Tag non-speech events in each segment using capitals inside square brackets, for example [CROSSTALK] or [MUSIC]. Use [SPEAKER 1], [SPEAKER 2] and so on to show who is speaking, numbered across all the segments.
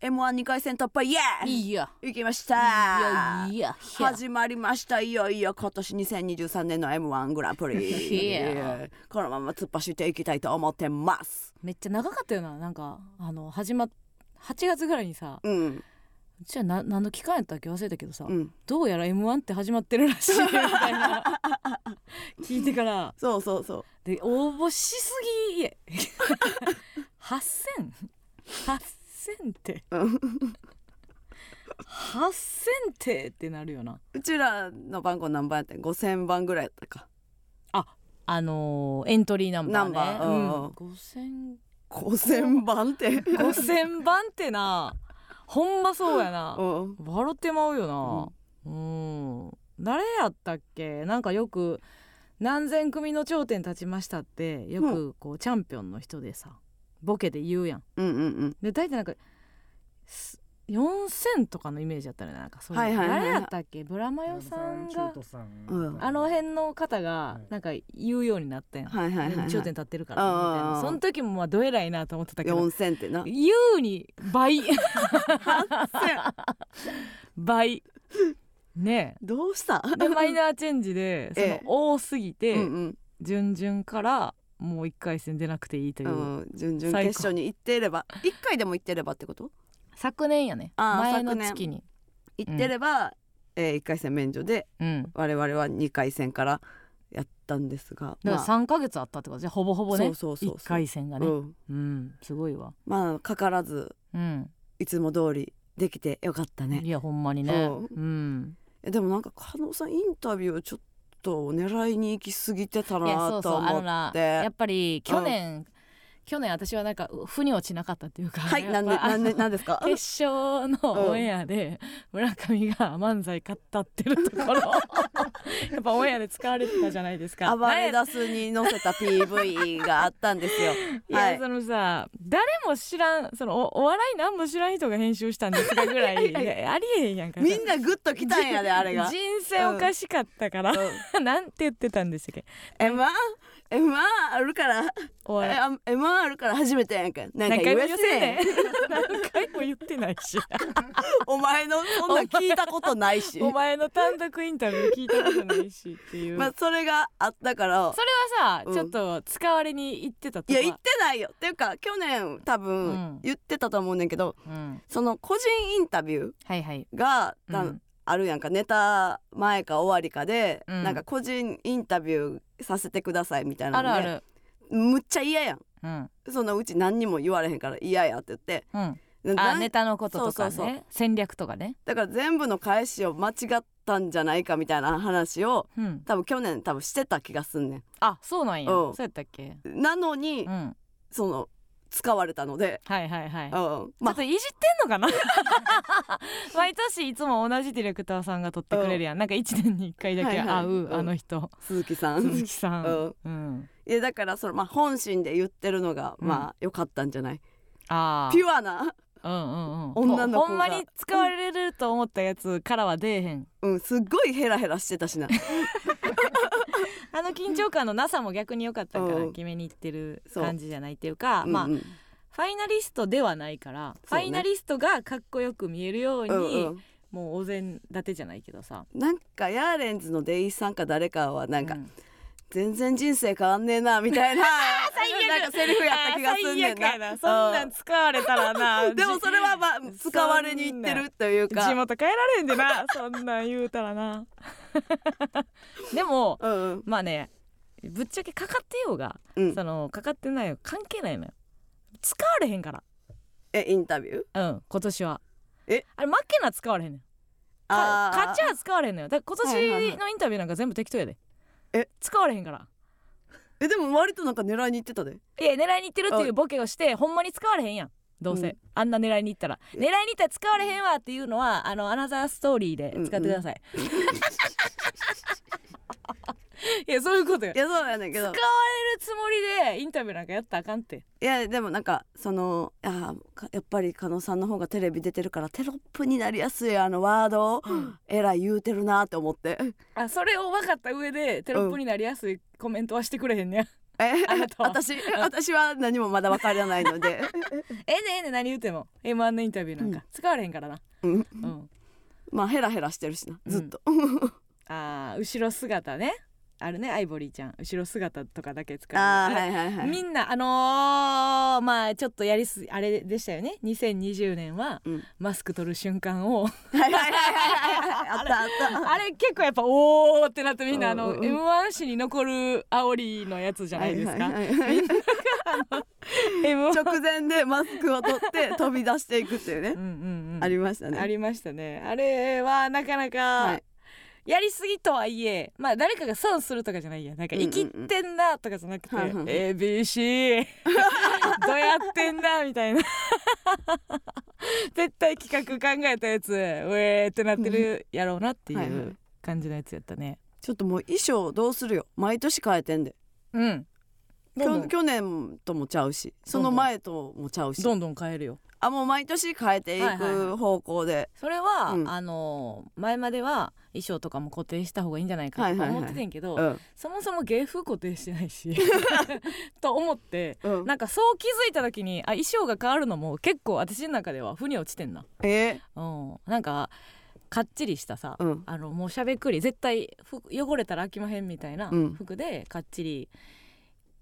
[SPEAKER 1] M12 回戦突破イエーイ！
[SPEAKER 2] いや。
[SPEAKER 1] 行きまし
[SPEAKER 2] いや
[SPEAKER 1] た
[SPEAKER 2] いや
[SPEAKER 1] 始まりました。いよいよ今年2023年の M1 グランプリ。[LAUGHS] このまま突っ走っていきたいと思ってます。
[SPEAKER 2] めっちゃ長かったよな。なんかあの始まっ8月ぐらいにさ
[SPEAKER 1] うん。
[SPEAKER 2] じゃあな何の期間やったっけ？忘れたけどさ、
[SPEAKER 1] うん。
[SPEAKER 2] どうやら m 1って始まってるらしいみたいな。[LAUGHS] 聞いてから。
[SPEAKER 1] そうそうそう。
[SPEAKER 2] で応募しすぎ。[LAUGHS] 8000?8000 って。
[SPEAKER 1] うん。
[SPEAKER 2] 8000ってってなるよな。
[SPEAKER 1] うちらの番号何番やったん5000番ぐらいやったか。
[SPEAKER 2] あのーエントリーナンバーね。
[SPEAKER 1] ナンバー。うん。
[SPEAKER 2] うん、5000
[SPEAKER 1] 5000番って。
[SPEAKER 2] 5000番ってな。ほんまそうやな。
[SPEAKER 1] うん。
[SPEAKER 2] 笑ってまうよな。うん。誰やったっけ？なんかよく何千組の頂点立ちましたってよくこうチャンピオンの人でさボケで言うやん。
[SPEAKER 1] うんうんうん。
[SPEAKER 2] で大体なんかす4000とかのイメージやったねなんかそういう。
[SPEAKER 1] はいはいはいはい。
[SPEAKER 2] 誰やったっけ？ブラマヨさんが
[SPEAKER 3] ん
[SPEAKER 1] うん
[SPEAKER 2] あの辺の方が
[SPEAKER 3] はい
[SPEAKER 2] なんか言うようになってん、
[SPEAKER 1] はいはいはい、はい、
[SPEAKER 2] 頂点立ってるからみたい
[SPEAKER 1] ああ
[SPEAKER 2] な。その時もまあどえらいなと思ってたけど。
[SPEAKER 1] 4000ってな。
[SPEAKER 2] 言うに倍。倍。ね
[SPEAKER 1] どうした？
[SPEAKER 2] えでマイナーチェンジでその
[SPEAKER 1] ええ。
[SPEAKER 2] 多すぎて、
[SPEAKER 1] うんうん。
[SPEAKER 2] 準々からもう1回戦出なくていいという、
[SPEAKER 1] うん、準々決勝に行っていれば一回でも行ってればってこと？
[SPEAKER 2] 昨年やね。
[SPEAKER 1] ああ
[SPEAKER 2] 前の
[SPEAKER 1] 昨年
[SPEAKER 2] 月に。
[SPEAKER 1] 行ってれば、えー、1回戦免除で
[SPEAKER 2] うん。
[SPEAKER 1] 我々は2回戦からやったんですが
[SPEAKER 2] だから
[SPEAKER 1] まあ。
[SPEAKER 2] 3ヶ月あったってこと？じゃほぼほぼね。
[SPEAKER 1] そうそうそうそう。
[SPEAKER 2] 1回戦がね。
[SPEAKER 1] うん、
[SPEAKER 2] うんすごいわ。
[SPEAKER 1] まあかからず
[SPEAKER 2] うん。
[SPEAKER 1] いつも通りできてよかったね。
[SPEAKER 2] いやほんまにね。
[SPEAKER 1] う。ん
[SPEAKER 2] うん。
[SPEAKER 1] えでもなんか加納さんインタビューちょっと狙いに行き過ぎてたなと思って。
[SPEAKER 2] なやっぱり去年去年私はなんか腑に落ちなかったっていうか
[SPEAKER 1] はいなんでなんでなんですか？
[SPEAKER 2] 決勝のオンエアで村上が漫才語ってるところ。[LAUGHS] やっぱオンエアで使われてたじゃないですか。
[SPEAKER 1] 暴れ出すに載せた PV があったんですよ。
[SPEAKER 2] いや、
[SPEAKER 1] はい。
[SPEAKER 2] そのさ誰も知らんそのおお笑い何も知らん人が編集したんですかぐらいありえへんやんか。
[SPEAKER 1] みんなグッときたんやであれが。
[SPEAKER 2] 人生おかしかったから、
[SPEAKER 1] うん。[LAUGHS]
[SPEAKER 2] なんて言ってたんでしたっけ
[SPEAKER 1] ？M1 M1 あるから。
[SPEAKER 2] お笑い。
[SPEAKER 1] えあ M1 あるから初めてやんか
[SPEAKER 2] 何回も
[SPEAKER 1] 言わせ
[SPEAKER 2] 言ってね。[LAUGHS] 何回も言ってないし。[LAUGHS]
[SPEAKER 1] お前のそんなん聞いたことないし。
[SPEAKER 2] お前の単独インタビュー聞いたことないしっていう、
[SPEAKER 1] まあそれがあったから。
[SPEAKER 2] それはさ、
[SPEAKER 1] うん。
[SPEAKER 2] ちょっと使われに行ってたとか。
[SPEAKER 1] いや言ってないよ。っていうか去年多
[SPEAKER 2] う
[SPEAKER 1] 分
[SPEAKER 2] ん。
[SPEAKER 1] 言ってたと思うねんけど、
[SPEAKER 2] うん、
[SPEAKER 1] その個人インタビュ
[SPEAKER 2] はいはい、
[SPEAKER 1] ーが、た
[SPEAKER 2] うん
[SPEAKER 1] あるやんか。ネタ前か終わりかで、
[SPEAKER 2] うん。
[SPEAKER 1] なんか個人インタビューさせてくださいみたいなので
[SPEAKER 2] あるある。
[SPEAKER 1] むっちゃ嫌やん。
[SPEAKER 2] うん。
[SPEAKER 1] そのうち何にも言われへんから嫌やって言って。
[SPEAKER 2] うん。
[SPEAKER 1] な
[SPEAKER 2] あネタのこととかね。
[SPEAKER 1] そうそうそう。
[SPEAKER 2] 戦略とかね。
[SPEAKER 1] だから全部の返しを間違ったんじゃないかみたいな話を
[SPEAKER 2] うん。
[SPEAKER 1] 多分去年多分してた気がすんね
[SPEAKER 2] あそうなんや、
[SPEAKER 1] うん。
[SPEAKER 2] そうやったっけ？
[SPEAKER 1] んなのに、
[SPEAKER 2] うん。
[SPEAKER 1] その使われたので、
[SPEAKER 2] はいはいはい、
[SPEAKER 1] うん。
[SPEAKER 2] ちょ
[SPEAKER 1] ま
[SPEAKER 2] っといじってんのかな？[LAUGHS] 毎年いつも同じディレクターさんが撮ってくれるやん、なんか1年に1回だけ会う、
[SPEAKER 1] はいはい。うん。
[SPEAKER 2] あの人。
[SPEAKER 1] あ鈴木さん。
[SPEAKER 2] 鈴木さん、
[SPEAKER 1] うん。
[SPEAKER 2] うん、
[SPEAKER 1] いやだからその、まあ、本心で言ってるのが、
[SPEAKER 2] うん。
[SPEAKER 1] まあ良かったんじゃない？
[SPEAKER 2] あ
[SPEAKER 1] ピュアな、
[SPEAKER 2] あうんうんうん。
[SPEAKER 1] 女の子が。
[SPEAKER 2] ほんまに使われると思ったやつからは出えへん。
[SPEAKER 1] うん、すっごいヘラヘラしてたしな [LAUGHS] [LAUGHS]
[SPEAKER 2] あの緊張感のなさも逆に良かったから
[SPEAKER 1] うん。
[SPEAKER 2] 決めにいってる感じじゃないっていうかまあ、
[SPEAKER 1] うんうん。
[SPEAKER 2] ファイナリストではないから、
[SPEAKER 1] ね
[SPEAKER 2] ファイナリストがかっこよく見えるように、
[SPEAKER 1] うんうん。
[SPEAKER 2] もうお膳立てじゃないけどさ。
[SPEAKER 1] なんかヤーレンズのデイさんか誰かはなんか、
[SPEAKER 2] うん
[SPEAKER 1] 全然人生変わんねえなみたいな。[LAUGHS] なんかセリフやった気がすんねんな。
[SPEAKER 2] な。そんなん使われたらな
[SPEAKER 1] うん。でもそれはまあ使われにいってるというか。
[SPEAKER 2] 地元帰られんでな。そんなん言うたらな。[LAUGHS] でも
[SPEAKER 1] うんうん。
[SPEAKER 2] まあねぶっちゃけかかってようが、
[SPEAKER 1] うん。
[SPEAKER 2] そのかかってないよ。関係ないのよ。使われへんから。
[SPEAKER 1] えインタビュー？
[SPEAKER 2] うん今年は。
[SPEAKER 1] え？
[SPEAKER 2] あれ負けな使われへんねんか
[SPEAKER 1] あー。
[SPEAKER 2] 勝ちは使われへんのよ。だから今
[SPEAKER 1] はいはいはい
[SPEAKER 2] 年のインタビューなんか全部適当やで
[SPEAKER 1] え？
[SPEAKER 2] 使われへんから。
[SPEAKER 1] えでも割となんか狙いに行ってたで。
[SPEAKER 2] いや狙いに行ってるっていうボケをしてほんまに使われへんやん。どうせ、
[SPEAKER 1] うん。
[SPEAKER 2] あんな狙いに行ったら。狙いに行ったら使われへんわっていうのはあのアナザーストーリーで使ってください、[LAUGHS] [LAUGHS] いやそういうことよ。
[SPEAKER 1] いやそうやねんけど。
[SPEAKER 2] 使われるつもりでインタビューなんかやったらあかんって。
[SPEAKER 1] いやでもなんかそのあーかやっぱり加納さんの方がテレビ出てるからテロップになりやすいあのワードをえらい言うてるなって思って。
[SPEAKER 2] あそれを分かった上でテロップになりやすいコメントはしてくれへんねや、
[SPEAKER 1] え
[SPEAKER 2] あなたは。[LAUGHS]
[SPEAKER 1] 私私は何もまだ分からないので。[LAUGHS]
[SPEAKER 2] ええねええね何言っても。M1 のインタビューなんか、
[SPEAKER 1] うん。
[SPEAKER 2] 使われへんからな。
[SPEAKER 1] うん。
[SPEAKER 2] うん。
[SPEAKER 1] まあヘラヘラしてるしな。ずっと、
[SPEAKER 2] あー後ろ姿ねあるねアイボリーちゃん。後ろ姿とかだけ使う。
[SPEAKER 1] あはいはいはい。
[SPEAKER 2] みんなあのーまあちょっとやりすあれでしたよね。2020年は
[SPEAKER 1] うん。
[SPEAKER 2] マスク取る瞬間を。
[SPEAKER 1] あったあった。
[SPEAKER 2] あれ結構やっぱおーってなってみんなあの
[SPEAKER 1] うんうん
[SPEAKER 2] M1 史に残る煽りのやつじゃないですか、
[SPEAKER 1] はいはいはいはい。
[SPEAKER 2] M1
[SPEAKER 1] 直前でマスクを取って飛び出していくっていうね。
[SPEAKER 2] うんうんうん。
[SPEAKER 1] ありましたね。
[SPEAKER 2] ありましたね。あれはなかな
[SPEAKER 1] は
[SPEAKER 2] か
[SPEAKER 1] い
[SPEAKER 2] やりすぎとはいえまあ誰かが損するとかじゃないや。なんか生きってんなとかじゃなくて
[SPEAKER 1] はいはいはい
[SPEAKER 2] ABC どうやってんだみたいな。絶対企画考えたやつウェーってなってるやろうなってい
[SPEAKER 1] はいはい。う
[SPEAKER 2] 感じのやつやったね。
[SPEAKER 1] ちょっともう衣装どうするよ。毎年変えてんで。
[SPEAKER 2] うん。
[SPEAKER 1] 去年ともちゃうしその前ともちゃうし。
[SPEAKER 2] どんどん変えるよ
[SPEAKER 1] あもう毎年変えてい
[SPEAKER 2] はいはいは
[SPEAKER 1] く方向で、
[SPEAKER 2] それは、
[SPEAKER 1] うん。
[SPEAKER 2] あの前までは衣装とかも固定した方がいいんじゃないかと思っててんけど、
[SPEAKER 1] うん。
[SPEAKER 2] そもそも芸風固定してないし [LAUGHS] と思って
[SPEAKER 1] うん、
[SPEAKER 2] なんかそう気づいた時にあ衣装が変わるのも結構私の中では腑に落ちてんな、
[SPEAKER 1] え？
[SPEAKER 2] うん、なんかかっちりしたさ、
[SPEAKER 1] うん。
[SPEAKER 2] あのもうしゃべくり絶対服汚れたら飽きまへんみたいな
[SPEAKER 1] うん。
[SPEAKER 2] 服でかっちり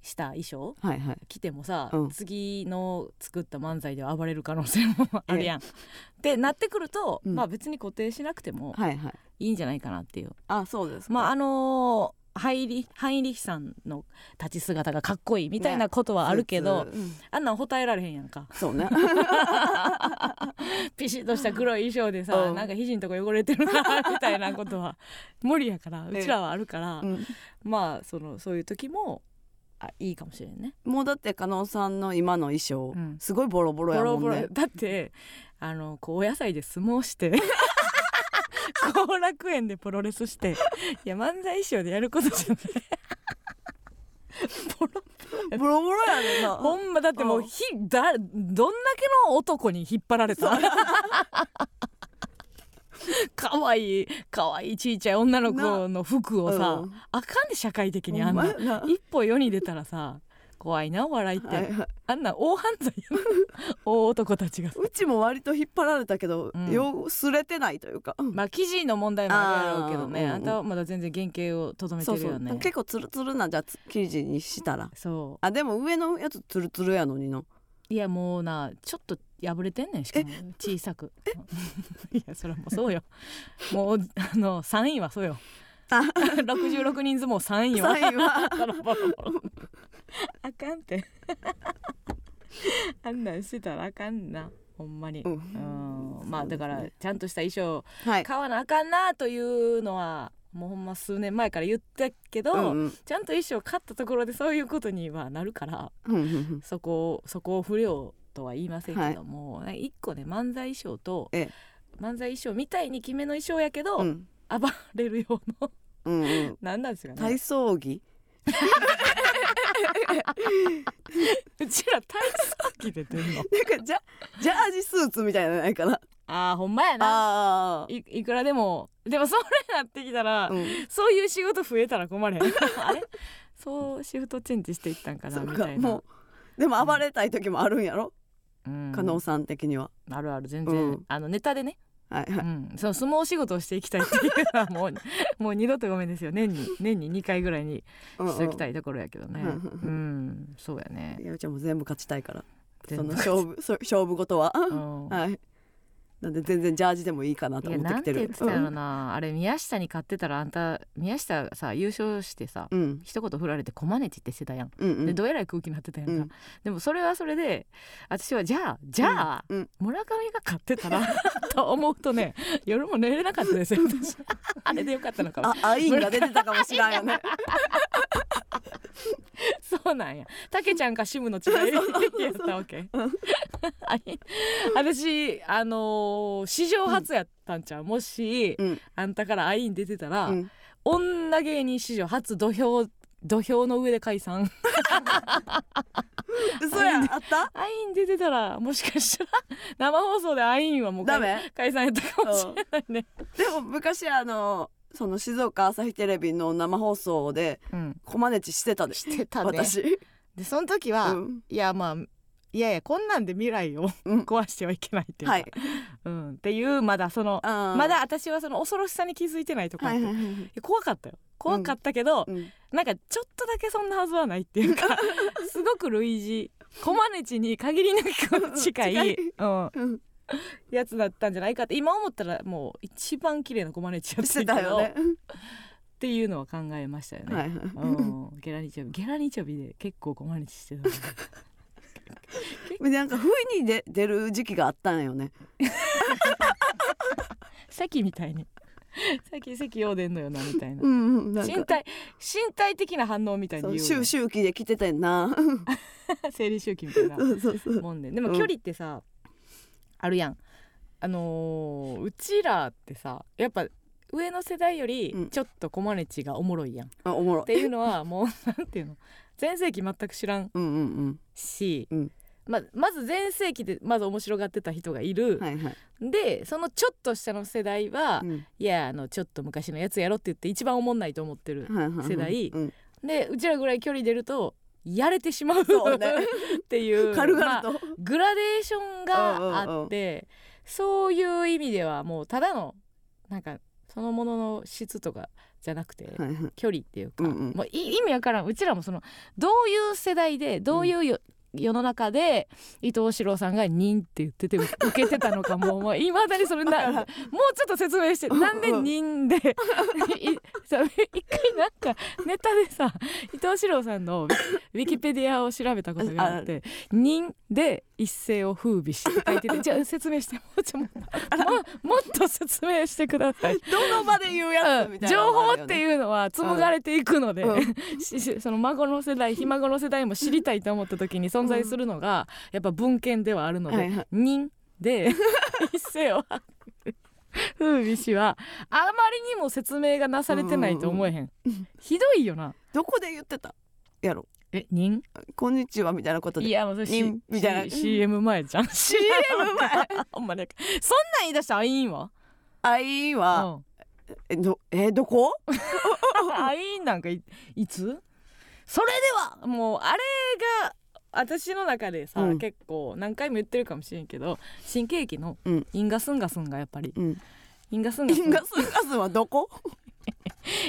[SPEAKER 2] した衣装
[SPEAKER 1] はいはい。
[SPEAKER 2] 着てもさ、
[SPEAKER 1] うん。
[SPEAKER 2] 次の作った漫才では暴れる可能性もあるやん。ってなってくると、
[SPEAKER 1] うん。
[SPEAKER 2] まあ別に固定しなくても
[SPEAKER 1] はいはい。
[SPEAKER 2] いいんじゃないかなっていう。
[SPEAKER 1] あそうですか。
[SPEAKER 2] まああのーハイリハインリヒさんの立ち姿がかっこいいみたいなことはあるけど、
[SPEAKER 1] スーツうん。
[SPEAKER 2] あんなん答えられへんやんか。
[SPEAKER 1] そうね。[LAUGHS]
[SPEAKER 2] ピシッとした黒い衣装でさ、
[SPEAKER 1] うん。
[SPEAKER 2] なんか肘のとこ汚れてるなみたいなことは無理やから [LAUGHS] うちらはあるから、
[SPEAKER 1] うん。
[SPEAKER 2] まあそのそういう時もあいいかもしれんね。
[SPEAKER 1] もうだって加納さんの今の衣装、
[SPEAKER 2] うん。
[SPEAKER 1] すごいボロボロやもんね。
[SPEAKER 2] ボロボロだってあのこうお野菜で相撲して [LAUGHS] 後楽園でプロレスしていや漫才衣装でやることじゃない。ボロ
[SPEAKER 1] ボロボロやねんな。
[SPEAKER 2] ほんまだってもう
[SPEAKER 1] うん。
[SPEAKER 2] ひだどんだけの男に引っ張られた [LAUGHS] かわいいかわいいちいちゃい女の子の服をさ、
[SPEAKER 1] うん。
[SPEAKER 2] あかんで社会的にあんな。一歩世に出たらさ怖いなお笑いって、
[SPEAKER 1] はいはい。
[SPEAKER 2] あんな大犯罪 [LAUGHS] 大男たちがさ。
[SPEAKER 1] うちも割と引っ張られたけど、
[SPEAKER 2] うん。
[SPEAKER 1] ようすれてないというか、うん。
[SPEAKER 2] まあ記事の問題もあるやろうけどね。あ,、
[SPEAKER 1] んうん
[SPEAKER 2] ん。たはまだ全然原型をとどめてるよね。
[SPEAKER 1] 結構ツルツルなじゃあつ生地にしたら。
[SPEAKER 2] そ
[SPEAKER 1] あでも上のやつツルツルやのにな。
[SPEAKER 2] ういやもうなちょっと破れてんねんしかも。小さく。[LAUGHS] いやそれはもうそうよ。もうあの3位はそうよ。
[SPEAKER 1] あ。[LAUGHS]
[SPEAKER 2] 66人相撲3位は。
[SPEAKER 1] 3位は。[LAUGHS]
[SPEAKER 2] あかんって。あんなんしてたらあかんな。ほんまに、
[SPEAKER 1] う
[SPEAKER 2] うんん。まあだからちゃんとした衣装
[SPEAKER 1] はい。
[SPEAKER 2] 買わなあかんなというのはもうほんま数年前から言ったけど、
[SPEAKER 1] うんうん。
[SPEAKER 2] ちゃんと衣装買ったところでそういうことにはなるから
[SPEAKER 1] うんうんうん。
[SPEAKER 2] そこをそこを不良とは言いませんけども、なんか一個ね漫才衣装と
[SPEAKER 1] え
[SPEAKER 2] 漫才衣装みたいに決めの衣装やけど、
[SPEAKER 1] うん。
[SPEAKER 2] 暴れる用の
[SPEAKER 1] うんうん。[LAUGHS]
[SPEAKER 2] なんなんですかね。
[SPEAKER 1] 体操着？[LAUGHS]
[SPEAKER 2] うちら体操着で出んの？
[SPEAKER 1] なんかジャジャージスーツみたいなのないかな？
[SPEAKER 2] あーほんまやな。
[SPEAKER 1] あ
[SPEAKER 2] いいくらでも。でもそれなってきたら、
[SPEAKER 1] あ、うん、
[SPEAKER 2] そういう仕事増えたら困れ [LAUGHS] あれ？そうシフトチェンジしていったんかなみたいな。
[SPEAKER 1] かもうでも暴れたい時もあるんやろ？
[SPEAKER 2] うん。
[SPEAKER 1] 加納さん的には、
[SPEAKER 2] あるある全然、
[SPEAKER 1] うん。
[SPEAKER 2] あのネタでね、
[SPEAKER 1] はいはい。
[SPEAKER 2] うん、その相撲仕事をしていきたいっていうのはもう [LAUGHS] もう二度とごめんですよ。年に年に2回ぐらいにしておきた
[SPEAKER 1] い
[SPEAKER 2] いところやけどね。
[SPEAKER 1] うん
[SPEAKER 2] うんそうやね。
[SPEAKER 1] いやうちはもう全部勝ちたいから。その勝負そ勝負事は。
[SPEAKER 2] うん。[LAUGHS]
[SPEAKER 1] はいなんで全然ジャージでもいいかなと思ってきてる。
[SPEAKER 2] 言ってたやろな、あれ宮下に勝ってたらあんた宮下さ優勝してさ、
[SPEAKER 1] うん。うん
[SPEAKER 2] 一言振られて「こまねち」ってしてたやん、
[SPEAKER 1] うんうん。
[SPEAKER 2] でどえらい空気になってたやんか、
[SPEAKER 1] うん。
[SPEAKER 2] でもそれはそれで私はじゃあじゃあ、
[SPEAKER 1] うん。うん。
[SPEAKER 2] 村上が勝ってたら [LAUGHS] と思うとね夜も寝れなかったですよ私。あれでよかったのかも。
[SPEAKER 1] あアインが出てたかもしらんよね。
[SPEAKER 2] そうなんや。たけちゃんかシムの違い [LAUGHS] やったわけ。[LAUGHS] 私あのー史上初やったんちゃう？もし、
[SPEAKER 1] うん。
[SPEAKER 2] あんたからアイン出てたら、
[SPEAKER 1] うん。
[SPEAKER 2] 女芸人史上初土俵土俵の上で解散。[LAUGHS]
[SPEAKER 1] 嘘やあった？
[SPEAKER 2] アイン出てたらもしかしたら生放送でアインはもう
[SPEAKER 1] ダメ。
[SPEAKER 2] 解散やったかもしれないね。
[SPEAKER 1] でも昔あのその静岡朝日テレビの生放送で
[SPEAKER 2] うん。
[SPEAKER 1] コマネチしてたで。
[SPEAKER 2] してたね。
[SPEAKER 1] 私、
[SPEAKER 2] でその時は、
[SPEAKER 1] うん。
[SPEAKER 2] いやまあいやいやこんなんで未来を
[SPEAKER 1] うん。[LAUGHS]
[SPEAKER 2] 壊してはいけないっていうか、
[SPEAKER 1] はい。
[SPEAKER 2] うん、っていうまだそのまだ私はその恐ろしさに気づいてないとこあって、
[SPEAKER 1] はいはいはいはい。
[SPEAKER 2] いや怖かったよ。怖かったけど、
[SPEAKER 1] うん。
[SPEAKER 2] なんかちょっとだけそんなはずはないっていうか [LAUGHS] すごく類似。コマネチに限りなく近い [LAUGHS] うん、
[SPEAKER 1] うん。
[SPEAKER 2] やつだったんじゃないかって今思ったらもう一番綺麗なコマネチやっ
[SPEAKER 1] してたよね。
[SPEAKER 2] っていうのは考えましたよね、
[SPEAKER 1] はい
[SPEAKER 2] ゲラニチョビ。ゲラニチョビで結構コマネチしてた
[SPEAKER 1] で [LAUGHS] なんか不意にで出る時期があったんよね。
[SPEAKER 2] さっきみたいに。さっき席ようでんのよなみたいな。
[SPEAKER 1] うんうんなんか。
[SPEAKER 2] 身体身体的な反応みたい
[SPEAKER 1] そう
[SPEAKER 2] に言うの
[SPEAKER 1] 周周期で来てたんな。[LAUGHS]
[SPEAKER 2] 生理周期みたいな
[SPEAKER 1] そうそうそう。
[SPEAKER 2] もんで。でも
[SPEAKER 1] うん。
[SPEAKER 2] 距離ってさ、あるやん。あのーうちらってさやっぱ上の世代より
[SPEAKER 1] うん。
[SPEAKER 2] ちょっとコマネチがおもろいやん、っ
[SPEAKER 1] あおもろ。い
[SPEAKER 2] ていうのはもうなんていうの全盛期全く知らん
[SPEAKER 1] うんうん
[SPEAKER 2] し、
[SPEAKER 1] うん。
[SPEAKER 2] ままず全盛期でまず面白がってた人がいる。
[SPEAKER 1] うん、はいはい、
[SPEAKER 2] でそのちょっと下の世代は、
[SPEAKER 1] うん。
[SPEAKER 2] いやあのちょっと昔のやつやろって言って一番おもんないと思ってる、
[SPEAKER 1] はいはいはい。
[SPEAKER 2] 世代。
[SPEAKER 1] うん、
[SPEAKER 2] でうちらぐらい距離出るとやれてしまう。
[SPEAKER 1] そうね。[LAUGHS]
[SPEAKER 2] っていう。
[SPEAKER 1] 軽
[SPEAKER 2] まあグラデーションがあってそういう意味ではもうただのなんかそのものの質とかじゃなくて、
[SPEAKER 1] はいはい。
[SPEAKER 2] 距離っていうか、
[SPEAKER 1] うんうん。
[SPEAKER 2] もうい意味わからん。うちらもそのどういう世代でどういうよ、世の中で伊藤四郎さんが「人」って言ってて受けてたのかも。[LAUGHS] いまだにそれなもうちょっと説明してなんで「人」で一回なんかネタでさ伊藤四郎さんのウィキペディアを調べたことがあって「人」で一世を風靡しって書いててじゃあ説明してもうちょ [LAUGHS] もももっと説明してください。
[SPEAKER 1] どの場で言うやつみたいなね、
[SPEAKER 2] 報っていうのは紡がれていくので、
[SPEAKER 1] う
[SPEAKER 2] ししその孫の世代ひ孫の世代も知りたいと思った時に存在するのが、やっぱ文献ではあるので「
[SPEAKER 1] はいはい。
[SPEAKER 2] 人」で一世を。風靡氏はあまりにも説明がなされてないと思えへん,、ひどいよな。
[SPEAKER 1] どこで言ってた？やろ。
[SPEAKER 2] え人？
[SPEAKER 1] こんにちはみたいなことで。
[SPEAKER 2] いやもう
[SPEAKER 1] 人？みたいな。
[SPEAKER 2] C- CM 前じゃん。
[SPEAKER 1] CM 前 [LAUGHS]
[SPEAKER 2] ほんまねそんなん言い出したらいいんわ。
[SPEAKER 1] あいい
[SPEAKER 2] うん。
[SPEAKER 1] わ、えどえどこ？[LAUGHS]
[SPEAKER 2] あいいなんかいいつ？それではもうあれが私の中でさ、
[SPEAKER 1] うん。
[SPEAKER 2] 結構何回も言ってるかもしれんけど新喜劇の
[SPEAKER 1] うん。
[SPEAKER 2] インガスンガスンがやっぱり。
[SPEAKER 1] うん。
[SPEAKER 2] インガスンガスン
[SPEAKER 1] インガスンガスンはどこ？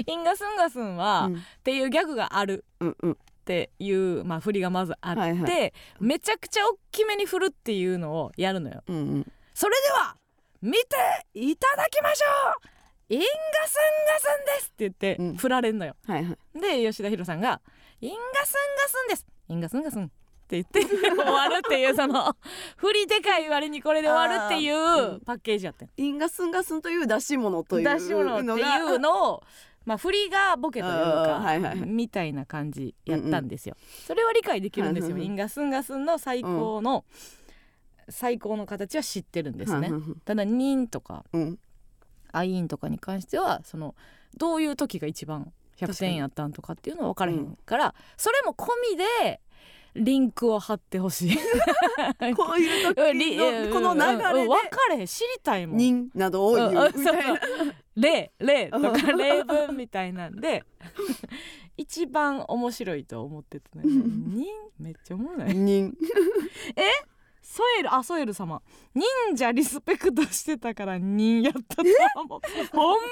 [SPEAKER 2] インガスンガスンは、っ
[SPEAKER 1] うん。
[SPEAKER 2] ていうギャグがある。
[SPEAKER 1] うんうん。
[SPEAKER 2] っていう、まあ、振りがまずあって、
[SPEAKER 1] はいは
[SPEAKER 2] めちゃくちゃ大きめに振るっていうのをやるのよ。
[SPEAKER 1] うんうん。
[SPEAKER 2] それでは見ていただきましょう。インガスンガスンですって言って
[SPEAKER 1] うん。
[SPEAKER 2] 振られんのよ。
[SPEAKER 1] はいはい。
[SPEAKER 2] で吉田博さんが「インガスンガスンです。インガスンガスン」って言って [LAUGHS] 終わるっていうその [LAUGHS] 振りでかい割にこれで終わるってい
[SPEAKER 1] う
[SPEAKER 2] うん。パッケージやってん。
[SPEAKER 1] インガスンガスンという出し物という
[SPEAKER 2] 出し物っていうのをまあ振りがボケという
[SPEAKER 1] あ
[SPEAKER 2] か、
[SPEAKER 1] ーはいはいはい。
[SPEAKER 2] みたいな感じやったんですよ。それは理解できるんですよ。インガスンガスンの最高の、最高の形は知ってるんですね。ただニンとか
[SPEAKER 1] うん。
[SPEAKER 2] アインとかに関してはそのどういう時が一番100点やったんとかっていうのは分からへんから、それも込みでリンクを貼ってほしい。[LAUGHS]
[SPEAKER 1] こういう時
[SPEAKER 2] り
[SPEAKER 1] のこの流れで
[SPEAKER 2] うん分かれ知りたいもん。
[SPEAKER 1] 人などを言うみたいな。
[SPEAKER 2] 例例とか例文みたいなんで [LAUGHS] 一番面白いと思ってたね。[LAUGHS] にめっちゃおもろない。
[SPEAKER 1] 人。
[SPEAKER 2] ソエルあソエル様。忍者リスペクトしてたから忍やったと思うほんま？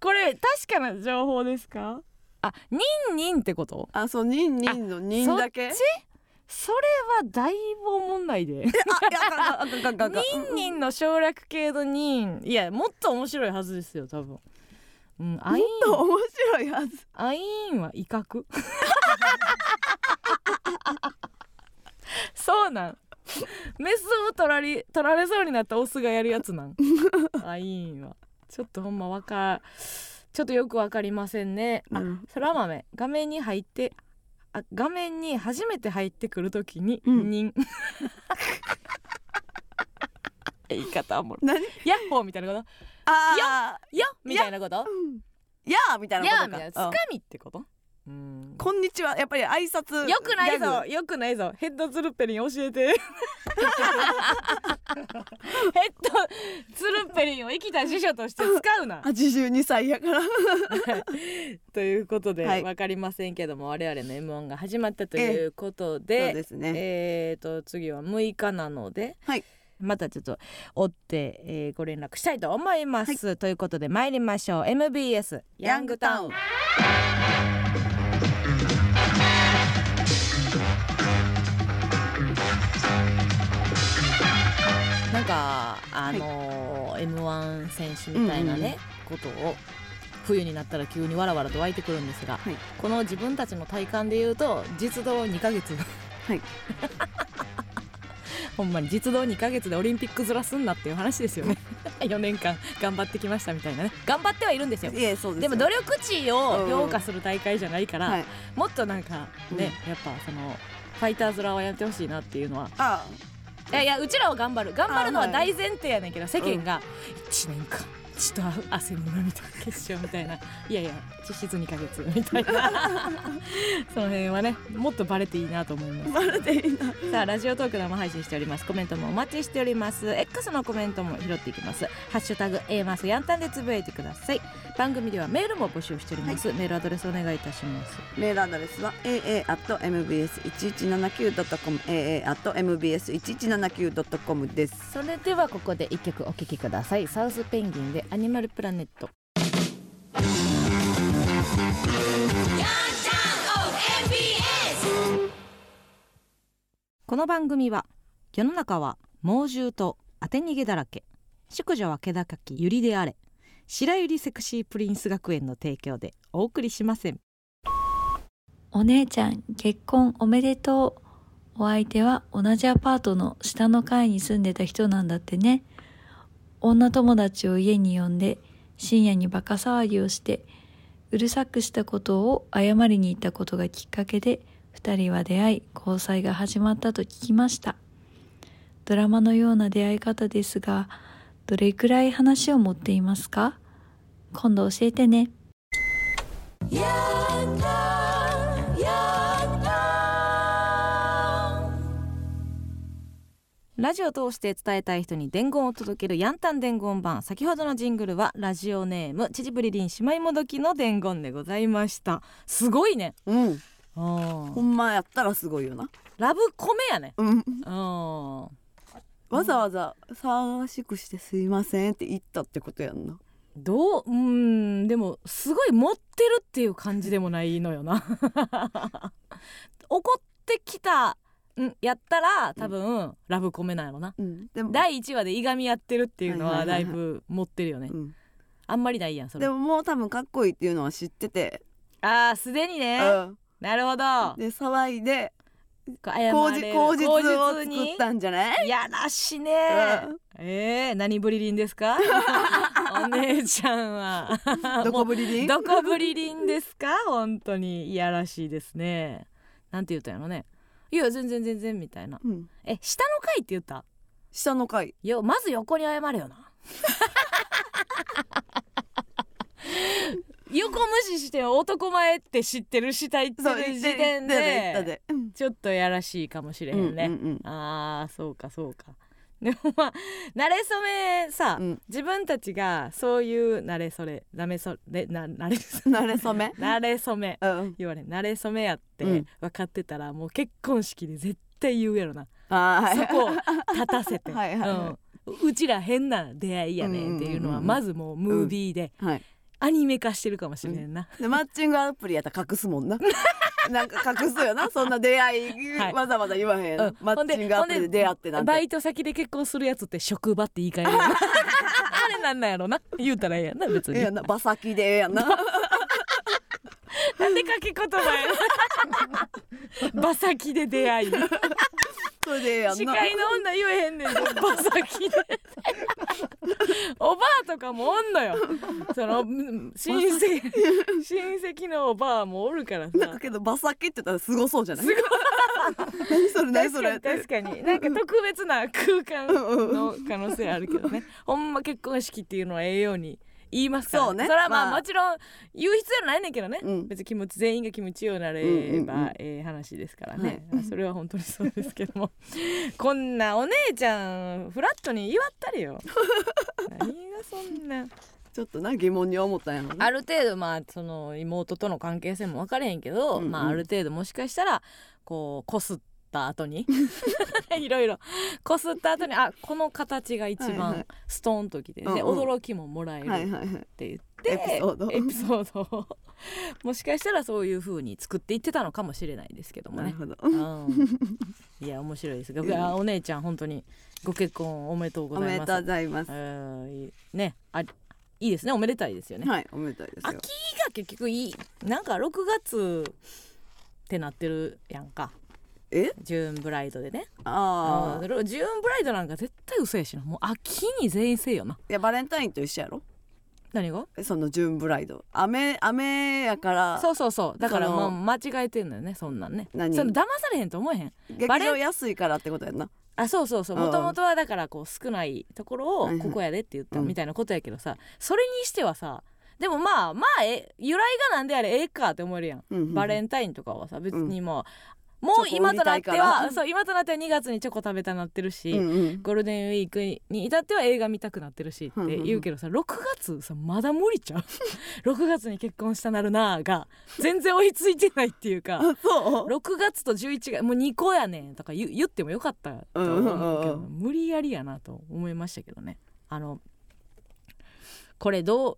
[SPEAKER 2] これ確かな情報ですか？あ忍忍ってこと？
[SPEAKER 1] あそう人人の人だけ？
[SPEAKER 2] そっち？それはだいぶおもんないで。
[SPEAKER 1] あいやあかんあかんあかんあかん
[SPEAKER 2] 忍忍の省略系の忍いやもっと面白いはずですよ多分。うんアイ
[SPEAKER 1] もっ
[SPEAKER 2] ン
[SPEAKER 1] と面白いはず。
[SPEAKER 2] アインは威嚇？[LAUGHS] そうなん。メスを取られ取られそうになったオスがやるやつなん。[LAUGHS] アインは。ちょっとほんまわかちょっとよくわかりませんね。あ
[SPEAKER 1] うん。
[SPEAKER 2] そら豆。画面に入ってあ画面に初めて入ってくるときに「
[SPEAKER 1] うん。
[SPEAKER 2] 人」[LAUGHS] 言い方も
[SPEAKER 1] 何？
[SPEAKER 2] ヤッホーみたいなこと？
[SPEAKER 1] あ
[SPEAKER 2] よみたいなこと？
[SPEAKER 1] ーうん。やーみたい
[SPEAKER 2] い
[SPEAKER 1] なことか。
[SPEAKER 2] やみたいな。つかみってこと？うん。
[SPEAKER 1] こんにちは。やっぱり挨拶
[SPEAKER 2] よくないぞよくないぞ。ヘッドツルッペリン教えて。[LAUGHS] ヘッドツルッペリンを生きた辞書として使うな。
[SPEAKER 1] 82歳やから
[SPEAKER 2] ということで、
[SPEAKER 1] はい。
[SPEAKER 2] わかりませんけども我々の M1 が始まったということで、
[SPEAKER 1] そうですね。
[SPEAKER 2] えーと次は6日なので、
[SPEAKER 1] はい。
[SPEAKER 2] またちょっと追って、えーご連絡したいと思います、ということで参りましょう。MBS ヤングタウンあのー M1 選手みたいなね、ことを冬になったら急にわらわらと湧いてくるんですが、
[SPEAKER 1] はい。
[SPEAKER 2] この自分たちの体感で言うと実動2ヶ月
[SPEAKER 1] はい。[LAUGHS]
[SPEAKER 2] ほんまに実動2ヶ月でオリンピックずらすんなっていう話ですよね。[LAUGHS] 4年間頑張ってきましたみたいなね。頑張ってはいるんですよ。
[SPEAKER 1] ですよ。
[SPEAKER 2] でも努力値を評価する大会じゃないから、
[SPEAKER 1] はい。
[SPEAKER 2] もっとなんかね、やっぱそのファイターズラはやってほしいなっていうのは
[SPEAKER 1] あ
[SPEAKER 2] いやいやうちらは頑張る。頑張るのは大前提やねんけど世間が1年間血と汗の涙決勝みたいな。いやいや実質2ヶ月みたいな。[LAUGHS] その辺はねもっとバレていいなと思います。
[SPEAKER 1] バレていいな。
[SPEAKER 2] さあラジオトーク生配信しております。コメントもお待ちしております。X のコメントも拾っていきます。ハッシュタグ A マスヤンタンでつぶやいてください。番組ではメールも募集しております、メールアドレスお願いいたします。
[SPEAKER 1] メールアドレスは aa.mbs1179.com aa.mbs1179.com です。
[SPEAKER 2] それではここで一曲お聴きください。サウスペンギンでアニマルプラネットこの番組は世の中は猛獣と当て逃げだらけ。宿女は気高きゆりであれ。白百合セクシープリンス学園の提供でお送りしません。
[SPEAKER 3] お姉ちゃん結婚おめでとう。お相手は同じアパートの下の階に住んでた人なんだってね。女友達を家に呼んで深夜にバカ騒ぎをしてうるさくしたことを謝りに行ったことがきっかけで二人は出会い交際が始まったと聞きました。ドラマのような出会い方ですがどれくらい話を持っていますか？今度教えてね。
[SPEAKER 2] ラジオを通して伝えたい人に伝言を届けるヤンタン伝言版。先ほどのジングルはラジオネームちじぶりりん姉妹もどきの伝言でございました。すごいね。
[SPEAKER 1] うん
[SPEAKER 2] うん
[SPEAKER 1] ほんまやったらすごいよな。
[SPEAKER 2] ラブコメやね
[SPEAKER 1] うん。
[SPEAKER 2] うん。
[SPEAKER 1] わざわざ騒がしくしてすいませんって言ったってことやんな。
[SPEAKER 2] どううんでもすごい持ってるっていう感じでもないのよな。[LAUGHS] 怒ってきたんやったら多分、ラブコメなんやろな。
[SPEAKER 1] うん。でも
[SPEAKER 2] 第1話でいがみ合ってるっていうのはだ
[SPEAKER 1] はい
[SPEAKER 2] ぶ持ってるよね、
[SPEAKER 1] うん。
[SPEAKER 2] あんまりないやんそれ。
[SPEAKER 1] でももう多分かっこいいっていうのは知ってて、
[SPEAKER 2] あーすでにね、
[SPEAKER 1] うん
[SPEAKER 2] なるほど。
[SPEAKER 1] で騒いで
[SPEAKER 2] こう謝れる。
[SPEAKER 1] 口実口実を作ったんじゃない？
[SPEAKER 2] やらしね。
[SPEAKER 1] うん。
[SPEAKER 2] えー、何ぶりりんですか？[LAUGHS] お姉ちゃんは。
[SPEAKER 1] どこぶりりん？
[SPEAKER 2] どこぶりりんですか？本当に。いやらしいですね。なんて言ったんやろね。いや全然全然みたいな。
[SPEAKER 1] うん、
[SPEAKER 2] え下の階って言った？
[SPEAKER 1] 下の階。
[SPEAKER 2] よまず横に謝れよな横無視して男前って知ってる下行ってる時点でちょっとやらしいかもしれへんね、
[SPEAKER 1] うんうん
[SPEAKER 2] あーそうかそうか。[LAUGHS] でもまあ慣れ初めさ、
[SPEAKER 1] うん。
[SPEAKER 2] 自分たちがそういう慣れそれなめそれな慣れそ
[SPEAKER 1] 慣れ初め？
[SPEAKER 2] 慣れ初め。[LAUGHS]
[SPEAKER 1] うん
[SPEAKER 2] 言われん。慣れ初めやって
[SPEAKER 1] うん。
[SPEAKER 2] 分かってたらもう結婚式で絶対言うやろな、
[SPEAKER 1] あ
[SPEAKER 2] そこを立たせて。[LAUGHS]
[SPEAKER 1] はいはいはい。
[SPEAKER 2] うん。うちら変な出会いやねっていうのは
[SPEAKER 1] うんうんうんうん。
[SPEAKER 2] まずもうムービーで。
[SPEAKER 1] はい
[SPEAKER 2] アニメ化してるかもしれんな、
[SPEAKER 1] でマッチングアプリやったら隠すもんな。[LAUGHS] なんか隠すよな。そんな出会い、
[SPEAKER 2] はい。
[SPEAKER 1] わざわざ言わへん、
[SPEAKER 2] うん。
[SPEAKER 1] マッチングアプリで出会ってなんて。
[SPEAKER 2] バイト先で結婚するやつって職場って言い換えるよな。[LAUGHS] あれなんなんやろな。言うたらええやんな別に。
[SPEAKER 1] ええやんな。馬先でええやんな。
[SPEAKER 2] なんで書き言葉やな馬先で出会い
[SPEAKER 1] それでええやんな
[SPEAKER 2] 司会の女言えへんねん。で馬先でおばあとかもおんのよ。そのうん親戚親戚のおばあもおるからさ。
[SPEAKER 1] なんかけど馬先って言ったらすごそうじゃない
[SPEAKER 2] すごい？[LAUGHS]
[SPEAKER 1] 何それ何それ？
[SPEAKER 2] 確かに確かに。なんか特別な空間の可能性あるけどね。[LAUGHS] ほんま結婚式っていうのはええように言いますから、
[SPEAKER 1] そうね。
[SPEAKER 2] それはまあ、
[SPEAKER 1] まあ。
[SPEAKER 2] もちろん言う必要ないねんけどね、
[SPEAKER 1] うん。
[SPEAKER 2] 別に気持ち全員が気持ちようなれば、
[SPEAKER 1] うんうんうん
[SPEAKER 2] ええ話ですからね、それは本当にそうですけども。[LAUGHS] こんなお姉ちゃんフラットに祝ったりよ。[LAUGHS] 何がそんな。
[SPEAKER 1] ちょっとな疑問に思ったんやろね
[SPEAKER 2] ある程度まあその妹との関係性も分かれへんけど、
[SPEAKER 1] うんうん。
[SPEAKER 2] まあある程度もしかしたらこうこすった後に。[LAUGHS] いろいろ。こすった後にあこの形が一
[SPEAKER 1] はいはい。
[SPEAKER 2] 番ストーンときて、で
[SPEAKER 1] うんうん。
[SPEAKER 2] 驚きももらえるっ
[SPEAKER 1] はいはいはい。
[SPEAKER 2] て言って、
[SPEAKER 1] エピソード。
[SPEAKER 2] エピソードを。[LAUGHS] もしかしたらそういう風に作っていってたのかもしれないですけどもね。
[SPEAKER 1] なるほど。
[SPEAKER 2] うん、いや面白いです。が、いやお姉ちゃん本当にご結婚おめでとうございます。
[SPEAKER 1] おめでとうございます。
[SPEAKER 2] ねあいいですね。おめでたいですよね。
[SPEAKER 1] はいおめでたいですよ。
[SPEAKER 2] 秋が結局いい。なんか6月ってなってるやんか
[SPEAKER 1] え？
[SPEAKER 2] ジューンブライドでね。
[SPEAKER 1] ああ
[SPEAKER 2] うん。ジューンブライドなんか絶対嘘やしな。もう秋に全員せえよな。い
[SPEAKER 1] やバレンタインと一緒やろ。
[SPEAKER 2] 何が？
[SPEAKER 1] そのジューンブライド。雨雨やから。
[SPEAKER 2] そうそうそう。だから
[SPEAKER 1] その。
[SPEAKER 2] まあ間違えてんのよねそんなんね。
[SPEAKER 1] 何？
[SPEAKER 2] その騙されへんと思えへん。
[SPEAKER 1] 劇
[SPEAKER 2] バレ
[SPEAKER 1] 場安いからってことやんな。
[SPEAKER 2] あそうそうそう。
[SPEAKER 1] うん。
[SPEAKER 2] もともとはだからこう少ないところをここやでって言った
[SPEAKER 1] うん。
[SPEAKER 2] みたいなことやけどさ。それにしてはさでもまあまあえ由来がなんであれええかって思えるやん。
[SPEAKER 1] うんうん
[SPEAKER 2] バレンタインとかはさ別にもう、もう今となってはそう今となっては2月にチョコ食べたなってるし、
[SPEAKER 1] うんうん。
[SPEAKER 2] ゴールデンウィークに至っては映画見たくなってるしって言うけどさ6月さまだ無理ちゃう？[LAUGHS] 6月に結婚したなるなーが全然追いついてないっていうか
[SPEAKER 1] あそう
[SPEAKER 2] ？6月と11月もう2個やねんとか言う言ってもよかったと思うけど、
[SPEAKER 1] うんうん。
[SPEAKER 2] 無理やりやなと思いましたけどね。あのこれどう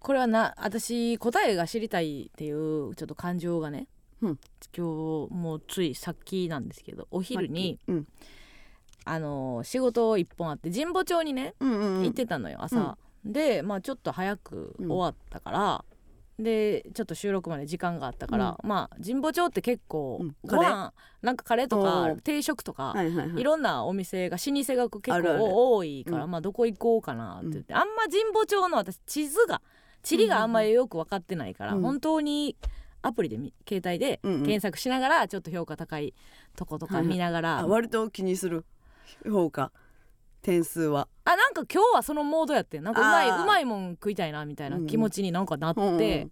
[SPEAKER 2] これはな私答えが知りたいっていうちょっと感情がね、
[SPEAKER 1] うん。
[SPEAKER 2] 今日もうついさっきなんですけどお昼に、
[SPEAKER 1] うん。
[SPEAKER 2] あの仕事一本あって神保町にね
[SPEAKER 1] うんうんうん。
[SPEAKER 2] 行ってたのよ朝、でまあちょっと早く終わったから、でちょっと収録まで時間があったから、まあ神保町って結構、
[SPEAKER 1] うん。
[SPEAKER 2] ご飯なんかカレーと
[SPEAKER 1] お
[SPEAKER 2] か
[SPEAKER 1] ー。
[SPEAKER 2] 定食とか、
[SPEAKER 1] はいはいはい。
[SPEAKER 2] いろんなお店が老舗が結構多いから
[SPEAKER 1] うん。
[SPEAKER 2] まあどこ行こうかなって言って、あんま神保町の私地図が地理があんまりよく分かってないから、
[SPEAKER 1] うん。
[SPEAKER 2] 本当にアプリでみ携帯で
[SPEAKER 1] うんうん。
[SPEAKER 2] 検索しながらちょっと評価高いとことか見ながら、
[SPEAKER 1] あ割と気にする評価。点数は。
[SPEAKER 2] あなんか今日はそのモードやってん。なんかうまいうまいもん食いたいなみたいな気持ちになんかなって、
[SPEAKER 1] うんうん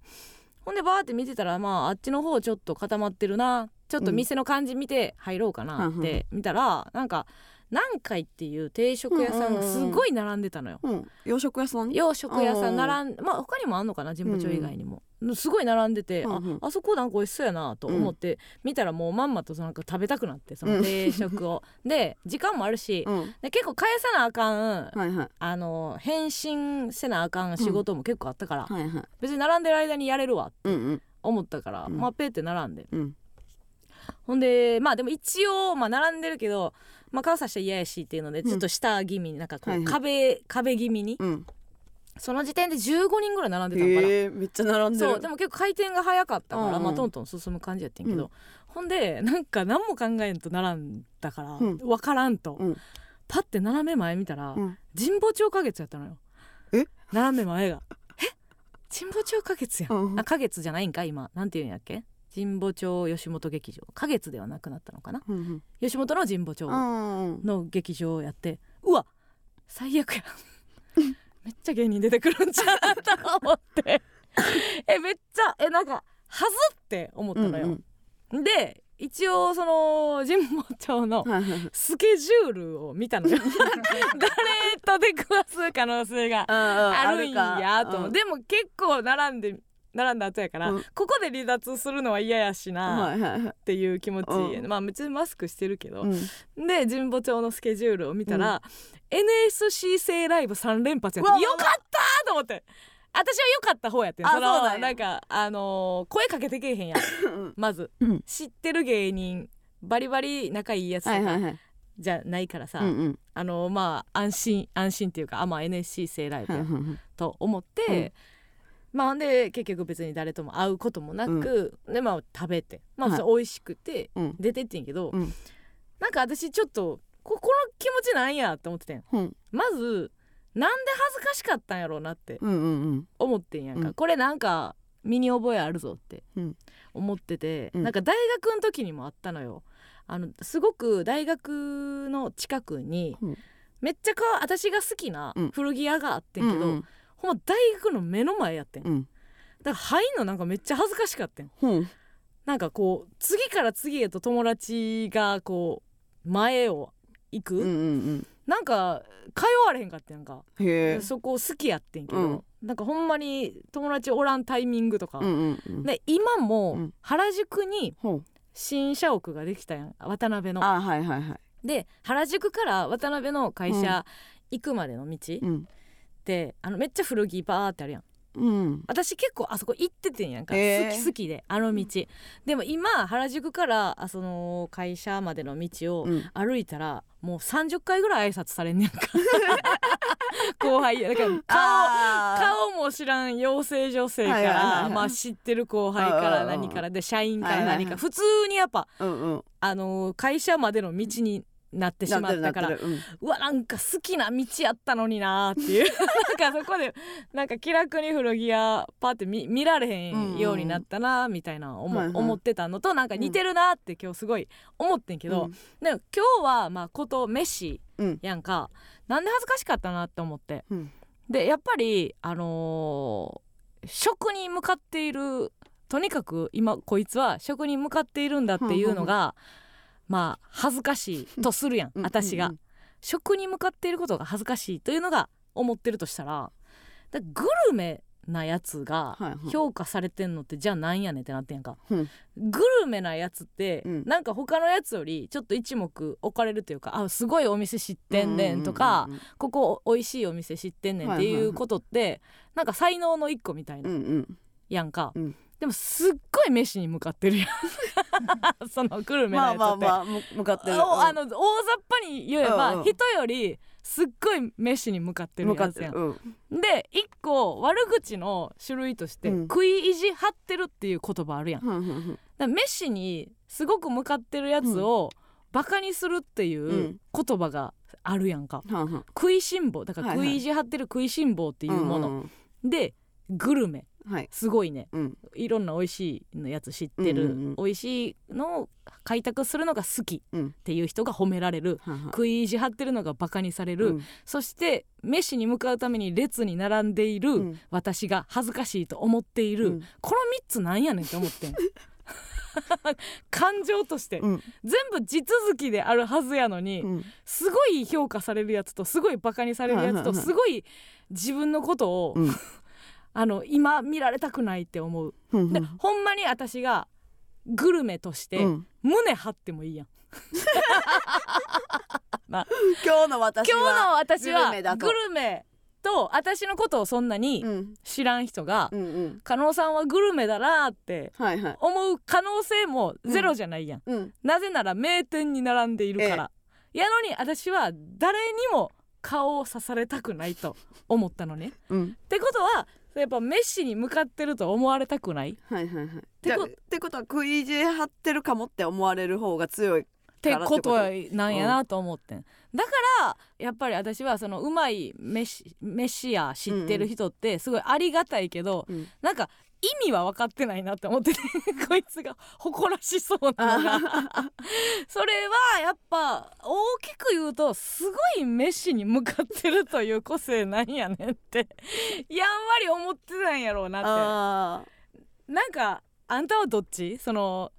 [SPEAKER 2] ほんでバーって見てたらまああっちの方ちょっと固まってるな。ちょっと店の感じ見て入ろうかなって見たら、なんか南海っていう定食屋さんがすごい並んでたのよ。
[SPEAKER 1] うん洋食屋さん
[SPEAKER 2] 洋食屋さん並んまあ他にもあんのかな神保町以外にも、すごい並んでて、
[SPEAKER 1] うんうん。
[SPEAKER 2] ああそこなんか美味しそうやなと思って、見たらもうまんまとなんか食べたくなってその定食を、[LAUGHS] で時間もあるし、
[SPEAKER 1] うん。
[SPEAKER 2] で結構返さなあかん
[SPEAKER 1] はいはい。
[SPEAKER 2] あの返信せなあかん仕事も結構あったから、
[SPEAKER 1] はいはい。
[SPEAKER 2] 別に並んでる間にやれるわって
[SPEAKER 1] うんうん。
[SPEAKER 2] 思ったから、
[SPEAKER 1] うん。
[SPEAKER 2] まあペーって並んで。
[SPEAKER 1] うん。
[SPEAKER 2] ほんでまあでも一応まあ並んでるけど、まあ、顔さして嫌やしっていうので
[SPEAKER 1] うん
[SPEAKER 2] ちょっと下気味になんかこう、壁壁気味に
[SPEAKER 1] うん
[SPEAKER 2] その時点で15人ぐらい並んでたのかな。
[SPEAKER 1] へえめっちゃ並んでる。
[SPEAKER 2] そうでも結構回転が早かったから、
[SPEAKER 1] うんうん。
[SPEAKER 2] まあ、トントン進む感じやってんけど、
[SPEAKER 1] うん。
[SPEAKER 2] ほんでなんか何も考えんと並んだから、
[SPEAKER 1] うん。
[SPEAKER 2] 分からんと、
[SPEAKER 1] うん。
[SPEAKER 2] パッて斜め前見たら、
[SPEAKER 1] うん。
[SPEAKER 2] 神保町花月やったのよ。
[SPEAKER 1] え？
[SPEAKER 2] 斜め前が。[LAUGHS] え？神保町花月やん、
[SPEAKER 1] うん
[SPEAKER 2] あ花月じゃないんか今。なんていうんやっけ？神保町吉本劇場。花月ではなくなったのかな？
[SPEAKER 1] うんうん。
[SPEAKER 2] 吉本の神保町
[SPEAKER 1] うん
[SPEAKER 2] の劇場やって。うわ最悪やめっちゃ芸人出てくるんちゃうと思って。[LAUGHS] えめっちゃえなんかはずって思ったのよ、で一応その神保町のスケジュールを見たのよ。誰と出くわす可能性があるんやと。思う、でも結構並んで並んだ後やから、
[SPEAKER 1] うん。
[SPEAKER 2] ここで離脱するのは嫌やし
[SPEAKER 1] は
[SPEAKER 2] なっていう気持ち、
[SPEAKER 1] うん。
[SPEAKER 2] まあ別にマスクしてるけど、
[SPEAKER 1] うん。
[SPEAKER 2] で神保町のスケジュールを見たら、NSC 生ライブ3連発やってよかったと思って。私は良かった方やってん。
[SPEAKER 1] あ
[SPEAKER 2] その
[SPEAKER 1] なんや。
[SPEAKER 2] なんかあのー声かけてけえへんやん。まず。
[SPEAKER 1] うん。
[SPEAKER 2] 知ってる芸人バリバリ仲いいやつとか、
[SPEAKER 1] はいはいはい。
[SPEAKER 2] じゃないからさ、
[SPEAKER 1] うんうん。
[SPEAKER 2] あのーまあ安心安心っていうかあまあ NSC 生ライブと思って、まあほんで結局別に誰とも会うこともなく、でまあ食べて。まあ
[SPEAKER 1] はい。
[SPEAKER 2] 美味しくて
[SPEAKER 1] うん。
[SPEAKER 2] 出てってんけど、
[SPEAKER 1] うん。
[SPEAKER 2] なんか私ちょっとここの気持ちなんやって思っててん。
[SPEAKER 1] うん。
[SPEAKER 2] まずなんで恥ずかしかったんやろうなって思ってんやんか、
[SPEAKER 1] うん。
[SPEAKER 2] これなんか身に覚えあるぞって
[SPEAKER 1] うん。
[SPEAKER 2] 思ってて、
[SPEAKER 1] うん。
[SPEAKER 2] なんか大学の時にもあったのよ。あのすごく大学の近くに、
[SPEAKER 1] うん。
[SPEAKER 2] めっちゃか私が好きな
[SPEAKER 1] うん。
[SPEAKER 2] 古着屋があってんけど、
[SPEAKER 1] うんうん
[SPEAKER 2] ほんま大学の目の前やってん、
[SPEAKER 1] うん。
[SPEAKER 2] だから入んのなんかめっちゃ恥ずかしかったん。
[SPEAKER 1] う。ん
[SPEAKER 2] なんかこう次から次へと友達がこう前を行く、
[SPEAKER 1] うんうん
[SPEAKER 2] なんか通われへんかったやんか。そこ好きやってんけど、
[SPEAKER 1] うん。
[SPEAKER 2] なんかほんまに友達おらんタイミングとか、
[SPEAKER 1] うんうんうん。
[SPEAKER 2] で今
[SPEAKER 1] う
[SPEAKER 2] も
[SPEAKER 1] ん。
[SPEAKER 2] 原宿に新社屋ができたやん。渡辺の。
[SPEAKER 1] あはいはいはい。
[SPEAKER 2] で原宿から渡辺の会社行くまでの道っ
[SPEAKER 1] うん。
[SPEAKER 2] て、あのめっちゃ古着バーってあるやん
[SPEAKER 1] うん。
[SPEAKER 2] 私結構あそこ行っててんやんか、
[SPEAKER 1] へー。
[SPEAKER 2] 好き好きであの道。でも今原宿からあその会社までの道を
[SPEAKER 1] うん。
[SPEAKER 2] 歩いたらもう30回ぐらい挨拶されんねんか。[LAUGHS] 後輩や。だから顔も知らん養成女性からまあ知ってる後輩から何からで社員から何か。普通にやっぱ
[SPEAKER 1] ーうんうん。
[SPEAKER 2] あのー会社までの道になってしまったから
[SPEAKER 1] なってるなってる
[SPEAKER 2] うわなんか好きな道やったのになーっていう。[LAUGHS] なんかそこでなんか気楽に古着屋パって見見られへんようになったなみたいな思,、思ってたのとなんか似てるなって今日すごい思ってんけど、
[SPEAKER 1] うん。
[SPEAKER 2] でも今日はまあこと飯
[SPEAKER 1] うん。
[SPEAKER 2] やんか。なんで恥ずかしかったなって思って。
[SPEAKER 1] うん。
[SPEAKER 2] でやっぱりあのー食に向かっているとにかく今こいつは食に向かっているんだっていうのがまあ恥ずかしいとするやん
[SPEAKER 1] うん
[SPEAKER 2] 私が、
[SPEAKER 1] うん
[SPEAKER 2] 食に向かっていることが恥ずかしいというのが思ってるとしたらだグルメなやつが評価されてんのってじゃあなんやねんってなってんやんか、
[SPEAKER 1] うん。
[SPEAKER 2] グルメなやつって、
[SPEAKER 1] うん。
[SPEAKER 2] なんか他のやつよりちょっと一目置かれるというかあすごいお店知ってんねんとか、
[SPEAKER 1] うんうん
[SPEAKER 2] ここおいしいお店知ってんねんっていうことって、なんか才能の一個みたいな、
[SPEAKER 1] うんうん。
[SPEAKER 2] やんか、
[SPEAKER 1] うん
[SPEAKER 2] でもすっごい飯に向かってるやん。[LAUGHS] そのグルメな
[SPEAKER 1] まあ
[SPEAKER 2] やつって、
[SPEAKER 1] まあまあむ向かってる。
[SPEAKER 2] おあの大雑把に言えば、
[SPEAKER 1] うんうん
[SPEAKER 2] 人よりすっごい飯に向かってるやつやん。
[SPEAKER 1] うん。
[SPEAKER 2] で一個悪口の種類として、
[SPEAKER 1] うん。
[SPEAKER 2] 食い意地張ってるっていう言葉あるやん。
[SPEAKER 1] うんうん
[SPEAKER 2] ら飯にすごく向かってるやつをバカにするっていううん。言葉があるやんか。
[SPEAKER 1] うんうん。
[SPEAKER 2] 食いしん坊。だから
[SPEAKER 1] はいはい。
[SPEAKER 2] 食い意地張ってる食いしん坊っていうもの、
[SPEAKER 1] んん。
[SPEAKER 2] でグルメ
[SPEAKER 1] はい。
[SPEAKER 2] すごいね。
[SPEAKER 1] うん。
[SPEAKER 2] いろんな美味しいのやつ知ってる、
[SPEAKER 1] うんうんうん。
[SPEAKER 2] 美味しいのを開拓するのが好き
[SPEAKER 1] うん。
[SPEAKER 2] っていう人が褒められる。
[SPEAKER 1] はん
[SPEAKER 2] 食い意地張ってるのがバカにされる、
[SPEAKER 1] うん。
[SPEAKER 2] そして飯に向かうために列に並んでいる、
[SPEAKER 1] うん。
[SPEAKER 2] 私が恥ずかしいと思っている、
[SPEAKER 1] うん。
[SPEAKER 2] この3つなんやねんって思ってん。[LAUGHS] 感情として、
[SPEAKER 1] うん。
[SPEAKER 2] 全部地続きであるはずやのに、
[SPEAKER 1] うん。
[SPEAKER 2] すごい評価されるやつとすごいバカにされるやつとすごい自分のことを、
[SPEAKER 1] うん [LAUGHS]
[SPEAKER 2] あの今見られたくないって思う。
[SPEAKER 1] うん
[SPEAKER 2] でほんまに私がグルメとして
[SPEAKER 1] うん。
[SPEAKER 2] 胸張ってもいいやん。[LAUGHS]
[SPEAKER 1] 今日の私
[SPEAKER 2] 今日
[SPEAKER 1] は
[SPEAKER 2] の私は
[SPEAKER 1] グルメだと。
[SPEAKER 2] グルメと私のことをそんなに
[SPEAKER 1] うん。
[SPEAKER 2] 知らん人が
[SPEAKER 1] うんうん
[SPEAKER 2] 加納さんはグルメだなって思う可能性もゼロじゃないやん、
[SPEAKER 1] うん。
[SPEAKER 2] なぜなら名店に並んでいるから、やのに私は誰にも顔を刺されたくないと思ったのね。
[SPEAKER 1] うん。
[SPEAKER 2] ってことはやっぱメッシに向かってると思われたくない？
[SPEAKER 1] はいはいはい。
[SPEAKER 2] てこ
[SPEAKER 1] ってことは食い意地張ってるかもって思われる方が強い
[SPEAKER 2] って
[SPEAKER 1] からってこと
[SPEAKER 2] なんやなと思ってん、だからやっぱり私はそのうまい飯飯や知ってる人ってすごいありがたいけど、
[SPEAKER 1] うん。
[SPEAKER 2] なんか意味は分かってないなって思ってて [LAUGHS] こいつが誇らしそうなのが。それはやっぱ大きく言うとすごい飯に向かってるという個性なんやねんってやんわり思ってたんやろうなって。
[SPEAKER 1] あ
[SPEAKER 2] なんかあんたはどっち？その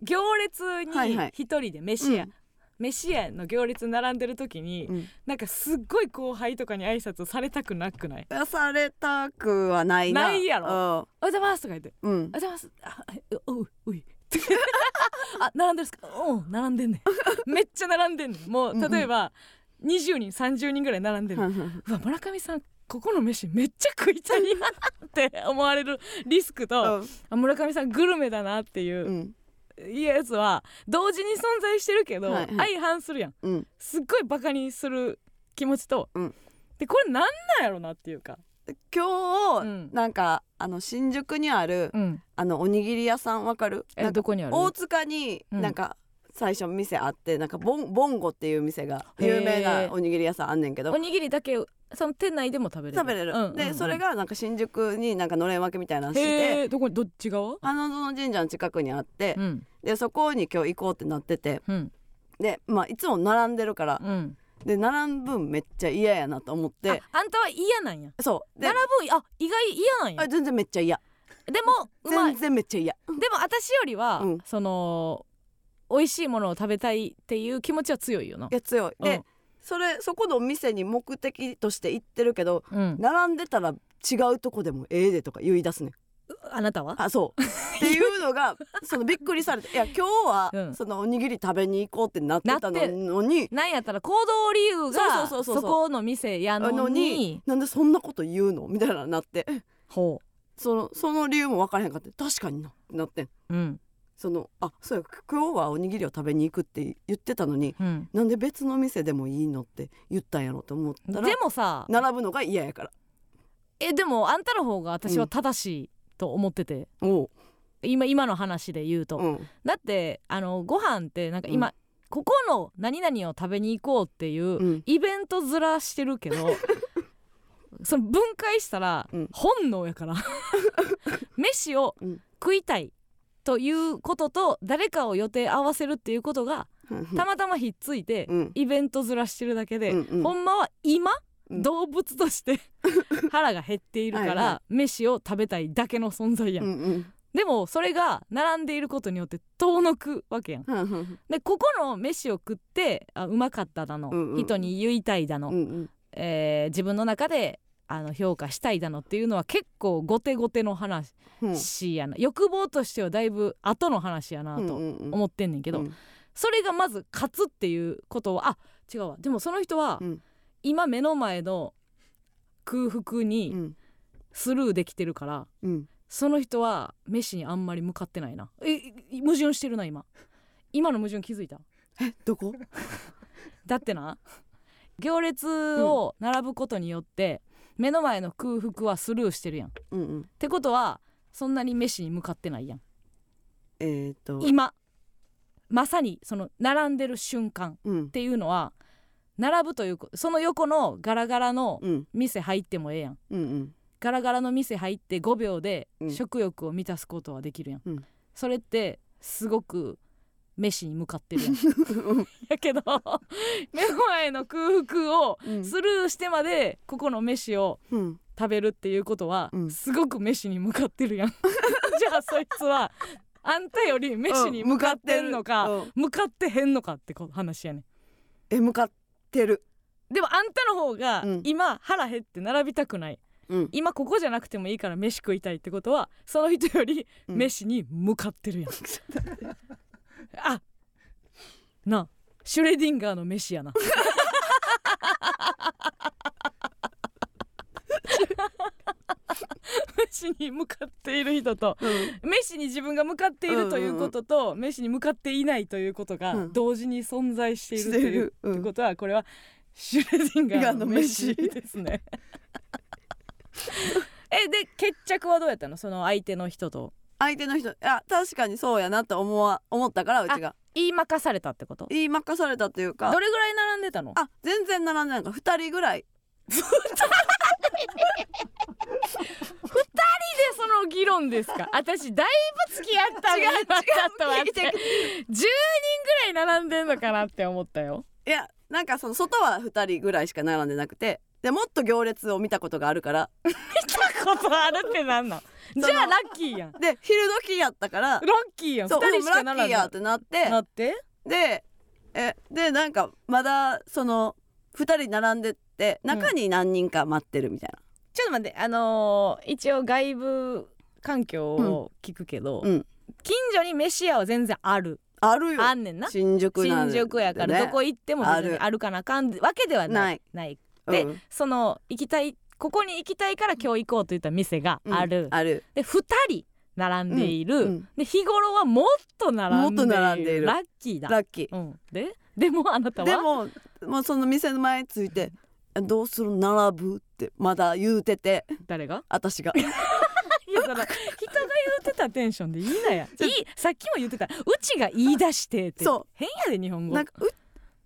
[SPEAKER 2] 行列に
[SPEAKER 1] はいはい。
[SPEAKER 2] 一人で飯屋、
[SPEAKER 1] うん
[SPEAKER 2] 飯屋の行列並んでる時に、
[SPEAKER 1] ーうん。
[SPEAKER 2] なんかすっごい後輩とかに挨拶されたくなくない？
[SPEAKER 1] されたくはないな。
[SPEAKER 2] ないやろ？おはようございますとか言って
[SPEAKER 1] うん。うん
[SPEAKER 2] おはようございます。あえおうおい。[LAUGHS] あ並んでるんですか？おう並んでんねん。めっちゃ並んでんねん。も
[SPEAKER 1] うんう
[SPEAKER 2] うん。例えば20人30人ぐらい並んでんねん
[SPEAKER 1] はいはい。う
[SPEAKER 2] わ村上さんここの飯めっちゃ食いたいなって思われるリスクと、あ村上さんグルメだなっていう
[SPEAKER 1] うん
[SPEAKER 2] いうやつは同時に存在してるけど、
[SPEAKER 1] はいはい。
[SPEAKER 2] 相反するやん。
[SPEAKER 1] うん。
[SPEAKER 2] すっごいバカにする気持ちと、
[SPEAKER 1] うん。
[SPEAKER 2] でこれなんなんやろなっていうか、
[SPEAKER 1] 今日、
[SPEAKER 2] うん。
[SPEAKER 1] なんかあの新宿にある、
[SPEAKER 2] うん、
[SPEAKER 1] あのおにぎり屋さんわかる？
[SPEAKER 2] えどこにある？
[SPEAKER 1] 大塚に
[SPEAKER 2] うん。
[SPEAKER 1] なんか最初店あってなんかボンボンゴっていう店が有名なおにぎり屋さんあんねんけど。
[SPEAKER 2] おにぎりだけその店内でも食べれる。
[SPEAKER 1] 食べれる、
[SPEAKER 2] うんうんうん。
[SPEAKER 1] でそれがなんか新宿になんかのれん分けみたいなのして
[SPEAKER 2] どこにどっち側？
[SPEAKER 1] 花園神社の近くにあって、
[SPEAKER 2] うん。
[SPEAKER 1] でそこに今日行こうってなってて。
[SPEAKER 2] うん。
[SPEAKER 1] でまあいつも並んでるから。
[SPEAKER 2] うん。
[SPEAKER 1] で並ぶんめっちゃ嫌やなと思って。
[SPEAKER 2] ああんたは嫌なんや？
[SPEAKER 1] そう。で
[SPEAKER 2] 並ぶんあ意外嫌なんや？
[SPEAKER 1] あ全然めっちゃ嫌。
[SPEAKER 2] でも
[SPEAKER 1] 全然めっちゃ嫌。
[SPEAKER 2] でも私よりは、
[SPEAKER 1] うん。
[SPEAKER 2] その美味しいものを食べたいっていう気持ちは強いよな。い
[SPEAKER 1] や強い。で、
[SPEAKER 2] うん。
[SPEAKER 1] それそこのお店に目的として行ってるけど
[SPEAKER 2] うん、
[SPEAKER 1] 並んでたら違うとこでもええでとか言い出すねん。
[SPEAKER 2] あなたは？
[SPEAKER 1] あそう。っていうのが [LAUGHS] そのびっくりされていや今日は、
[SPEAKER 2] うん。
[SPEAKER 1] そのおにぎり食べに行こうってなってたのに
[SPEAKER 2] なんやったら行動理由が
[SPEAKER 1] そうそうそうそう
[SPEAKER 2] そこの店やのに。
[SPEAKER 1] なんでそんなこと言うのみたいななって。
[SPEAKER 2] ほ
[SPEAKER 1] そのその理由も分からへんかって確かになってなってん。
[SPEAKER 2] ううん
[SPEAKER 1] そのあそうや今日はおにぎりを食べに行くって言ってたのに
[SPEAKER 2] うん。
[SPEAKER 1] なんで別の店でもいいのって言ったんやろと思ったら
[SPEAKER 2] でもさ
[SPEAKER 1] 並ぶのが嫌やから。
[SPEAKER 2] えでもあんたの方が私は正しいと思ってて、今今の話で言うと、
[SPEAKER 1] うん、
[SPEAKER 2] だってあのご飯ってなんか今、
[SPEAKER 1] うん。
[SPEAKER 2] ここの何々を食べに行こうっていう
[SPEAKER 1] うん。
[SPEAKER 2] イベントずらしてるけど [LAUGHS] その分解したら
[SPEAKER 1] うん。
[SPEAKER 2] 本能やから。[LAUGHS] 飯を
[SPEAKER 1] うん。
[SPEAKER 2] 食いたいということと誰かを予定合わせるっていうことがたまたまひっついて
[SPEAKER 1] うん。
[SPEAKER 2] イベントずらしてるだけで、
[SPEAKER 1] うんうん。
[SPEAKER 2] ほんまは今、
[SPEAKER 1] うん。
[SPEAKER 2] 動物として [LAUGHS] 腹が減っているから
[SPEAKER 1] はいは
[SPEAKER 2] 飯を食べたいだけの存在やん、
[SPEAKER 1] うんうん。
[SPEAKER 2] でもそれが並んでいることによって遠のくわけやん
[SPEAKER 1] うんうん。
[SPEAKER 2] でここの飯を食ってあうまかっただの、
[SPEAKER 1] うんうん。
[SPEAKER 2] 人に言いたいだの、
[SPEAKER 1] うんうん。
[SPEAKER 2] えー自分の中であの評価したいだのっていうのは結構後手後手の話
[SPEAKER 1] うん。
[SPEAKER 2] やな、欲望としてはだいぶ後の話やなと思ってんねんけど、
[SPEAKER 1] うん。
[SPEAKER 2] それがまず勝つっていうことはあ違うわ。でもその人は、
[SPEAKER 1] うん。
[SPEAKER 2] 今目の前の空腹
[SPEAKER 1] う
[SPEAKER 2] に
[SPEAKER 1] ん。
[SPEAKER 2] スルーできてるから、
[SPEAKER 1] うん。
[SPEAKER 2] その人は飯にあんまり向かってないな。えい矛盾してるな今。今の矛盾気づいた？
[SPEAKER 1] えどこ？[LAUGHS]
[SPEAKER 2] だってな行列を並ぶことによって、目の前の空腹はスルーしてるやん。っ
[SPEAKER 1] うんうん。
[SPEAKER 2] てことはそんなに飯に向かってないやん。
[SPEAKER 1] えっと。
[SPEAKER 2] 今まさにその並んでる瞬間っ
[SPEAKER 1] うん。
[SPEAKER 2] ていうのは並ぶというこその横のガラガラの
[SPEAKER 1] うん。
[SPEAKER 2] 店入ってもええやん。
[SPEAKER 1] うんうん。
[SPEAKER 2] ガラガラの店入って5秒で
[SPEAKER 1] うん。
[SPEAKER 2] 食欲を満たすことはできるやん、
[SPEAKER 1] うん。
[SPEAKER 2] それってすごく飯に向かってるやん。[LAUGHS] やけど [LAUGHS] 目の前の空腹を
[SPEAKER 1] うん。
[SPEAKER 2] スルーしてまでここの飯を
[SPEAKER 1] うん。
[SPEAKER 2] 食べるっていうことは、
[SPEAKER 1] うん。
[SPEAKER 2] すごく飯に向かってるやん。[LAUGHS] じゃあそいつはあんたより飯に向かってんのか、
[SPEAKER 1] うん。
[SPEAKER 2] 向かってへんのかってこ話やねん。
[SPEAKER 1] え向かってる。
[SPEAKER 2] でもあんたの方が
[SPEAKER 1] うん。
[SPEAKER 2] 今腹減って並びたくない。
[SPEAKER 1] うん。
[SPEAKER 2] 今ここじゃなくてもいいから飯食いたいってことはその人より
[SPEAKER 1] うん。
[SPEAKER 2] 飯に向かってるやん、あなあシュレディンガーの飯やな。[LAUGHS] 飯に向かっている人と
[SPEAKER 1] うん。
[SPEAKER 2] 飯に自分が向かっているということと、飯に向かっていないということが
[SPEAKER 1] うん。
[SPEAKER 2] 同時に存在しているという
[SPEAKER 1] うん。
[SPEAKER 2] ことはこれはシュレディンガーの飯
[SPEAKER 1] ガーの飯。
[SPEAKER 2] ですね。[LAUGHS] えで決着はどうやったの？その相手の人と
[SPEAKER 1] 相手の人いや確かにそうやなと思わ思ったからうちが。
[SPEAKER 2] 言いまかされたってこと？
[SPEAKER 1] 言いまかされたというか。
[SPEAKER 2] どれぐらい並んでたの？
[SPEAKER 1] あ全然並んでない。から2人ぐらい。
[SPEAKER 2] でその議論ですか？[LAUGHS] 私だいぶ付き合ったの。
[SPEAKER 1] 違う違
[SPEAKER 2] ちょっと待って。
[SPEAKER 1] 違う
[SPEAKER 2] 10人ぐらい並んでんのかなって思ったよ。
[SPEAKER 1] いやなんかその外は2人ぐらいしか並んでなくてでもっと行列を見たことがあるから。
[SPEAKER 2] 見たことあるってなんなんじゃあラッキーやん。ラ
[SPEAKER 1] で昼時やったから。
[SPEAKER 2] ッキーやん。
[SPEAKER 1] そう
[SPEAKER 2] 2人しか
[SPEAKER 1] ラッ
[SPEAKER 2] 並んで
[SPEAKER 1] キーやってなって。
[SPEAKER 2] なって？
[SPEAKER 1] でえでなんかまだその2人並んでって中に何人か待ってるみたいな、
[SPEAKER 2] ちょっと待ってあのー一応外部環境を聞くけど、
[SPEAKER 1] うん。
[SPEAKER 2] 近所に飯屋は全然ある。
[SPEAKER 1] あるよ。
[SPEAKER 2] あんねんな。
[SPEAKER 1] 新宿なんで
[SPEAKER 2] 新宿やからどこ行っても別に
[SPEAKER 1] ある
[SPEAKER 2] あるかなあかんわけではない。ないで
[SPEAKER 1] うん。
[SPEAKER 2] その行きたいここに行きたいから今日行こうといった店がある、
[SPEAKER 1] うん。ある。
[SPEAKER 2] で2人並んでいる、
[SPEAKER 1] うん。うん。
[SPEAKER 2] で日頃はもっと並んでいる。
[SPEAKER 1] もっと並んでいる。
[SPEAKER 2] ラッキーだ。
[SPEAKER 1] ラッキー。
[SPEAKER 2] うん、ででもあなたは？
[SPEAKER 1] でももうその店の前について「どうする？並ぶ?」ってまだ言うてて。
[SPEAKER 2] 誰が？
[SPEAKER 1] 私が。[LAUGHS]
[SPEAKER 2] いやその人が言うてたテンションでいいなや。[LAUGHS] いいさっきも言ってた。うちが言い出してって。
[SPEAKER 1] そう。
[SPEAKER 2] 変やで日本語。
[SPEAKER 1] なんかう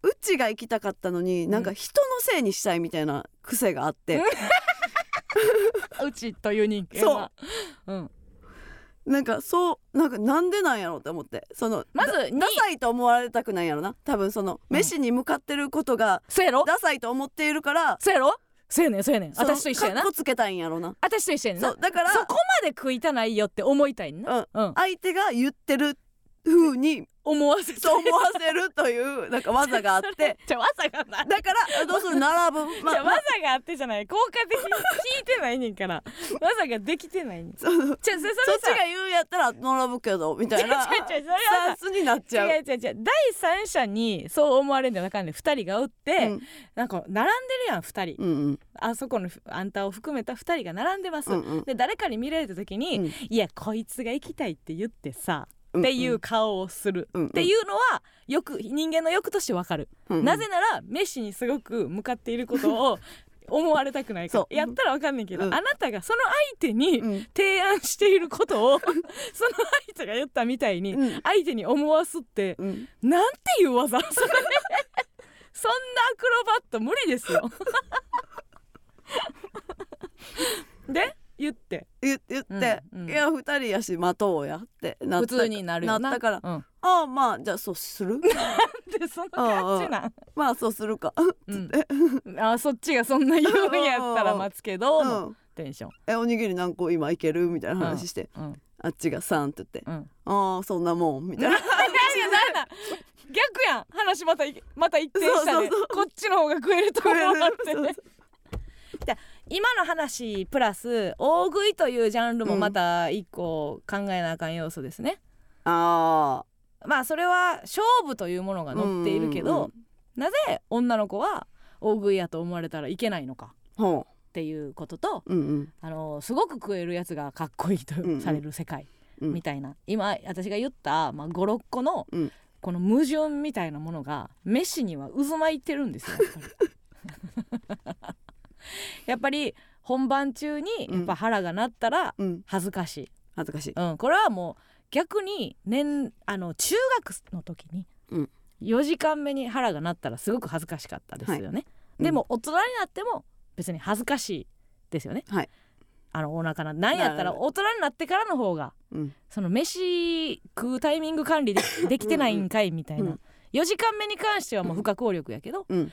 [SPEAKER 1] うちが行きたかったのに、なんか人のせいにしたいみたいな癖があって、
[SPEAKER 2] う [LAUGHS] ちという人間は。う、ん、
[SPEAKER 1] なんかそうなんかなんでなんやろうって思って。その
[SPEAKER 2] まず
[SPEAKER 1] ダサいと思われたくないんやろな。多分その
[SPEAKER 2] うん。
[SPEAKER 1] 飯に向かってることが
[SPEAKER 2] そうやろ？
[SPEAKER 1] ダサいと思っているから
[SPEAKER 2] そうやろ？そうやねんそうやねん。私と一緒やな。
[SPEAKER 1] かっこつけたいんやろな。
[SPEAKER 2] 私と一緒やねんな。
[SPEAKER 1] そうだから
[SPEAKER 2] そこまで食いたないよって思いたいんな。うん。
[SPEAKER 1] 相手が言ってる風に
[SPEAKER 2] 思わせて。
[SPEAKER 1] そう思わせるというなんか技があって。[LAUGHS]
[SPEAKER 2] じゃあ技がない。
[SPEAKER 1] だからどうする並ぶ。[LAUGHS] ま
[SPEAKER 2] じゃあ技があってじゃない。効果的に聞いてないねんから。技ができてないねん。
[SPEAKER 1] そ
[SPEAKER 2] それ
[SPEAKER 1] そっち
[SPEAKER 2] さ
[SPEAKER 1] が言うんやったら並ぶけどみたいな [LAUGHS] スタンスになっちゃう。
[SPEAKER 2] 違う違う違う。第三者にそう思われるんじゃなかんねん2人がおって、
[SPEAKER 1] うん。
[SPEAKER 2] なんか並んでるやん2人、
[SPEAKER 1] うんうん。
[SPEAKER 2] あそこのあんたを含めた2人が並んでます、
[SPEAKER 1] うんうん。
[SPEAKER 2] で誰かに見られた時に、
[SPEAKER 1] うん。
[SPEAKER 2] いやこいつが行きたいって言ってさ、
[SPEAKER 1] うん
[SPEAKER 2] っていう顔をする、
[SPEAKER 1] うんうん。
[SPEAKER 2] っていうのはよく人間の欲としてわかる、
[SPEAKER 1] うんうん。
[SPEAKER 2] なぜならメッシにすごく向かっていることを [LAUGHS] 思われたくないから。やったらわかんないけど、
[SPEAKER 1] うん。
[SPEAKER 2] あなたがその相手に
[SPEAKER 1] うん。
[SPEAKER 2] 提案していることを [LAUGHS] その相手が言ったみたいに
[SPEAKER 1] うん。
[SPEAKER 2] 相手に思わすって
[SPEAKER 1] うん。
[SPEAKER 2] なんていう技？それ。[LAUGHS] そんなアクロバット無理ですよ。で言って。
[SPEAKER 1] 言言って、
[SPEAKER 2] うんうん。
[SPEAKER 1] いや二人やし待とうやってなった。
[SPEAKER 2] 普通になるよな。
[SPEAKER 1] なったから
[SPEAKER 2] うん、
[SPEAKER 1] ああまあじゃあそうする。[LAUGHS]
[SPEAKER 2] でそんな感じなん？
[SPEAKER 1] まあそうするか。
[SPEAKER 2] うん、[LAUGHS] あそっちがそんな言うんやったら待つけど、
[SPEAKER 1] うん。
[SPEAKER 2] テンション、
[SPEAKER 1] えおにぎり何個今いける？みたいな話して、
[SPEAKER 2] うん。
[SPEAKER 1] あっちが3って言って。
[SPEAKER 2] うん、
[SPEAKER 1] ああそんなもんみたいな。[LAUGHS]
[SPEAKER 2] 逆やん。話またいまた一転したで。
[SPEAKER 1] そうそうそう。
[SPEAKER 2] こっちの方が食えると思われて
[SPEAKER 1] そう
[SPEAKER 2] ね今の話プラス大食いというジャンルもまた一個考えなあかん要素ですね、
[SPEAKER 1] あ
[SPEAKER 2] まあそれは勝負というものが
[SPEAKER 1] あ
[SPEAKER 2] 載っているけど、
[SPEAKER 1] うんうんうん。
[SPEAKER 2] なぜ女の子は大食いやと思われたらいけないのか
[SPEAKER 1] ほ
[SPEAKER 2] っていうことと
[SPEAKER 1] ううんうん。
[SPEAKER 2] あのすごく食えるやつがかっこいいと
[SPEAKER 1] うんうん。
[SPEAKER 2] される世界
[SPEAKER 1] うん。
[SPEAKER 2] みたいな、今私が言った、まあ、56個の
[SPEAKER 1] うん。
[SPEAKER 2] この矛盾みたいなものがメッシには渦巻いてるんですよ [LAUGHS] やっぱり本番中にやっぱ腹が鳴ったら
[SPEAKER 1] うん。
[SPEAKER 2] 恥ずかしい、
[SPEAKER 1] 恥ずかしい。
[SPEAKER 2] うん、これはもう逆に年あの中学の時に
[SPEAKER 1] うん。
[SPEAKER 2] 4時間目に腹が鳴ったらすごく恥ずかしかったですよね、
[SPEAKER 1] うん。
[SPEAKER 2] でも大人になっても別に恥ずかしいですよね、
[SPEAKER 1] はい。
[SPEAKER 2] あのお腹ななんやったら大人になってからの方が
[SPEAKER 1] うん。
[SPEAKER 2] その飯食うタイミング管理でできてないんかいみたいな、
[SPEAKER 1] うん。
[SPEAKER 2] 4時間目に関してはもう不可抗力やけど、
[SPEAKER 1] うん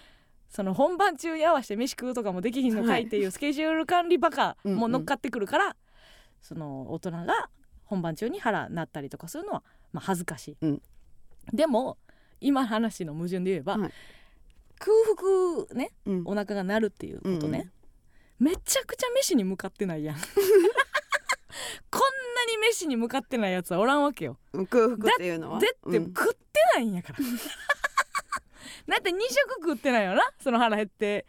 [SPEAKER 2] その本番中に合わせて飯食うとかもできひんのかいっていうスケジュール管理バカも乗っかってくるから、その大人が本番中に腹なったりとかするのはまあ恥ずかしい、
[SPEAKER 1] うん。
[SPEAKER 2] でも今の話の矛盾で言えば、
[SPEAKER 1] はい。
[SPEAKER 2] 空腹ね
[SPEAKER 1] うん。
[SPEAKER 2] お腹が鳴るっていうことね、めちゃくちゃ飯に向かってないやん。[LAUGHS] こんなに飯に向かってないやつはおらんわけよ。
[SPEAKER 1] 空腹っていうのは。
[SPEAKER 2] だって
[SPEAKER 1] うん。
[SPEAKER 2] 食ってないんやからだって2食食ってないよなその腹減って。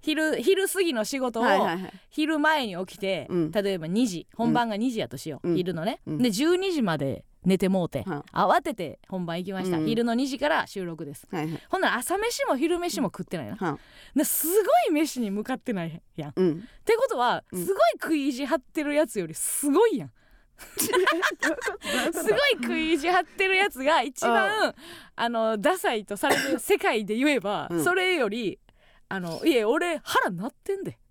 [SPEAKER 2] 昼昼過ぎの仕事を
[SPEAKER 1] はいはいはい。
[SPEAKER 2] 昼前に起きて、
[SPEAKER 1] うん。
[SPEAKER 2] 例えば2時本番が2時やとしよう、
[SPEAKER 1] うん。
[SPEAKER 2] 昼のね、
[SPEAKER 1] うん。
[SPEAKER 2] で12時まで寝てもうて、
[SPEAKER 1] はい
[SPEAKER 2] 慌てて本番行きました、
[SPEAKER 1] うん。
[SPEAKER 2] 昼の2時から収録です。
[SPEAKER 1] はいはい。
[SPEAKER 2] ほんなら朝飯も昼飯も食ってないな、すごい飯に向かってないやん。っ
[SPEAKER 1] うん。
[SPEAKER 2] てことは
[SPEAKER 1] うん。
[SPEAKER 2] すごい食い意地張ってるやつよりすごいやんすごい食い意地張ってるやつが一番あのダサいとされる世界で言えば、
[SPEAKER 1] うん。
[SPEAKER 2] それよりあのいえ俺腹なってんで。[LAUGHS]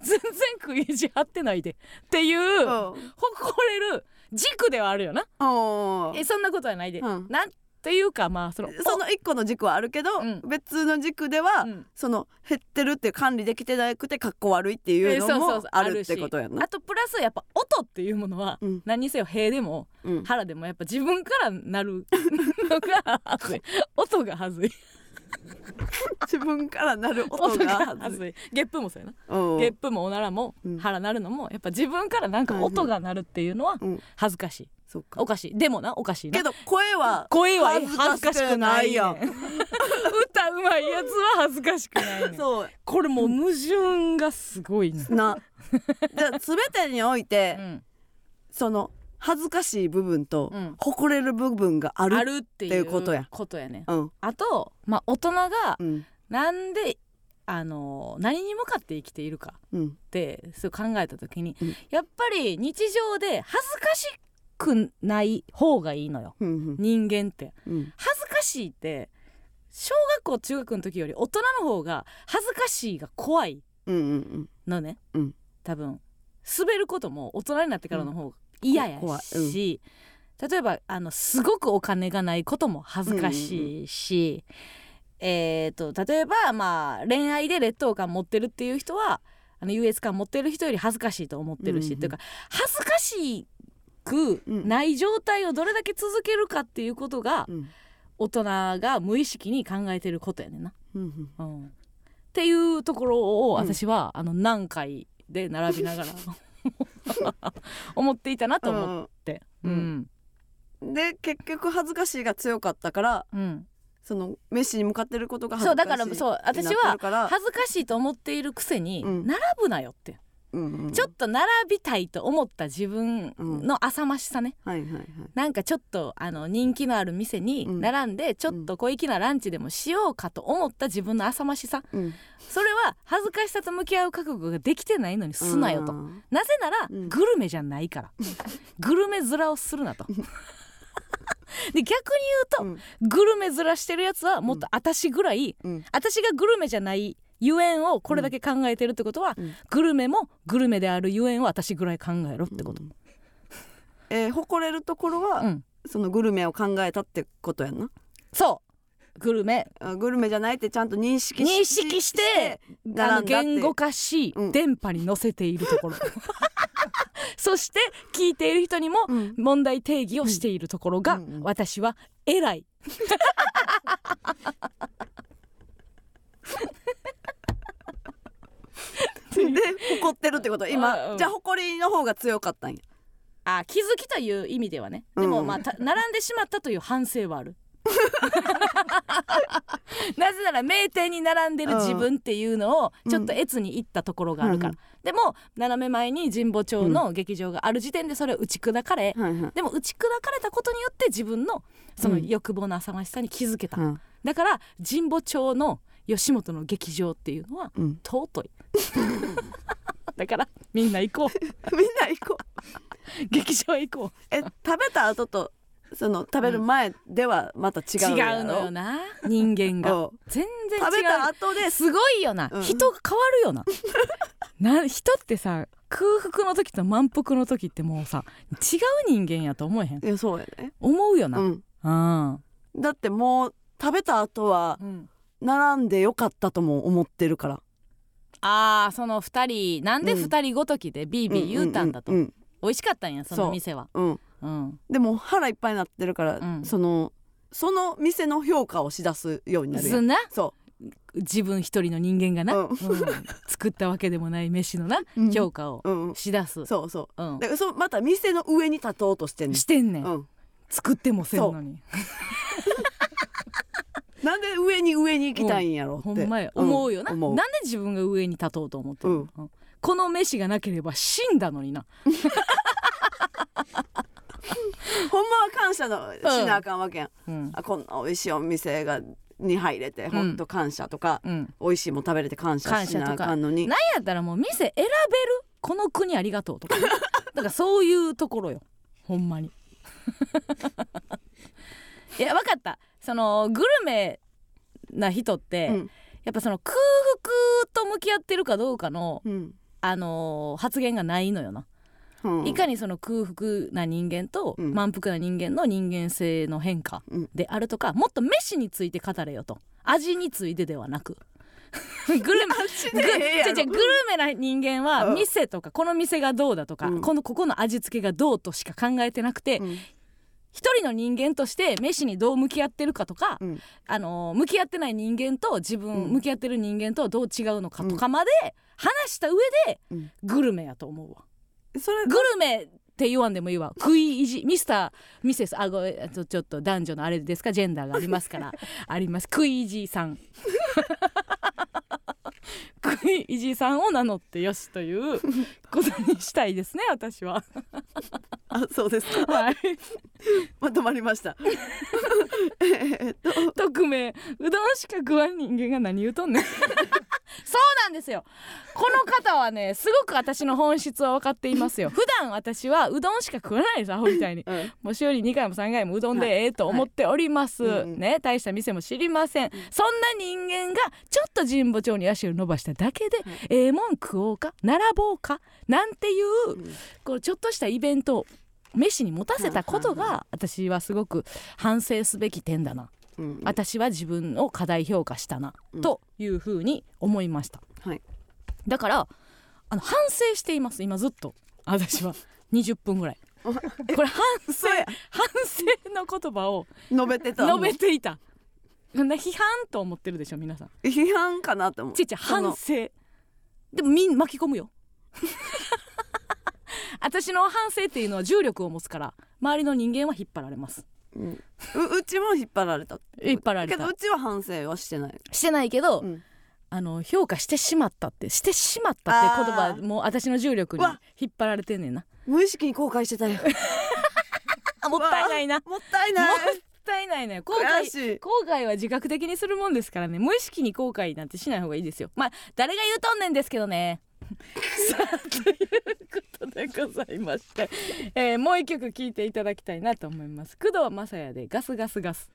[SPEAKER 2] 全然食い意地張ってないでっていう
[SPEAKER 1] うん。
[SPEAKER 2] 誇れる軸ではあるよな。えそんなことはないで、
[SPEAKER 1] うん。
[SPEAKER 2] なんというかまあその
[SPEAKER 1] その一個の軸はあるけど、
[SPEAKER 2] うん。
[SPEAKER 1] 別の軸では、
[SPEAKER 2] うん。
[SPEAKER 1] その減ってるって管理できてなくてかっこ悪いっていうのもあるっ
[SPEAKER 2] して
[SPEAKER 1] ことやんな。
[SPEAKER 2] あ。とプラスやっぱ音っていうものは、
[SPEAKER 1] うん。
[SPEAKER 2] 何にせよ塀でも
[SPEAKER 1] うん。
[SPEAKER 2] 腹でもやっぱ自分からなる [LAUGHS] のが音がはずい。
[SPEAKER 1] 自分からなる音
[SPEAKER 2] 音が
[SPEAKER 1] が
[SPEAKER 2] はずい。ゲップもそうやな。
[SPEAKER 1] うん。
[SPEAKER 2] ゲップもおならも
[SPEAKER 1] うん。
[SPEAKER 2] 腹なるのもやっぱ自分からなんか音が鳴るっていうのは
[SPEAKER 1] うん。
[SPEAKER 2] 恥ずかしいおかしい。でもなおかしいな。
[SPEAKER 1] けど声は
[SPEAKER 2] 声は
[SPEAKER 1] 恥
[SPEAKER 2] 恥ずかしくないやん。歌うまいやつは恥ずかしくないねん。
[SPEAKER 1] そう。
[SPEAKER 2] これもう矛盾がすごいね
[SPEAKER 1] な。じゃあ全てにおいて、
[SPEAKER 2] うん。
[SPEAKER 1] その恥ずかしい部分と、
[SPEAKER 2] うん。
[SPEAKER 1] 誇れる部分がある
[SPEAKER 2] あるってい
[SPEAKER 1] いううことや。
[SPEAKER 2] ことやね。
[SPEAKER 1] うん。
[SPEAKER 2] あとまあ大人が
[SPEAKER 1] うん。
[SPEAKER 2] なんであの何に向かって生きているか
[SPEAKER 1] うん。
[SPEAKER 2] ってそう考えた時に、
[SPEAKER 1] うん。
[SPEAKER 2] やっぱり日常で恥ずかしくない方がいいのよ。
[SPEAKER 1] うん
[SPEAKER 2] 人間って。
[SPEAKER 1] うん。
[SPEAKER 2] 恥ずかしいって小学校中学の時より大人の方が恥ずかしいが怖い
[SPEAKER 1] うんうん
[SPEAKER 2] のね、
[SPEAKER 1] うん。
[SPEAKER 2] 多分。滑ることも大人になってからの方が嫌や
[SPEAKER 1] 怖い。
[SPEAKER 2] し、例えばあのすごくお金がないことも恥ずかしいし、えー、と例えばまあ恋愛で劣等感持ってるっていう人はあの優越感持ってる人より恥ずかしいと思ってるし、
[SPEAKER 1] うんうん
[SPEAKER 2] っていうか恥ずかしくない状態をどれだけ続けるかっていうことが
[SPEAKER 1] うん。
[SPEAKER 2] 大人が無意識に考えてることやねんな。
[SPEAKER 1] うん
[SPEAKER 2] うん。っていうところを
[SPEAKER 1] うん。
[SPEAKER 2] 私は、あの何回で並びながら [LAUGHS] 思っていたなと思って。う
[SPEAKER 1] うん。ん。で結局恥ずかしいが強かったから
[SPEAKER 2] うん。
[SPEAKER 1] そのメッシに向かってることが恥
[SPEAKER 2] そう
[SPEAKER 1] ずかしい
[SPEAKER 2] だからそう私は恥ずかしいと思っているくせに
[SPEAKER 1] うん。
[SPEAKER 2] 並ぶなよって、
[SPEAKER 1] うんうん。
[SPEAKER 2] ちょっと並びたいと思った自分の浅ましさね、
[SPEAKER 1] はいはいはい。
[SPEAKER 2] なんかちょっとあの人気のある店に
[SPEAKER 1] うん。
[SPEAKER 2] 並んでちょっと小粋なランチでもしようかと思った自分の浅ましさ。
[SPEAKER 1] うん。
[SPEAKER 2] それは恥ずかしさと向き合う覚悟ができてないのにすなよと。
[SPEAKER 1] うん。
[SPEAKER 2] なぜなら、
[SPEAKER 1] うん。
[SPEAKER 2] グルメじゃないから。グルメ面をするなと。で逆に言うと、グルメ面してるやつはもっと私ぐらい、
[SPEAKER 1] うん。
[SPEAKER 2] 私がグルメじゃないゆえんをこれだけ考えてるってことは、
[SPEAKER 1] うん。
[SPEAKER 2] グルメもグルメであるゆえんを私ぐらい考えろってこと、
[SPEAKER 1] うん。えー誇れるところは、
[SPEAKER 2] うん。
[SPEAKER 1] そのグルメを考えたってことやんな？
[SPEAKER 2] そう。グルメ。
[SPEAKER 1] あグルメじゃないってちゃんと認識し
[SPEAKER 2] 認識してあの言語化し、
[SPEAKER 1] うん。
[SPEAKER 2] 電波に乗せているところ。[LAUGHS] そして聞いている人にも
[SPEAKER 1] うん。
[SPEAKER 2] 問題定義をしているところが、
[SPEAKER 1] うんうん。
[SPEAKER 2] 私は偉い [LAUGHS]
[SPEAKER 1] で誇ってるってこと？
[SPEAKER 2] うんうん。
[SPEAKER 1] 今じゃあ誇りの方が強かったんや。
[SPEAKER 2] あ気づきという意味ではね。でも、
[SPEAKER 1] うん。
[SPEAKER 2] まあた並んでしまったという反省はある。[LAUGHS] なぜなら名店に並んでる自分っていうのをちょっと越に行ったところがあるから、
[SPEAKER 1] うん
[SPEAKER 2] でも斜め前に神保町の劇場がある時点でそれを打ち砕かれ、
[SPEAKER 1] はいはい。
[SPEAKER 2] でも打ち砕かれたことによって自分のその欲望の浅ましさに気づけた、
[SPEAKER 1] うん。
[SPEAKER 2] だから神保町の吉本の劇場っていうのは
[SPEAKER 1] うん。
[SPEAKER 2] 尊い [LAUGHS] だからみんな行こう。[LAUGHS]
[SPEAKER 1] みんな行こう。
[SPEAKER 2] 劇場行こう。
[SPEAKER 1] え食べた後とその食べる前ではまた違う
[SPEAKER 2] 違
[SPEAKER 1] やろ？
[SPEAKER 2] うのよな。人間が。
[SPEAKER 1] うん。
[SPEAKER 2] 全然違う。
[SPEAKER 1] 食べた後です
[SPEAKER 2] ごいよな、
[SPEAKER 1] うん。
[SPEAKER 2] 人が変わるよな。[LAUGHS] な人ってさ空腹の時と満腹の時ってもうさ違う人間やと思えへん。
[SPEAKER 1] いやそうやね。
[SPEAKER 2] 思うよな、
[SPEAKER 1] うん。
[SPEAKER 2] うん。
[SPEAKER 1] だってもう食べた後は並んでよかったとも思ってるから
[SPEAKER 2] あーその2人なんで2人ごときでビービー言うたんだと、
[SPEAKER 1] うん
[SPEAKER 2] 美味しかったんやその店は。
[SPEAKER 1] うん。うん。
[SPEAKER 2] うん
[SPEAKER 1] でも腹いっぱいになってるから、
[SPEAKER 2] うん。
[SPEAKER 1] そのその店の評価をしだすようになるやん。そ
[SPEAKER 2] 自分一人の人間がな、
[SPEAKER 1] うん。
[SPEAKER 2] うん。作ったわけでもない飯のな、
[SPEAKER 1] うん。
[SPEAKER 2] 評価をしだす。
[SPEAKER 1] そうそう。
[SPEAKER 2] うん。
[SPEAKER 1] だからそうまた店の上に立とうとしてんねん。
[SPEAKER 2] してんねん、作ってもせんのに
[SPEAKER 1] なんで上に上に行きたいんやろって、
[SPEAKER 2] ほんまや。思うよな、
[SPEAKER 1] 思う。
[SPEAKER 2] なんで自分が上に立とうと思ってるの、うん。この飯がなければ死んだのにな。[LAUGHS]
[SPEAKER 1] ほんまは感謝のしなあかんわけやん、
[SPEAKER 2] うん。
[SPEAKER 1] あこんな美味しいお店がに入れてほんと感謝とか、
[SPEAKER 2] うん。
[SPEAKER 1] 美味しいもん食べれて感謝しなあかんのに。
[SPEAKER 2] なんやったらもう店選べる？この国ありがとうとか。[LAUGHS] だからそういうところよ。ほんまに。[LAUGHS] いや分かったそのグルメな人って、
[SPEAKER 1] うん。
[SPEAKER 2] やっぱその空腹と向き合ってるかどうかの、
[SPEAKER 1] うん。
[SPEAKER 2] あのー発言がないのよな、
[SPEAKER 1] うん。
[SPEAKER 2] いかにその空腹な人間と
[SPEAKER 1] うん。
[SPEAKER 2] 満腹な人間の人間性の変化
[SPEAKER 1] うん。
[SPEAKER 2] であるとかもっと飯について語れよと。味についてではなく。[LAUGHS] グルメ
[SPEAKER 1] 味
[SPEAKER 2] ぐ
[SPEAKER 1] でええやろ
[SPEAKER 2] 違う違うグルメな人間は
[SPEAKER 1] うん。
[SPEAKER 2] 店とかこの店がどうだとか、
[SPEAKER 1] うん。
[SPEAKER 2] このここの味付けがどうとしか考えてなくて、
[SPEAKER 1] うん
[SPEAKER 2] 一人の人間として飯にどう向き合ってるかとか、
[SPEAKER 1] うん。
[SPEAKER 2] あのー向き合ってない人間と自分、
[SPEAKER 1] うん。
[SPEAKER 2] 向き合ってる人間とどう違うのかとかまで話した上で、
[SPEAKER 1] うん。
[SPEAKER 2] グルメやと思うわ。
[SPEAKER 1] それ
[SPEAKER 2] グルメって言わんでもいいわ。食い意地。ミスターミセスあごちょっと男女のあれですか？ジェンダーがありますから。[LAUGHS] あります。食い意地さん。[LAUGHS] 食い意地さんを名乗ってよしということにしたいですね私は。
[SPEAKER 1] あそうですか？
[SPEAKER 2] はい。
[SPEAKER 1] まとまりました。[LAUGHS] えーっと。
[SPEAKER 2] 匿名うどんしか食わん人間が何言うとんねん。[LAUGHS] そうなんですよ。この方はねすごく私の本質は分かっていますよ。[LAUGHS] 普段私はうどんしか食わないですアホみたいに。
[SPEAKER 1] うん。
[SPEAKER 2] もう週に2回も3回もうどんでええと思っております、
[SPEAKER 1] はいうんうん。
[SPEAKER 2] ね大した店も知りません、そんな人間がちょっと神保町に足を伸ばしただけで、ええもん食おうか並ぼうかなんていう、
[SPEAKER 1] ん。
[SPEAKER 2] こうちょっとしたイベントを飯に持たせたことが私はすごく反省すべき点だな。
[SPEAKER 1] うん
[SPEAKER 2] 私は自分を過大評価したな、
[SPEAKER 1] うん。
[SPEAKER 2] というふうに思いました。
[SPEAKER 1] はい。
[SPEAKER 2] だからあの反省しています今ずっと。私は。[LAUGHS] 20分ぐらい。[LAUGHS] これ反省反省の言葉を
[SPEAKER 1] 述べてた
[SPEAKER 2] 述べていた。な批判と思ってるでしょ皆さん。
[SPEAKER 1] 批判かなと思う。
[SPEAKER 2] ちいちゃ
[SPEAKER 1] その
[SPEAKER 2] 反省。でもみん巻き込むよ [LAUGHS] 私の反省っていうのは重力を持つから周りの人間は引っ張られます。
[SPEAKER 1] うん。ううちも引っ張られた
[SPEAKER 2] 引っ張られた。
[SPEAKER 1] けどうちは反省はしてない。
[SPEAKER 2] してないけど、
[SPEAKER 1] うん。
[SPEAKER 2] あの評価してしまったってしてしまったって言葉もう私の重力に引っ張られてんねんな。
[SPEAKER 1] 無意識に後悔してたよ。
[SPEAKER 2] あ [LAUGHS] もったいないな。も
[SPEAKER 1] もったいない。
[SPEAKER 2] ったいないね。後悔後悔は自覚的にするもんですからね。無意識に後悔なんてしない方がいいですよ。まあ誰が言うとんねんですけどね [LAUGHS] さあということでございまして、えーもう一曲聴いていただきたいなと思います。工藤雅也でガスガスガス。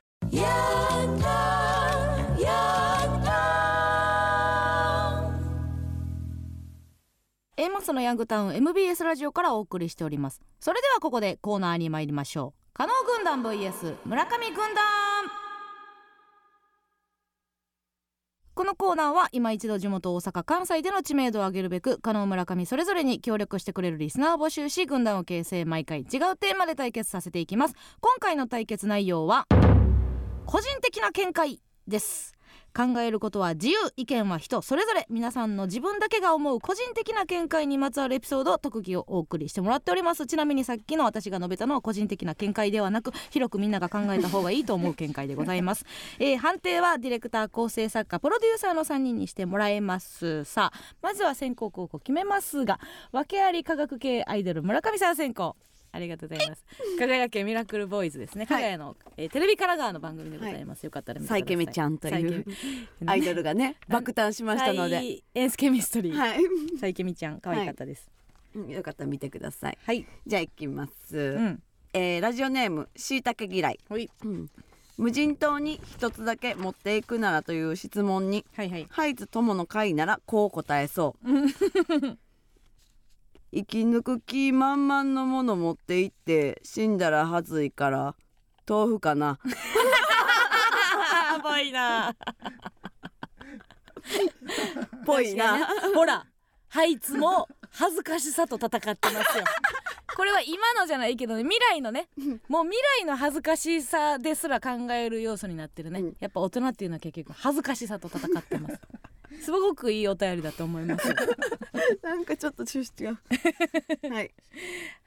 [SPEAKER 2] エイモスのヤングタウン MBS ラジオからお送りしております。それではここでコーナーに参りましょう。加納軍団 vs 村上軍団このコーナーは今一度地元大阪関西での知名度を上げるべく加納村上それぞれに協力してくれるリスナーを募集し軍団を形成毎回違うテーマで対決させていきます。今回の対決内容は個人的な見解です。考えることは自由意見は人それぞれ皆さんの自分だけが思う個人的な見解にまつわるエピソード特技をお送りしてもらっております。ちなみにさっきの私が述べたのは個人的な見解ではなく広くみんなが考えた方がいいと思う見解でございます、[LAUGHS] えー判定はディレクター構成作家プロデューサーの3人にしてもらえます。さあまずは先行後攻決めますが訳あり科学系アイドル村上さん先行。ありがとうございます。輝けミラクルボーイズですね、
[SPEAKER 1] はい。
[SPEAKER 2] 輝の、えーテレビ神奈川の番組でございます、よかったら見てください。
[SPEAKER 1] サイケミちゃんという。
[SPEAKER 2] サ
[SPEAKER 1] アイドルがね [LAUGHS] 爆誕しましたの
[SPEAKER 2] サ
[SPEAKER 1] で
[SPEAKER 2] イエンスケミストリー、
[SPEAKER 1] はい。
[SPEAKER 2] サイケミちゃん可愛かったです。
[SPEAKER 1] うんよかったら見てください。
[SPEAKER 2] はい、
[SPEAKER 1] じゃあ行きます、
[SPEAKER 2] うん。
[SPEAKER 1] えーラジオネームしいたけ嫌い、
[SPEAKER 2] はい。
[SPEAKER 1] うん。無人島に一つだけ持っていくならという質問に
[SPEAKER 2] はいはい。
[SPEAKER 1] ハイズ友の会ならこう答えそう [LAUGHS] 生き抜く気満々のもの持って行って死んだらはずいから豆腐かな。
[SPEAKER 2] やばいな。
[SPEAKER 1] ぽいな。
[SPEAKER 2] ほらハイツも恥ずかしさと戦ってますよ。これは今のじゃないけどね未来のね。もう未来の恥ずかしさですら考える要素になってるね、
[SPEAKER 1] うん。
[SPEAKER 2] やっぱ大人っていうのは結局恥ずかしさと戦ってますすごくいいお便りだと思います。[LAUGHS]
[SPEAKER 1] なんかちょっと抽出が。[LAUGHS] はい。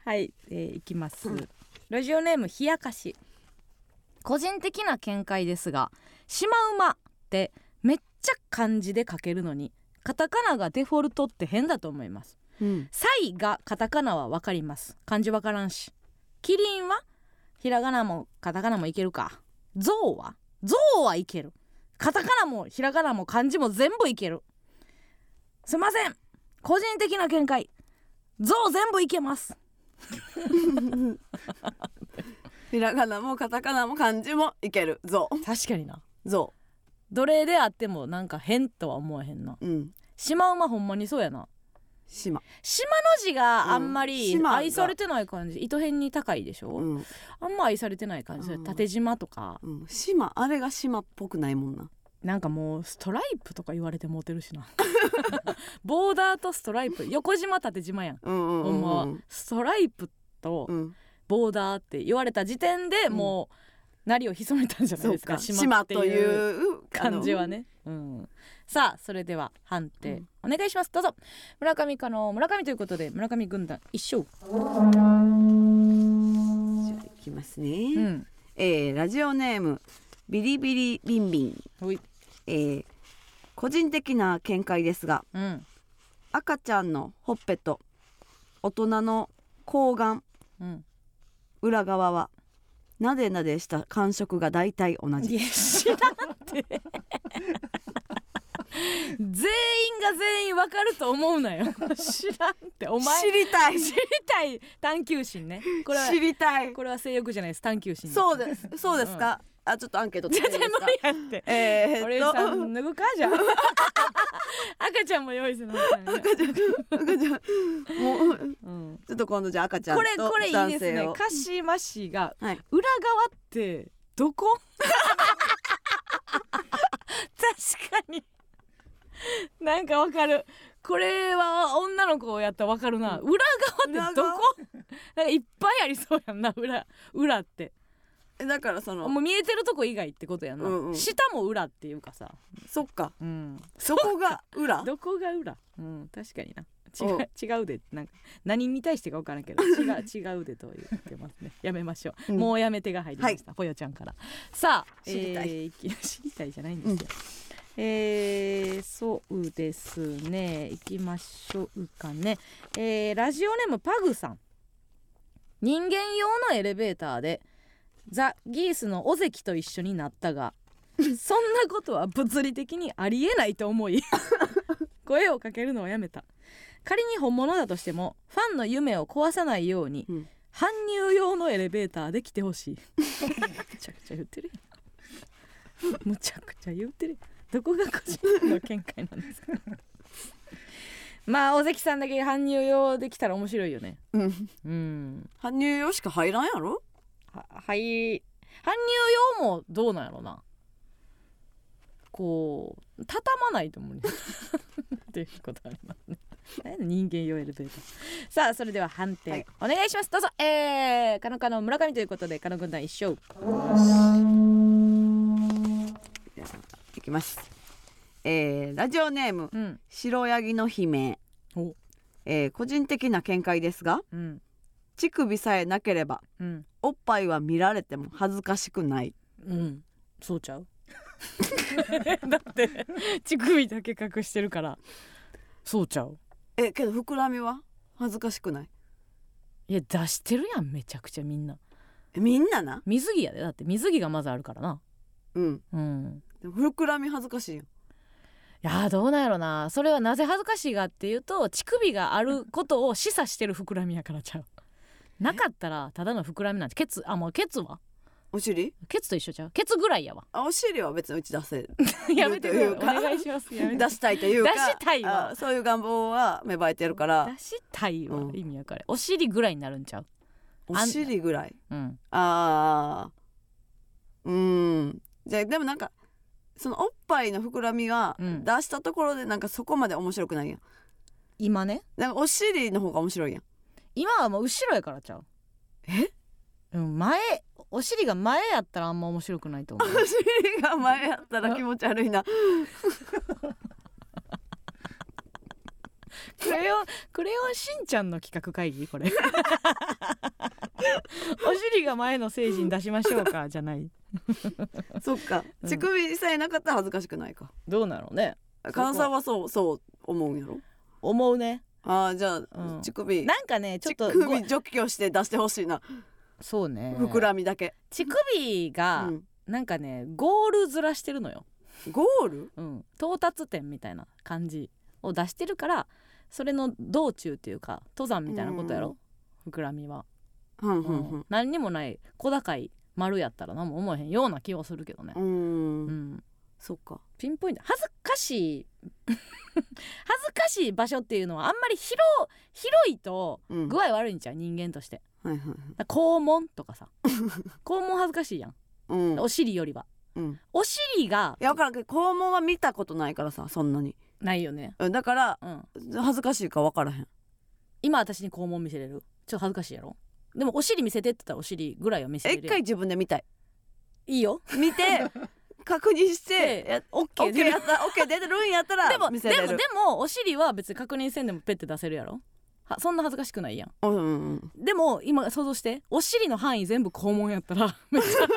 [SPEAKER 2] はい、えーいきます、
[SPEAKER 1] うん
[SPEAKER 2] ラジオネーム冷やかし。個人的な見解ですがシマウマってめっちゃ漢字で書けるのにカタカナがデフォルトって変だと思います。
[SPEAKER 1] うん。
[SPEAKER 2] サイがカタカナはわかります。漢字わからんし。キリンはひらがなもカタカナもいけるか。ゾウは？ゾウはいけるカタカナもひらがなも漢字も全部いける。すいません。個人的な見解。ゾウ全部いけます。[LAUGHS]
[SPEAKER 1] ひらがなもカタカナも漢字もいける。ぞ
[SPEAKER 2] 確かにな。
[SPEAKER 1] ぞ
[SPEAKER 2] どれであってもなんか変とは思わへんな。
[SPEAKER 1] うん。
[SPEAKER 2] シマウマほんまにそうやな
[SPEAKER 1] 島。
[SPEAKER 2] 島の字があんま
[SPEAKER 1] うん
[SPEAKER 2] り愛されてない感じ。糸辺に高いでしょ、
[SPEAKER 1] うん、
[SPEAKER 2] あんま愛されてない感じ。
[SPEAKER 1] うん。
[SPEAKER 2] 縦島とか。
[SPEAKER 1] うん、島あれが島っぽくないもんな。
[SPEAKER 2] なんかもうストライプとか言われてモテるしな。[LAUGHS] ボーダーとストライプ。横島縦島やん。
[SPEAKER 1] うんうんうん
[SPEAKER 2] ストライプと
[SPEAKER 1] うん。
[SPEAKER 2] ボーダーって言われた時点で
[SPEAKER 1] ん。
[SPEAKER 2] もうなりを潜めたんじゃないですか。島
[SPEAKER 1] と
[SPEAKER 2] いう
[SPEAKER 1] いう
[SPEAKER 2] 感じはね、うん、さあそれでは判定お願いします。どうぞ。村上かの村上ということで村上軍団一勝。
[SPEAKER 1] じゃあいきますね、
[SPEAKER 2] うん。
[SPEAKER 1] えーラジオネームビリビリビンビン、
[SPEAKER 2] ほい。
[SPEAKER 1] えー個人的な見解ですが
[SPEAKER 2] うん。
[SPEAKER 1] 赤ちゃんのほっぺと大人の睾丸
[SPEAKER 2] うん。
[SPEAKER 1] 裏側はなでなでした感触が大体同じ。
[SPEAKER 2] いや知らんって全員が全員わかると思うなよ。知らんってお前。
[SPEAKER 1] 知りたい。
[SPEAKER 2] 知りたい探求心ね。これは
[SPEAKER 1] 知りたい。
[SPEAKER 2] これは性欲じゃないです。探求心
[SPEAKER 1] そうです。そうですか、あちょっとアンケート取っていいですか？
[SPEAKER 2] 無理やって。
[SPEAKER 1] え
[SPEAKER 2] 俺
[SPEAKER 1] ー、っと。
[SPEAKER 2] さん脱ぐか？じゃあ。[LAUGHS] 赤ちゃんも用意するの？
[SPEAKER 1] 赤ちゃん赤ちゃん。もう
[SPEAKER 2] うん。
[SPEAKER 1] ちょっと今度じゃあ赤ちゃん
[SPEAKER 2] ことれこれいい
[SPEAKER 1] 男
[SPEAKER 2] ですね。
[SPEAKER 1] 性を。
[SPEAKER 2] 鹿島市が
[SPEAKER 1] はい。
[SPEAKER 2] 裏側ってどこ？[LAUGHS] 確かに [LAUGHS] なんかわかる。これは女の子やったらわかるな、裏側ってどこ？[LAUGHS] なんかいっぱいありそうやんな。裏裏って。
[SPEAKER 1] えだからその
[SPEAKER 2] もう見えてるとこ以外ってことやんな、
[SPEAKER 1] うんうん。
[SPEAKER 2] 下も裏っていうかさ、
[SPEAKER 1] そっか。
[SPEAKER 2] うん、
[SPEAKER 1] そこが裏？[LAUGHS]
[SPEAKER 2] どこが裏？うん確かにな。違
[SPEAKER 1] お
[SPEAKER 2] う違うで。なんか何に対してか分からんけど違う違うでと言ってますね。やめましょう、
[SPEAKER 1] うん。
[SPEAKER 2] もうやめてが入りました、ほよちゃんから。さあ
[SPEAKER 1] 知りたい。
[SPEAKER 2] えー知りたいじゃないんですよ、えーそうですね。行きましょうかね、えーラジオネームパグさん。人間用のエレベーターでザ・ギースの尾関と一緒になったが [LAUGHS] そんなことは物理的にありえないと思い [LAUGHS] 声をかけるのをやめた。仮に本物だとしてもファンの夢を壊さないように、
[SPEAKER 1] うん。
[SPEAKER 2] 搬入用のエレベーターで来てほしい。[LAUGHS] むちゃくちゃ言ってるむちゃくちゃ言ってるどこが個人の見解なんですか？まあ尾関さんだけ搬入用できたら面白いよね。
[SPEAKER 1] うん。
[SPEAKER 2] うん。
[SPEAKER 1] 搬入用しか入らんやろ？
[SPEAKER 2] ははい搬入用もどうなんやろな。こう畳まないと思うねっていうことありますね。何やねん人間用エレベーターさあそれでは判定、
[SPEAKER 1] はい。
[SPEAKER 2] お願いします。どうぞ。えー、カノカノ村上ということでカノ軍団一勝。
[SPEAKER 1] いきます。えー、ラジオネーム
[SPEAKER 2] うん。
[SPEAKER 1] 白ヤギの姫。
[SPEAKER 2] お。
[SPEAKER 1] えー個人的な見解ですが
[SPEAKER 2] うん。
[SPEAKER 1] 乳首さえなければ
[SPEAKER 2] うん。
[SPEAKER 1] おっぱいは見られても恥ずかしくない。
[SPEAKER 2] うん。そうちゃう？[LAUGHS] だって乳首だけ隠してるからそうちゃう？
[SPEAKER 1] えけど膨らみは？恥ずかしくない？
[SPEAKER 2] いや出してるやんめちゃくちゃみんな。
[SPEAKER 1] えみんなな？
[SPEAKER 2] 水着やで。だって水着がまずあるからな。
[SPEAKER 1] うん。
[SPEAKER 2] うん
[SPEAKER 1] 膨らみ恥ずかしいよ。
[SPEAKER 2] いやーどうなんやろな。それはなぜ恥ずかしいかっていうと乳首があることを示唆してる膨らみやからちゃう。なかったらただの膨らみなんて。ケツあもうケツは？
[SPEAKER 1] お尻？
[SPEAKER 2] ケツと一緒ちゃう？ケツぐらいやわ。
[SPEAKER 1] あお尻は別に打ち出せ [LAUGHS]
[SPEAKER 2] やめてくれお願いします。やめて。
[SPEAKER 1] 出したいというか。
[SPEAKER 2] 出したいわ。
[SPEAKER 1] あそういう願望は芽生えてるから。
[SPEAKER 2] 出したいわ、
[SPEAKER 1] うん。
[SPEAKER 2] 意味わかるお尻ぐらいになるんちゃう？
[SPEAKER 1] お尻ぐらい？
[SPEAKER 2] うん。
[SPEAKER 1] あー。うーん。じゃあでもなんかそのおっぱいの膨らみは
[SPEAKER 2] うん。
[SPEAKER 1] 出したところでなんかそこまで面白くないやん。
[SPEAKER 2] 今ね？
[SPEAKER 1] なんかお尻の方が面白いやん。
[SPEAKER 2] 今はもう後ろやからちゃう。
[SPEAKER 1] え？
[SPEAKER 2] うん前お尻が前やったらあんま面白くないと思う。[LAUGHS]
[SPEAKER 1] お尻が前やったら気持ち悪いな
[SPEAKER 2] クレヨンクレヨンしんちゃんの企画会議？これ。[LAUGHS] お尻が前の成人出しましょうか？[LAUGHS] じゃない。
[SPEAKER 1] そっか。
[SPEAKER 2] うん。
[SPEAKER 1] 乳首さえなかったら恥ずかしくないか。
[SPEAKER 2] どうなのね？
[SPEAKER 1] 関西はそうそう思うんやろ？
[SPEAKER 2] 思うね。
[SPEAKER 1] あーじゃあ、
[SPEAKER 2] うん。
[SPEAKER 1] 乳首
[SPEAKER 2] なんかねちょっと
[SPEAKER 1] 乳
[SPEAKER 2] ご
[SPEAKER 1] 首除去して出してほしいな、
[SPEAKER 2] そうね。
[SPEAKER 1] 膨らみだけ、
[SPEAKER 2] 乳首が
[SPEAKER 1] うん。
[SPEAKER 2] なんかねゴールずらしてるのよ、
[SPEAKER 1] ゴール？
[SPEAKER 2] うん、到達点みたいな感じを出してるからそれの道中っていうか登山みたいなことやろ、膨らみは、何にもない小高い丸やったら何も思えへんような気はするけどね。
[SPEAKER 1] う、ーん。
[SPEAKER 2] うん、
[SPEAKER 1] そっか。
[SPEAKER 2] ピンポイント。恥ずかしい。[LAUGHS] 恥ずかしい場所っていうのはあんまり広広いと
[SPEAKER 1] うん。
[SPEAKER 2] 具合悪いんちゃう？人間として。
[SPEAKER 1] はいはい
[SPEAKER 2] 肛門とかさ。[LAUGHS] 肛門恥ずかしいやん。
[SPEAKER 1] うん。
[SPEAKER 2] お尻よりは。
[SPEAKER 1] うん。
[SPEAKER 2] お尻が
[SPEAKER 1] いや分からんけど肛門は見たことないからさそんなに
[SPEAKER 2] ないよね。
[SPEAKER 1] うんだから
[SPEAKER 2] うん。
[SPEAKER 1] 恥ずかしいか分からへん。
[SPEAKER 2] 今私に肛門見せれる？ちょっと恥ずかしいやろ？でもお尻見せてって言ったらお尻ぐらいは見せれる
[SPEAKER 1] え一回自分で見たい。
[SPEAKER 2] いいよ。
[SPEAKER 1] 見て [LAUGHS] 確認して
[SPEAKER 2] で
[SPEAKER 1] や
[SPEAKER 2] オッケー
[SPEAKER 1] OK やった OK 出てるんやったら
[SPEAKER 2] でもで
[SPEAKER 1] 見せれる。
[SPEAKER 2] もでもお尻は別に確認せんでもペッて出せるやろ？はそんな恥ずかしくないやん。
[SPEAKER 1] うんうんうん。
[SPEAKER 2] でも今想像してお尻の範囲全部肛門やったら [LAUGHS] めっちゃ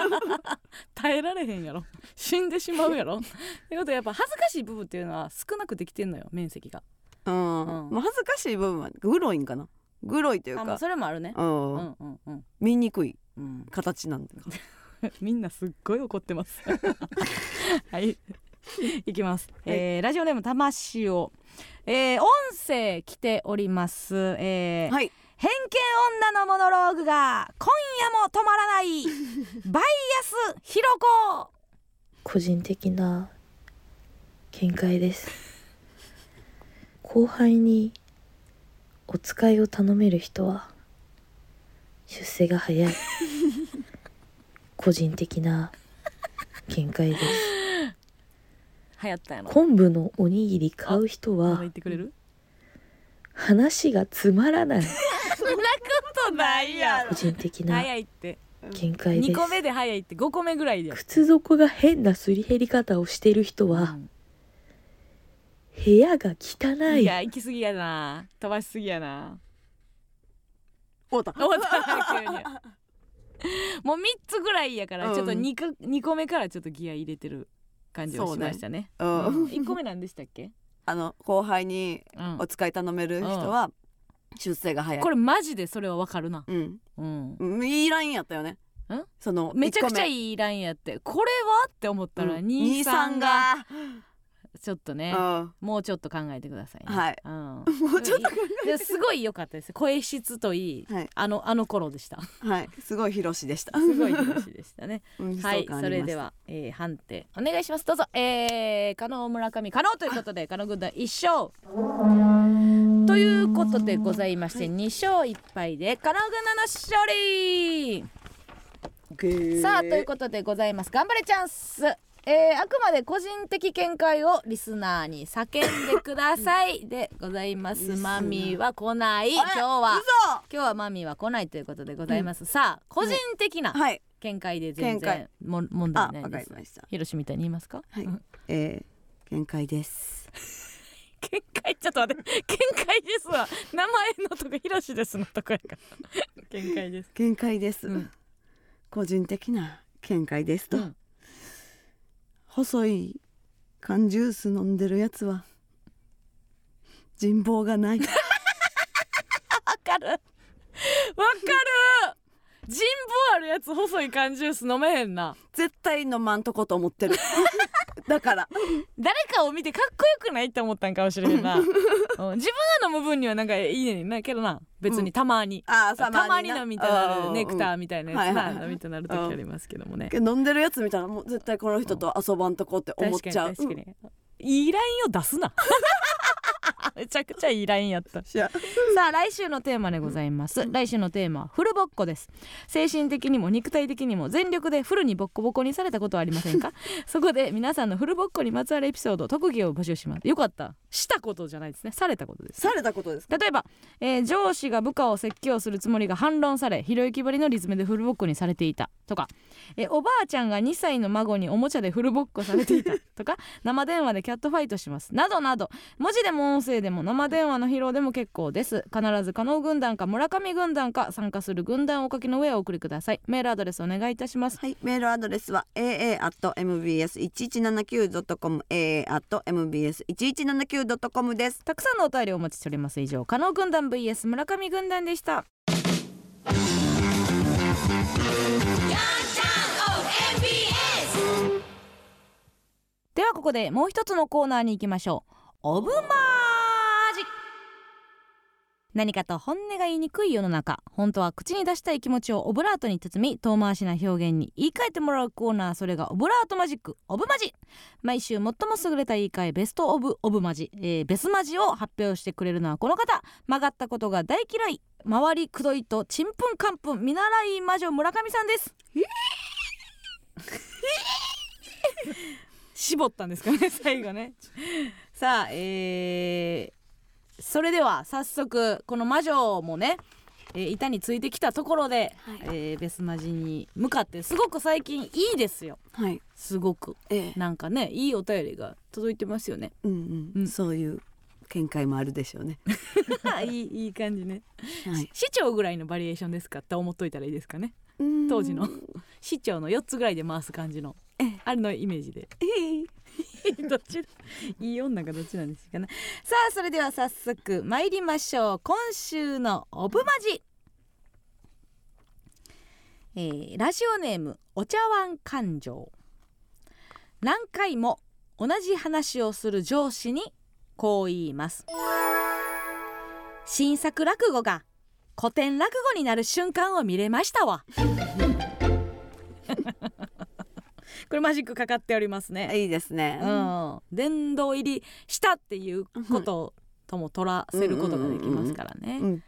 [SPEAKER 2] 耐えられへんやろ。死んでしまうやろ。ってことはやっぱ恥ずかしい部分っていうのは少なくできてんのよ面積が。
[SPEAKER 1] うん。
[SPEAKER 2] うん。
[SPEAKER 1] まあ恥ずかしい部分はグロいんかな。グロいというか。
[SPEAKER 2] それもあるね。
[SPEAKER 1] うん。
[SPEAKER 2] うんうんうん。
[SPEAKER 1] 見にくい
[SPEAKER 2] うん。
[SPEAKER 1] 形なんだ [LAUGHS]
[SPEAKER 2] みんなすっごい怒ってます。[LAUGHS] はい [LAUGHS] いきます、えーラジオネームたましおえー音声来ております、えー
[SPEAKER 1] はい。
[SPEAKER 2] 偏見女のモノローグが今夜も止まらない。[LAUGHS] バイアスひろこ。
[SPEAKER 4] 個人的な見解です。後輩にお使いを頼める人は出世が早い。[LAUGHS] 個人的な見解です
[SPEAKER 2] 流行ったんやろ。
[SPEAKER 4] 昆布のおにぎり買う人は
[SPEAKER 2] 言ってくれる？
[SPEAKER 4] 話がつまらない。
[SPEAKER 2] そんなことないや
[SPEAKER 4] 個人的な
[SPEAKER 2] 早いって。
[SPEAKER 4] 見解で
[SPEAKER 2] 2
[SPEAKER 4] す
[SPEAKER 2] 個目で早いって。5個目ぐらいで。や
[SPEAKER 4] 靴底が変なすり減り方をしてる人は部屋が汚
[SPEAKER 2] い。
[SPEAKER 4] い
[SPEAKER 2] や行き過ぎやな。飛ばしすぎやな。
[SPEAKER 1] おうた
[SPEAKER 2] 終わった。[LAUGHS] 急に。もう3つぐらいやから
[SPEAKER 1] うん
[SPEAKER 2] ちょっと 2, か2個目からちょっとギア入れてる感じをしましたね。
[SPEAKER 1] う
[SPEAKER 2] うん。ん、1個目なんでしたっけ、[LAUGHS]
[SPEAKER 1] あの後輩に
[SPEAKER 2] うん。
[SPEAKER 1] お使い頼める人は出世が早い。
[SPEAKER 2] これマジでそれはわかるな、
[SPEAKER 1] うん。
[SPEAKER 2] うん、
[SPEAKER 1] うんいいラインやったよね。
[SPEAKER 2] ん？
[SPEAKER 1] その
[SPEAKER 2] めちゃくちゃ
[SPEAKER 1] い
[SPEAKER 2] いいラインやって。これは？って思ったら
[SPEAKER 1] 兄さ
[SPEAKER 2] 23
[SPEAKER 1] ん
[SPEAKER 2] が。
[SPEAKER 1] が
[SPEAKER 2] ちょっとね
[SPEAKER 1] うん。
[SPEAKER 2] もうちょっと考えてくださいね。
[SPEAKER 1] はい。
[SPEAKER 2] うん、[LAUGHS]
[SPEAKER 1] もうちょっと
[SPEAKER 2] ですごい良かったです。声質といい
[SPEAKER 1] はい。
[SPEAKER 2] あのあの頃でした。
[SPEAKER 1] はい。すごい広しでした。[LAUGHS]
[SPEAKER 2] すごい話でしたね。[LAUGHS]
[SPEAKER 1] うん
[SPEAKER 2] はい。それでは、えー判定お願いします。どうぞ。えー、加納村上加納ということで加納軍団一勝。ということでございまして、二勝一敗で加納軍団の勝利。さあということでございます。頑張れチャンスえー、あくまで個人的見解をリスナーに叫んでくださいでございます。マミーは来ない。今日は。今日はマミーは来ないということでございます、さあ個人的な
[SPEAKER 1] はい。
[SPEAKER 2] 見解で全然も問題ないです。
[SPEAKER 1] かりまし
[SPEAKER 2] みたいに言いますか？
[SPEAKER 1] はい。
[SPEAKER 2] うん。
[SPEAKER 1] えー見解です。[LAUGHS]
[SPEAKER 2] 見解？ちょっと待って。見解ですわ。名前のとこヒロシですのとこやから。[LAUGHS] 見解です。
[SPEAKER 1] 見解です。
[SPEAKER 2] うん。
[SPEAKER 1] 個人的な見解ですと。
[SPEAKER 2] うん
[SPEAKER 1] 細い缶ジュース飲んでるやつは人望がない。[LAUGHS]
[SPEAKER 2] わかる。わかる。人望あるやつ細い缶ジュース飲めへんな。
[SPEAKER 1] 絶対飲まんとこと思ってる。[LAUGHS] だから。
[SPEAKER 2] 誰かを見てかっこよくないって思ったんかもしれへんな、うん。自分が飲む分にはなんかいいねんなけどな。別にたまに、
[SPEAKER 1] あー
[SPEAKER 2] たまに飲みたなるネクター
[SPEAKER 1] ー
[SPEAKER 2] みたいなやつな、
[SPEAKER 1] はいはいはい。
[SPEAKER 2] 飲みたなる時ありますけどもね。
[SPEAKER 1] 飲んでるやつ見たらもう絶対この人と遊ばんとこって思っ
[SPEAKER 2] 確
[SPEAKER 1] ちゃう。
[SPEAKER 2] 確かに、いいラインを出すな [LAUGHS] めちゃくちゃいいラインやった。[LAUGHS] さあ来週のテーマでございます。来週のテーマはフルボッコです。精神的にも肉体的にも全力でフルにボッコボコにされたことはありませんか？[LAUGHS] そこで皆さんのフルボッコにまつわるエピソード特技を募集します。よかった。したことじゃないですね。されたことです
[SPEAKER 1] されたことですか？
[SPEAKER 2] 例えば、えー上司が部下を説教するつもりが反論されひろゆきばりのリズムでフルボッコにされていた。とか、えーおばあちゃんが2歳の孫におもちゃでフルボッコされていた。とか生電話でキャットファイトします。などなど。文字でも音声でも生電話の披露でも結構です。必ず加納軍団か村上軍団か参加する軍団をお書きの上お送りください。メールアドレスお願いいたします。
[SPEAKER 1] はい、メールアドレスは aa.mbs1179.com aa.mbs1179.com です。
[SPEAKER 2] たくさんのお便りをお待ちしております。以上加納軍団 vs 村上軍団でした。ではここでもう一つのコーナーに行きましょう。オブマジ何かと本音が言いにくい世の中。本当は口に出したい気持ちをオブラートに包み遠回しな表現に言い換えてもらうコーナー。それがオブラートマジック。オブマジ。毎週最も優れた言い換えベストオブオブマジ、えーベスマジを発表してくれるのはこの方。曲がったことが大嫌い。周りくどいとちんぷんかんぷん見習い魔女村上さんです。[LAUGHS] 絞ったんですかね最後ね。[LAUGHS] さあえー。それでは早速この魔女もね、えー板についてきたところで、えーベスマジに向かってすごく最近いいですよ。
[SPEAKER 1] はい、
[SPEAKER 2] すごく。
[SPEAKER 1] ええ、
[SPEAKER 2] なんかねいいお便りが届いてますよね。
[SPEAKER 1] うんうん、
[SPEAKER 2] うん。
[SPEAKER 1] そういう見解もあるでしょうね。[LAUGHS]
[SPEAKER 2] いいいい感じね、
[SPEAKER 1] はい、
[SPEAKER 2] 市長ぐらいのバリエーションですかって思っといたらいいですかね。当時の。市長の4つぐらいで回す感じの。
[SPEAKER 1] ええ。
[SPEAKER 2] あれのイメージで。
[SPEAKER 1] ええ [LAUGHS]
[SPEAKER 2] どっちいい女がどっちなんですかね。さあそれでは早速参りましょう。今週のオブマジ。えー、ラジオネームお茶碗感情。何回も同じ話をする上司にこう言います。新作落語が古典落語になる瞬間を見れましたわ。これマジックかかっておりますね。
[SPEAKER 1] いいですね、
[SPEAKER 2] うん、殿堂入りしたっていうこととも取らせることができますからね。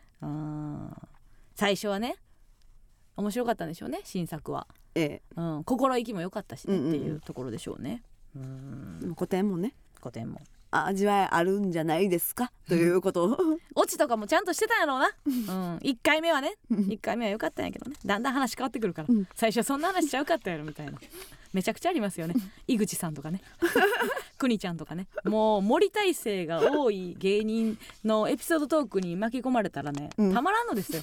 [SPEAKER 2] 最初はね面白かったんでしょうね新作は、
[SPEAKER 1] ええ。
[SPEAKER 2] うん、心意気も良かったしね、っていうところでしょうね、うん、
[SPEAKER 1] 古典もね。
[SPEAKER 2] 古典も。
[SPEAKER 1] 味わいあるんじゃないですか？ということ。[LAUGHS]
[SPEAKER 2] オチとかもちゃんとしてたんやろうな、うん、1回目はね。1回目は良かったんやけどね。だんだん話変わってくるから、最初そんな話しちゃうかったやろみたいな。めちゃくちゃありますよね。井口さんとかね。[LAUGHS] 国ちゃんとかね。もう森大生が多い芸人のエピソードトークに巻き込まれたらね、
[SPEAKER 1] うん、
[SPEAKER 2] たまらんのですよ。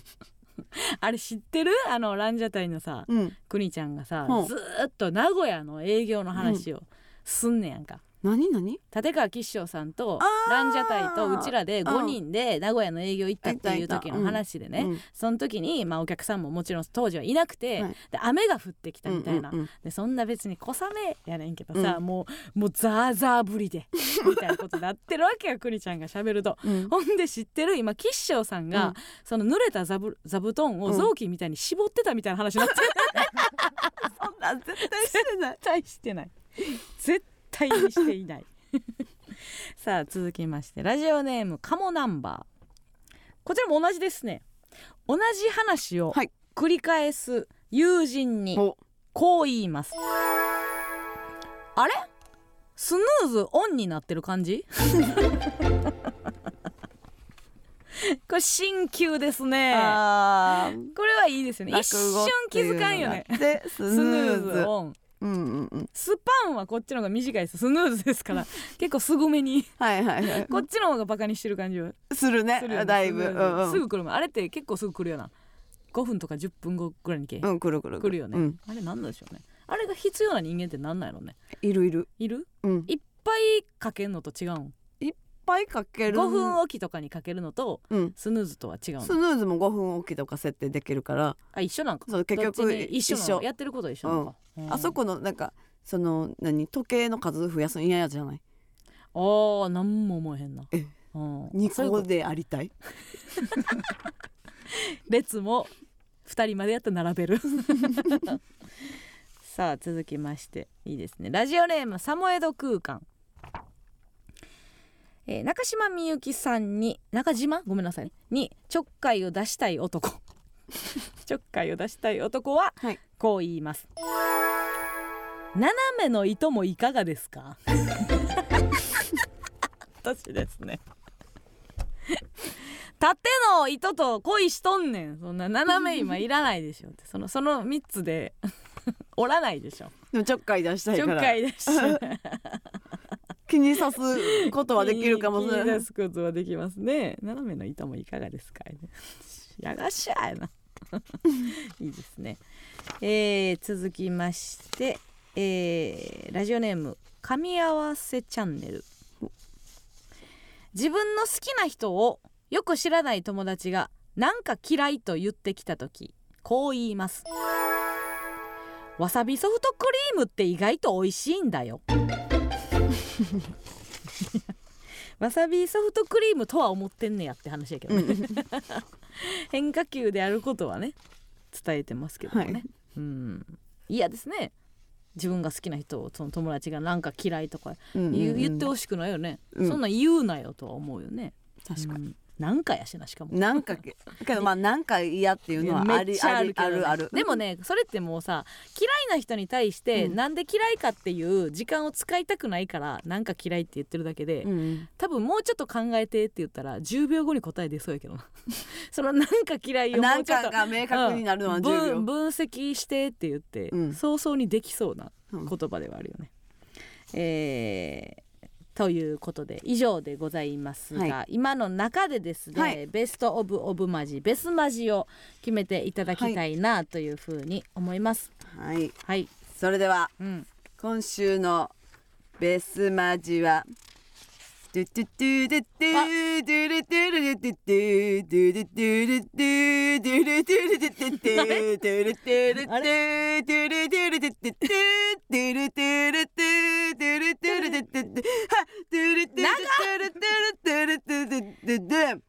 [SPEAKER 2] [LAUGHS] あれ知ってる？あのランジャタイのさ、
[SPEAKER 1] うん、
[SPEAKER 2] ちゃんがさ、
[SPEAKER 1] う
[SPEAKER 2] ん、ずっと名古屋の営業の話をすんねやんか、
[SPEAKER 1] 何何？
[SPEAKER 2] 立川吉祥さんとランジャタイとうちらで5人で名古屋の営業行ったっていう時の話でね、
[SPEAKER 1] ん、
[SPEAKER 2] その時に、まあ、お客さんももちろん当時はいなくて、
[SPEAKER 1] はい、
[SPEAKER 2] で雨が降ってきたみたいな、
[SPEAKER 1] うんうんうん、
[SPEAKER 2] でそんな別に小雨やねんけどさ、
[SPEAKER 1] うん、
[SPEAKER 2] もうもうザーザーぶりで [LAUGHS] みたいなことになってるわけよくにちゃんがしゃべると、
[SPEAKER 1] うん、
[SPEAKER 2] ほんで知ってる？今吉祥さんが、
[SPEAKER 1] うん、
[SPEAKER 2] その濡れた座布団を雑巾みたいに絞ってたみたいな話になって、[LAUGHS]
[SPEAKER 1] そんなん絶対してない。[LAUGHS]
[SPEAKER 2] 絶対してない。絶対にしていない。[LAUGHS] さあ続きましてラジオネームカモナンバー。こちらも同じですね。同じ話を繰り返す友人にこう言います、あれ？スヌーズオンになってる感じ？[LAUGHS] これ新旧ですね。これはいいですよね。一瞬気づかんよね。[LAUGHS]
[SPEAKER 1] ス
[SPEAKER 2] ヌーズオン。
[SPEAKER 1] うんうんうん、
[SPEAKER 2] スパンはこっちの方が短いです。スヌーズですから。[LAUGHS] 結構すごめに。
[SPEAKER 1] はいはい、はい、
[SPEAKER 2] こっちの方がバカにしてる感じは。
[SPEAKER 1] するね、
[SPEAKER 2] ね、
[SPEAKER 1] だいぶ、う
[SPEAKER 2] んう
[SPEAKER 1] ん、
[SPEAKER 2] すぐ来るもん。あれって結構すぐ来るよな。5分とか10分後ぐらいに来
[SPEAKER 1] うん来る来る
[SPEAKER 2] 来る。よね、
[SPEAKER 1] うん、
[SPEAKER 2] あれ何なんでしょうね。あれが必要な人間ってなんなんやろね。
[SPEAKER 1] いるいる。
[SPEAKER 2] いる、
[SPEAKER 1] うん、いっ
[SPEAKER 2] ぱいかけんのと違うん？
[SPEAKER 1] ぱいかける
[SPEAKER 2] 5分おきとかにかけるのと、スヌーズとは違う
[SPEAKER 1] スヌーズも5分おきとか設定できるから。
[SPEAKER 2] あ一緒なんか。
[SPEAKER 1] そう結局
[SPEAKER 2] 一緒やってること一緒なんか、うん、
[SPEAKER 1] あそこのなんかその何時計の数増やすん嫌やじゃない？
[SPEAKER 2] あ何も思えへんな。
[SPEAKER 1] え、
[SPEAKER 2] うん、
[SPEAKER 1] 2個でありたい？
[SPEAKER 2] 列も2人までやったら並べる。[LAUGHS] さあ続きまして。いいですね。ラジオネームサモエド空間。えー、中島みゆきさんに中島？ごめんなさい。にちょっかいを出したい男。[LAUGHS] ちょっかいを出したい男は、
[SPEAKER 1] はい、
[SPEAKER 2] こう言います、斜めの糸もいかがですか？[LAUGHS] 私ですね。縦の糸と恋しとんねん。そんな斜め今いらないでしょっそのその三つで [LAUGHS] 折らないでしょ。
[SPEAKER 1] でもちょっかい出したいから。
[SPEAKER 2] ちょっ
[SPEAKER 1] か
[SPEAKER 2] い出したい
[SPEAKER 1] 気にさすことはできるかもしれない。
[SPEAKER 2] すことはできますね。斜めの板もいかがですか？い、ね、やがしゃいな。[LAUGHS] いいですね。えー、続きまして、えー、ラジオネーム「噛み合わせチャンネル」自分の好きな人をよく知らない友達が「なんか嫌い」と言ってきた時こう言います。わさびソフトクリームって意外と美味しいんだよ。わさびソフトクリームとは思ってんねやって話やけど、ね、うん、[LAUGHS] 変化球であることはね伝えてますけどね、
[SPEAKER 1] はい、
[SPEAKER 2] うん。嫌ですね。自分が好きな人をその友達がなんか嫌いとか言,、ってほしくないよね、
[SPEAKER 1] うん、
[SPEAKER 2] そんな言うなよとは思うよね。
[SPEAKER 1] 確かに、
[SPEAKER 2] うん。なんかやしなしかも。
[SPEAKER 1] なんかけどまあなんか嫌っていうのはあり
[SPEAKER 2] ある
[SPEAKER 1] あるある
[SPEAKER 2] でもねそれってもうさ嫌いな人に対してなんで嫌いかっていう時間を使いたくないからなんか嫌いって言ってるだけで、
[SPEAKER 1] うん、
[SPEAKER 2] 多分もうちょっと考えてって言ったら10秒後に答え出そうやけど [LAUGHS] そのなんか嫌いをもうちょっと
[SPEAKER 1] が明確になるのは10秒、
[SPEAKER 2] うん、分析してって言って、
[SPEAKER 1] うん、
[SPEAKER 2] 早々にできそうな言葉ではあるよね、えーということで以上でございますが、
[SPEAKER 1] はい、
[SPEAKER 2] 今の中でですね、
[SPEAKER 1] はい、
[SPEAKER 2] ベスト・オブ・オブ・マジベスマジを決めていただきたいなというふうに思います。
[SPEAKER 1] はい、
[SPEAKER 2] はい、
[SPEAKER 1] それでは、
[SPEAKER 2] うん、
[SPEAKER 1] 今週のベスマジは「ドゥドゥドゥドゥドゥドゥルドゥルドゥドゥドゥルドゥルドゥドゥルドゥルドゥドゥドゥルドゥルドゥドゥルドゥルドゥドゥドゥルドゥルドゥドゥルドゥルドゥドゥドゥはドゥルドゥルドゥルドゥルドゥドゥドゥ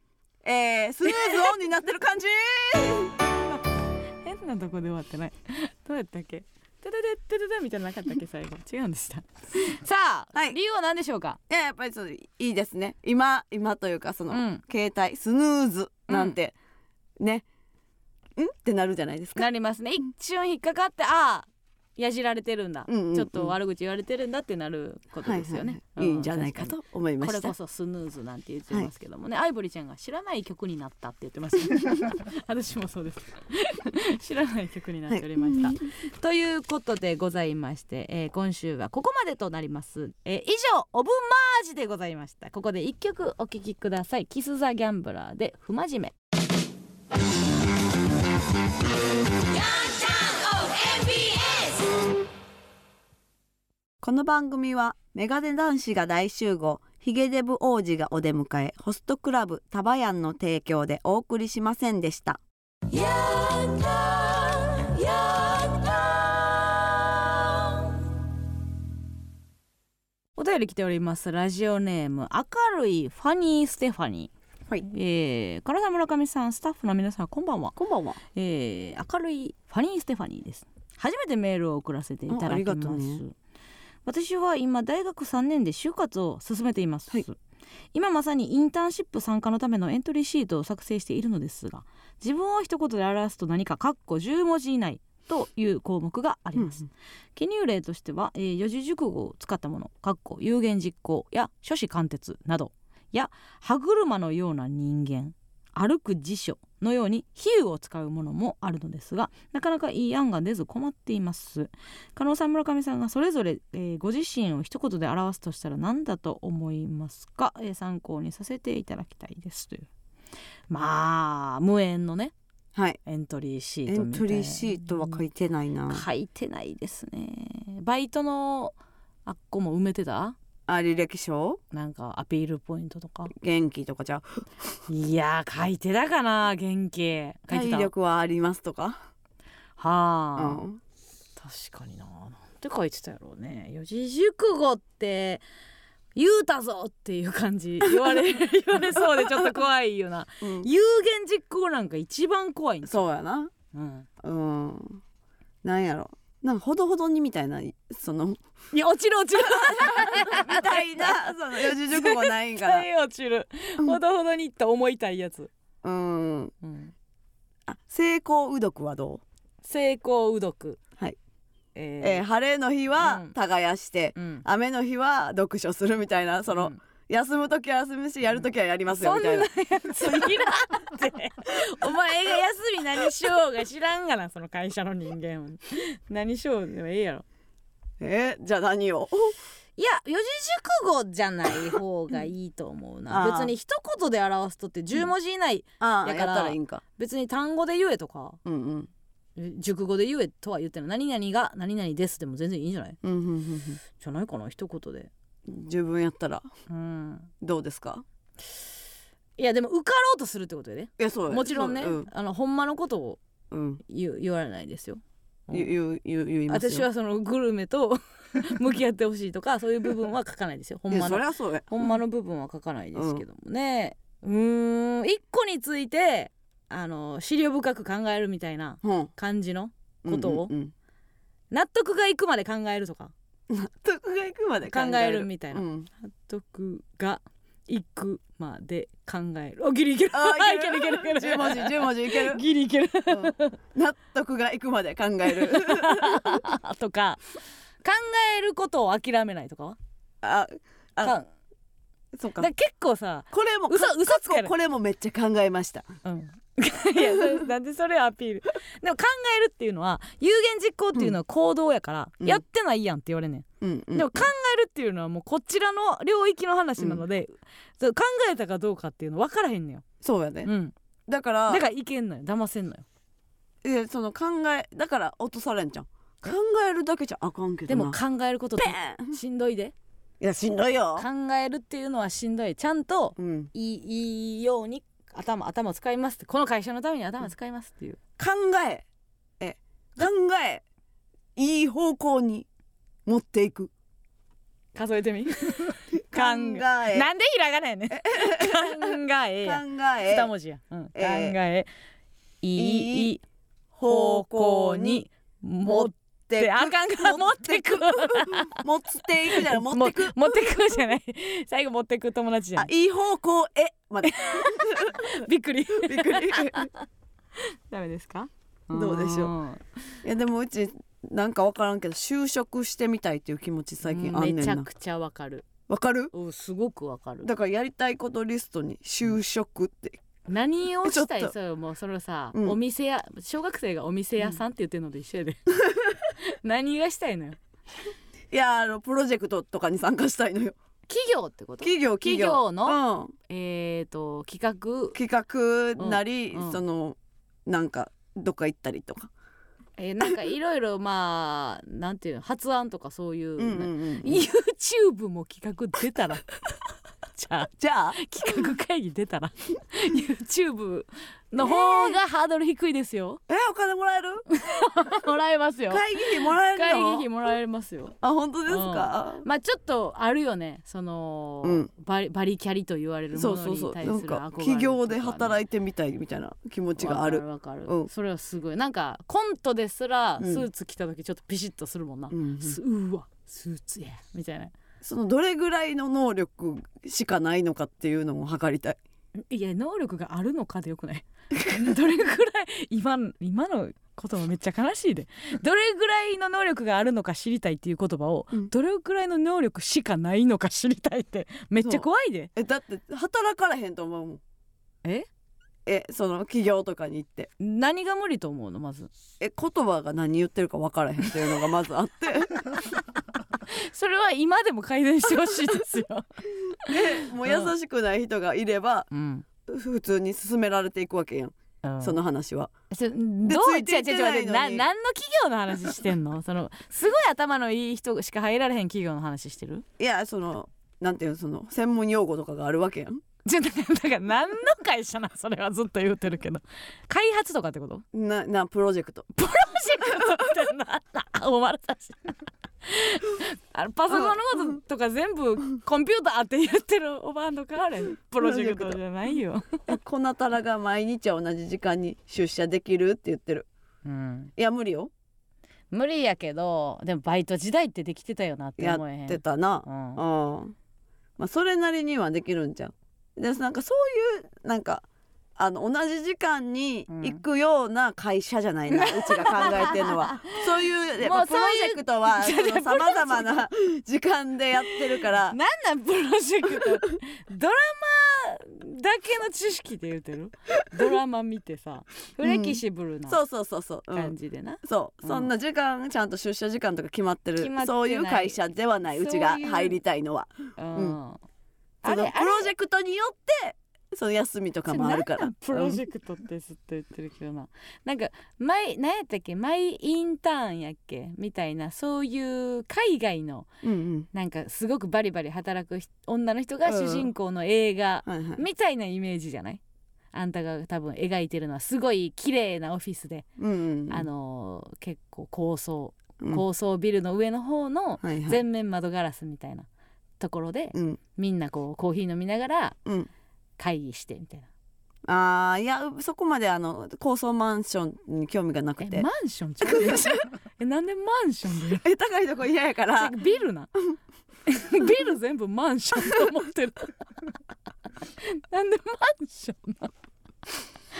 [SPEAKER 1] えースヌーズオンになってる感じ。[LAUGHS]
[SPEAKER 2] 変なとこで終わってない。どうやったっけ？ててててててみたいななかったっけ最後違うんでしたさあ、
[SPEAKER 1] はい
[SPEAKER 2] 理由は何でしょうか
[SPEAKER 1] いややっぱりそういいですね今今というかその、
[SPEAKER 2] うん
[SPEAKER 1] 携帯スヌーズなんて、ねんってなるじゃないですか
[SPEAKER 2] なりますね一瞬引っかかってああやじられてるんだ、
[SPEAKER 1] うんうんうん。
[SPEAKER 2] ちょっと悪口言われてるんだってなることですよね、
[SPEAKER 1] はいはいはい。いいんじゃないかと思いました。
[SPEAKER 2] これこそスヌーズなんて言ってますけどもね、アイボリーちゃんが知らない曲になったって言ってますよ [LAUGHS] 私もそうです。知らない曲になっておりました、ということでございまして、えー今週はここまでとなります、えー以上オブマージでございました。ここで一曲お聴きください。キス・ザ・ギャンブラーで不真面目
[SPEAKER 1] この番組はメガネ男子が大集合ヒゲデブ王子がお出迎えホストクラブタバヤンの提供でお送りしませんでした。
[SPEAKER 2] お便り来ております。ラジオネーム明るいファニーステファニー。
[SPEAKER 1] はい。
[SPEAKER 2] えー、唐沢村上さんスタッフの皆さんこんばんは、
[SPEAKER 1] こんばんは。
[SPEAKER 2] えー、明るいファニーステファニーです。初めてメールを送らせていただきます、
[SPEAKER 1] うね
[SPEAKER 2] 私は今大学3年で就活を進めています、
[SPEAKER 1] はい。
[SPEAKER 2] 今まさにインターンシップ参加のためのエントリーシートを作成しているのですが自分を一言で表すと何か「かっこ10文字以内」という項目があります、記入例としては、えー四字熟語を使ったものかっこ有言実行や諸子貫徹などや歯車のような人間歩く辞書のように比喩を使うものもあるのですがなかなかいい案が出ず困っています。加納さん村上さんがそれぞれ、えーご自身を一言で表すとしたら何だと思いますか、えー参考にさせていただきたいですという。まあ無縁のね
[SPEAKER 1] はい。
[SPEAKER 2] エントリーシー
[SPEAKER 1] エ
[SPEAKER 2] トみたいな。
[SPEAKER 1] ントリーシートは書いてないな。
[SPEAKER 2] 書いてないですね。バイトのあっこも埋めてた？
[SPEAKER 1] あ履歴書？
[SPEAKER 2] なんかアピールポイントとか？
[SPEAKER 1] 元気とかじゃ？あ
[SPEAKER 2] いやー書いてたかな元気。
[SPEAKER 1] 体力はありますとか、
[SPEAKER 2] はあ、
[SPEAKER 1] うん。
[SPEAKER 2] 確かにな。なんて書いてたやろうね。四字熟語って言うたぞっていう感じ言われ [LAUGHS] 言われそうでちょっと怖いよな。
[SPEAKER 1] うん。
[SPEAKER 2] 有言実行なんか一番怖い
[SPEAKER 1] そうやな。
[SPEAKER 2] うん、
[SPEAKER 1] うん。なんやろなんかほどほどにみたいなその
[SPEAKER 2] いや落ちる落ちる。[LAUGHS]
[SPEAKER 1] みたいなその四字熟語ないんかな。
[SPEAKER 2] 落ちる。ほどほどにいった思いたいやつ、
[SPEAKER 1] うん。
[SPEAKER 2] うん、
[SPEAKER 1] あ成功うどくはどう？
[SPEAKER 2] 成功うどく。
[SPEAKER 1] はい。
[SPEAKER 2] え
[SPEAKER 1] えー晴れの日は
[SPEAKER 2] うん。
[SPEAKER 1] 耕して、
[SPEAKER 2] うん。
[SPEAKER 1] 雨の日は読書するみたいなその、
[SPEAKER 2] うん
[SPEAKER 1] 休む時は休むしやる時はやりますよ
[SPEAKER 2] そんな
[SPEAKER 1] みたい
[SPEAKER 2] や
[SPEAKER 1] な。
[SPEAKER 2] ついらんって。お前が休み何しようが知らんがなその会社の人間は。何しようでもええやろ。
[SPEAKER 1] えーじゃあ何を？
[SPEAKER 2] いや四字熟語じゃない方がいいと思うな。別に一言で表すとって10文字以内、
[SPEAKER 1] ああや
[SPEAKER 2] だから
[SPEAKER 1] ったらいいんか。
[SPEAKER 2] 別に単語で言えとか。
[SPEAKER 1] うんうん。
[SPEAKER 2] え熟語で言えとは言ってない。何々が何々ですでも全然いいんじゃない？
[SPEAKER 1] うんうんうんうん。
[SPEAKER 2] じゃないかな一言で
[SPEAKER 1] 十分やったら。
[SPEAKER 2] うん。
[SPEAKER 1] どうですか？
[SPEAKER 2] いやでも受かろうとするってことでね。
[SPEAKER 1] いやそうや
[SPEAKER 2] もちろんね、
[SPEAKER 1] そううん。
[SPEAKER 2] あのほんまのことを
[SPEAKER 1] うん。
[SPEAKER 2] 言われないですよ。
[SPEAKER 1] 言う言う言いますよ。
[SPEAKER 2] 私はそのグルメと [LAUGHS] 向き合ってほしいとかそういう部分は書かないですよ。ほんまのほんまの部分は書かないですけどもね。うーん。一個についてあの資料深く考えるみたいな
[SPEAKER 1] うん。
[SPEAKER 2] 感じのことを納得がいくまで考えるとか。
[SPEAKER 1] うん納得がいくまで
[SPEAKER 2] 考える。みたいな。
[SPEAKER 1] うん
[SPEAKER 2] 納得がいくまで考える。あギリいける。
[SPEAKER 1] あ
[SPEAKER 2] いける。[LAUGHS] いけるいける
[SPEAKER 1] 十文字十文字いける。[LAUGHS]
[SPEAKER 2] ギリいける。
[SPEAKER 1] うん。納得がいくまで考える。[LAUGHS]
[SPEAKER 2] とか考えることを諦めないとかは？
[SPEAKER 1] ああ
[SPEAKER 2] か
[SPEAKER 1] そっか。
[SPEAKER 2] 結構さ
[SPEAKER 1] これも
[SPEAKER 2] 嘘
[SPEAKER 1] か
[SPEAKER 2] 嘘つけ
[SPEAKER 1] これもめっちゃ考えました。
[SPEAKER 2] うん [LAUGHS] いやなんでそれアピール。[LAUGHS] でも考えるっていうのは有言実行っていうのは行動やから、
[SPEAKER 1] うん。
[SPEAKER 2] やってないやんって言われんねん、
[SPEAKER 1] うんうん。
[SPEAKER 2] でも考えるっていうのはもうこちらの領域の話なので、そう考えたかどうかっていうの分からへんねんよ、
[SPEAKER 1] そうやね。
[SPEAKER 2] うん、
[SPEAKER 1] だから
[SPEAKER 2] だからいけんのよ。騙せんのよ。
[SPEAKER 1] いやその考えだから落とされんじゃん。考えるだけじゃあかんけど
[SPEAKER 2] で
[SPEAKER 1] な
[SPEAKER 2] も考えることってしんどいで。
[SPEAKER 1] いやしんどいよ。
[SPEAKER 2] 考えるっていうのはしんどい。ちゃんと
[SPEAKER 1] うん。
[SPEAKER 2] いいいいように頭頭を使いますってこの会社のために頭使いますっていう、
[SPEAKER 1] 考ええ考えいい方向に持っていく。
[SPEAKER 2] 数えてみ。
[SPEAKER 1] 考 [LAUGHS]
[SPEAKER 2] 考え。なんでひらがなやねん。考えや。
[SPEAKER 1] 考え。
[SPEAKER 2] 二文字や、うん、考
[SPEAKER 1] え。
[SPEAKER 2] え。いい
[SPEAKER 1] 方向に
[SPEAKER 2] 持っ
[SPEAKER 1] で
[SPEAKER 2] てあかんから持ってく。
[SPEAKER 1] 持って [LAUGHS] いくじゃない持ってく。
[SPEAKER 2] も持ってくじゃない。[LAUGHS] 最後持ってく友達じゃん。
[SPEAKER 1] あいい方向へ。まで [LAUGHS]
[SPEAKER 2] びっくり。
[SPEAKER 1] びっくり。
[SPEAKER 2] ダメですか？
[SPEAKER 1] どうでしょう。いやでもうちなんか分からんけど就職してみたいっていう気持ち最近あんねん
[SPEAKER 2] めちゃ
[SPEAKER 1] な
[SPEAKER 2] くちゃわかる。
[SPEAKER 1] わかる？
[SPEAKER 2] うんすごくわかる。
[SPEAKER 1] だからやりたいことリストに就職って。
[SPEAKER 2] 何をしたい？そうよもうそれさ、
[SPEAKER 1] うん。
[SPEAKER 2] お店や小学生がお店屋さんって言ってるのと一緒やで、[LAUGHS] 何がしたいのよ？
[SPEAKER 1] いやあのプロジェクトとかに参加したいのよ。
[SPEAKER 2] 企業ってこと？
[SPEAKER 1] 企業企業。
[SPEAKER 2] の
[SPEAKER 1] うん、
[SPEAKER 2] えっ、と企画？
[SPEAKER 1] 企画なり、
[SPEAKER 2] うんうん。
[SPEAKER 1] そのなんかどっか行ったりとか、
[SPEAKER 2] えーなんかいろいろまあなんていうの発案とかそういう、
[SPEAKER 1] うんうんうん。
[SPEAKER 2] YouTube も企画出たらじゃあ。
[SPEAKER 1] じゃあ。
[SPEAKER 2] 企画会議出たら。YouTube の方がハードル低いですよ。
[SPEAKER 1] えお金もらえる？[LAUGHS]
[SPEAKER 2] もらえますよ。
[SPEAKER 1] 会議費もらえるの？
[SPEAKER 2] 会議費もらえますよ。
[SPEAKER 1] あ本当ですか、
[SPEAKER 2] まあちょっとあるよね。その、
[SPEAKER 1] うん。
[SPEAKER 2] バリバリキャリと言われるも
[SPEAKER 1] そう
[SPEAKER 2] の
[SPEAKER 1] そうそう。なん
[SPEAKER 2] に対する憧れ
[SPEAKER 1] か企業で
[SPEAKER 2] とかね
[SPEAKER 1] 働いてみたいみたいな気持ちがある。
[SPEAKER 2] わかるわかる、
[SPEAKER 1] うん。
[SPEAKER 2] それはすごい。なんかコントですら
[SPEAKER 1] うん。
[SPEAKER 2] スーツ着た時ちょっとピシッとするもんな、
[SPEAKER 1] うん。う
[SPEAKER 2] わスーツや。みたいな
[SPEAKER 1] そのどれぐらいの能力しかないのかっていうのも測りたい。
[SPEAKER 2] いや能力があるのかでよくない？[LAUGHS] どれぐらい今今の言葉めっちゃ悲しいで。どれぐらいの能力があるのか知りたいっていう言葉を、
[SPEAKER 1] うん。
[SPEAKER 2] どれぐらいの能力しかないのか知りたいってめっちゃ怖いで。
[SPEAKER 1] えだって働かれへんと思うもん。
[SPEAKER 2] え？
[SPEAKER 1] えその企業とかに行って。
[SPEAKER 2] 何が無理と思うの？まず。
[SPEAKER 1] え言葉が何言ってるか分からへんっていうのがまずあって [LAUGHS]
[SPEAKER 2] それは今でも改善してほしいですよ、[LAUGHS]
[SPEAKER 1] もう優しくない人がいれば
[SPEAKER 2] うん。
[SPEAKER 1] 普通に進められていくわけやん、その話は。
[SPEAKER 2] そどう違う違う違う何の企業の話してんの？[LAUGHS] そのすごい頭のいい人しか入られへん企業の話してる？
[SPEAKER 1] いやそのなんていうのその専門用語とかがあるわけやん
[SPEAKER 2] じゃだから何の会社なん？それはずっと言ってるけど。開発とかってこと？
[SPEAKER 1] ななプロジェクト。
[SPEAKER 2] プロジェクトってなんだ？お前たち。あのパソコンのこととか全部コンピューターって言ってるおばあのかあれプロジェクトじゃないよ、
[SPEAKER 1] えこなたらが毎日同じ時間に出社できるって言ってる。
[SPEAKER 2] うん、
[SPEAKER 1] いや無理よ。
[SPEAKER 2] 無理やけどでもバイト時代ってできてたよなって
[SPEAKER 1] や
[SPEAKER 2] 思えへん。
[SPEAKER 1] ってたな。
[SPEAKER 2] うん。
[SPEAKER 1] うん。まあそれなりにはできるんじゃんでなんかそういうなんかあの同じ時間に行くような会社じゃないな、[LAUGHS] うちが考えてるのは。そういうやっプロジェクトはさまざまな時間でやってるから。
[SPEAKER 2] なんなんプロジェクト？ドラマだけの知識で言うてる？ドラマ見てさフレキシブルな
[SPEAKER 1] そうそうそうそう、うん。
[SPEAKER 2] 感じでな、
[SPEAKER 1] そう、
[SPEAKER 2] うん。
[SPEAKER 1] そんな時間ちゃんと出社時間とか決まってる。そういう会社ではない。うちが入りたいのは。
[SPEAKER 2] うん
[SPEAKER 1] そのプロジェクトによってその休みとかもあるから。
[SPEAKER 2] プロジェクトってずっと言ってるけどな、なんか前何やったっけ？マイインターンやっけ？みたいなそういう海外の
[SPEAKER 1] うんうん。
[SPEAKER 2] なんかすごくバリバリ働く人女の人が主人公の映画
[SPEAKER 1] はいはい
[SPEAKER 2] みたいなイメージじゃない？あんたが多分描いてるのはすごい綺麗なオフィスで、
[SPEAKER 1] うんうんうん。
[SPEAKER 2] あのー結構高層
[SPEAKER 1] うん。
[SPEAKER 2] 高層ビルの上の方の
[SPEAKER 1] はいはい。
[SPEAKER 2] 全面窓ガラスみたいなところで
[SPEAKER 1] うん。
[SPEAKER 2] みんなこうコーヒー飲みながら
[SPEAKER 1] うん。
[SPEAKER 2] 会議してみたいな。
[SPEAKER 1] あーいやそこまであの高層マンションに興味がなくて。
[SPEAKER 2] えマンションちゃう？[LAUGHS] えなんでマンションで？[LAUGHS]
[SPEAKER 1] え高いとこ嫌やから。
[SPEAKER 2] ビルな？[LAUGHS] ビル全部マンションと思ってる。なんでマンションな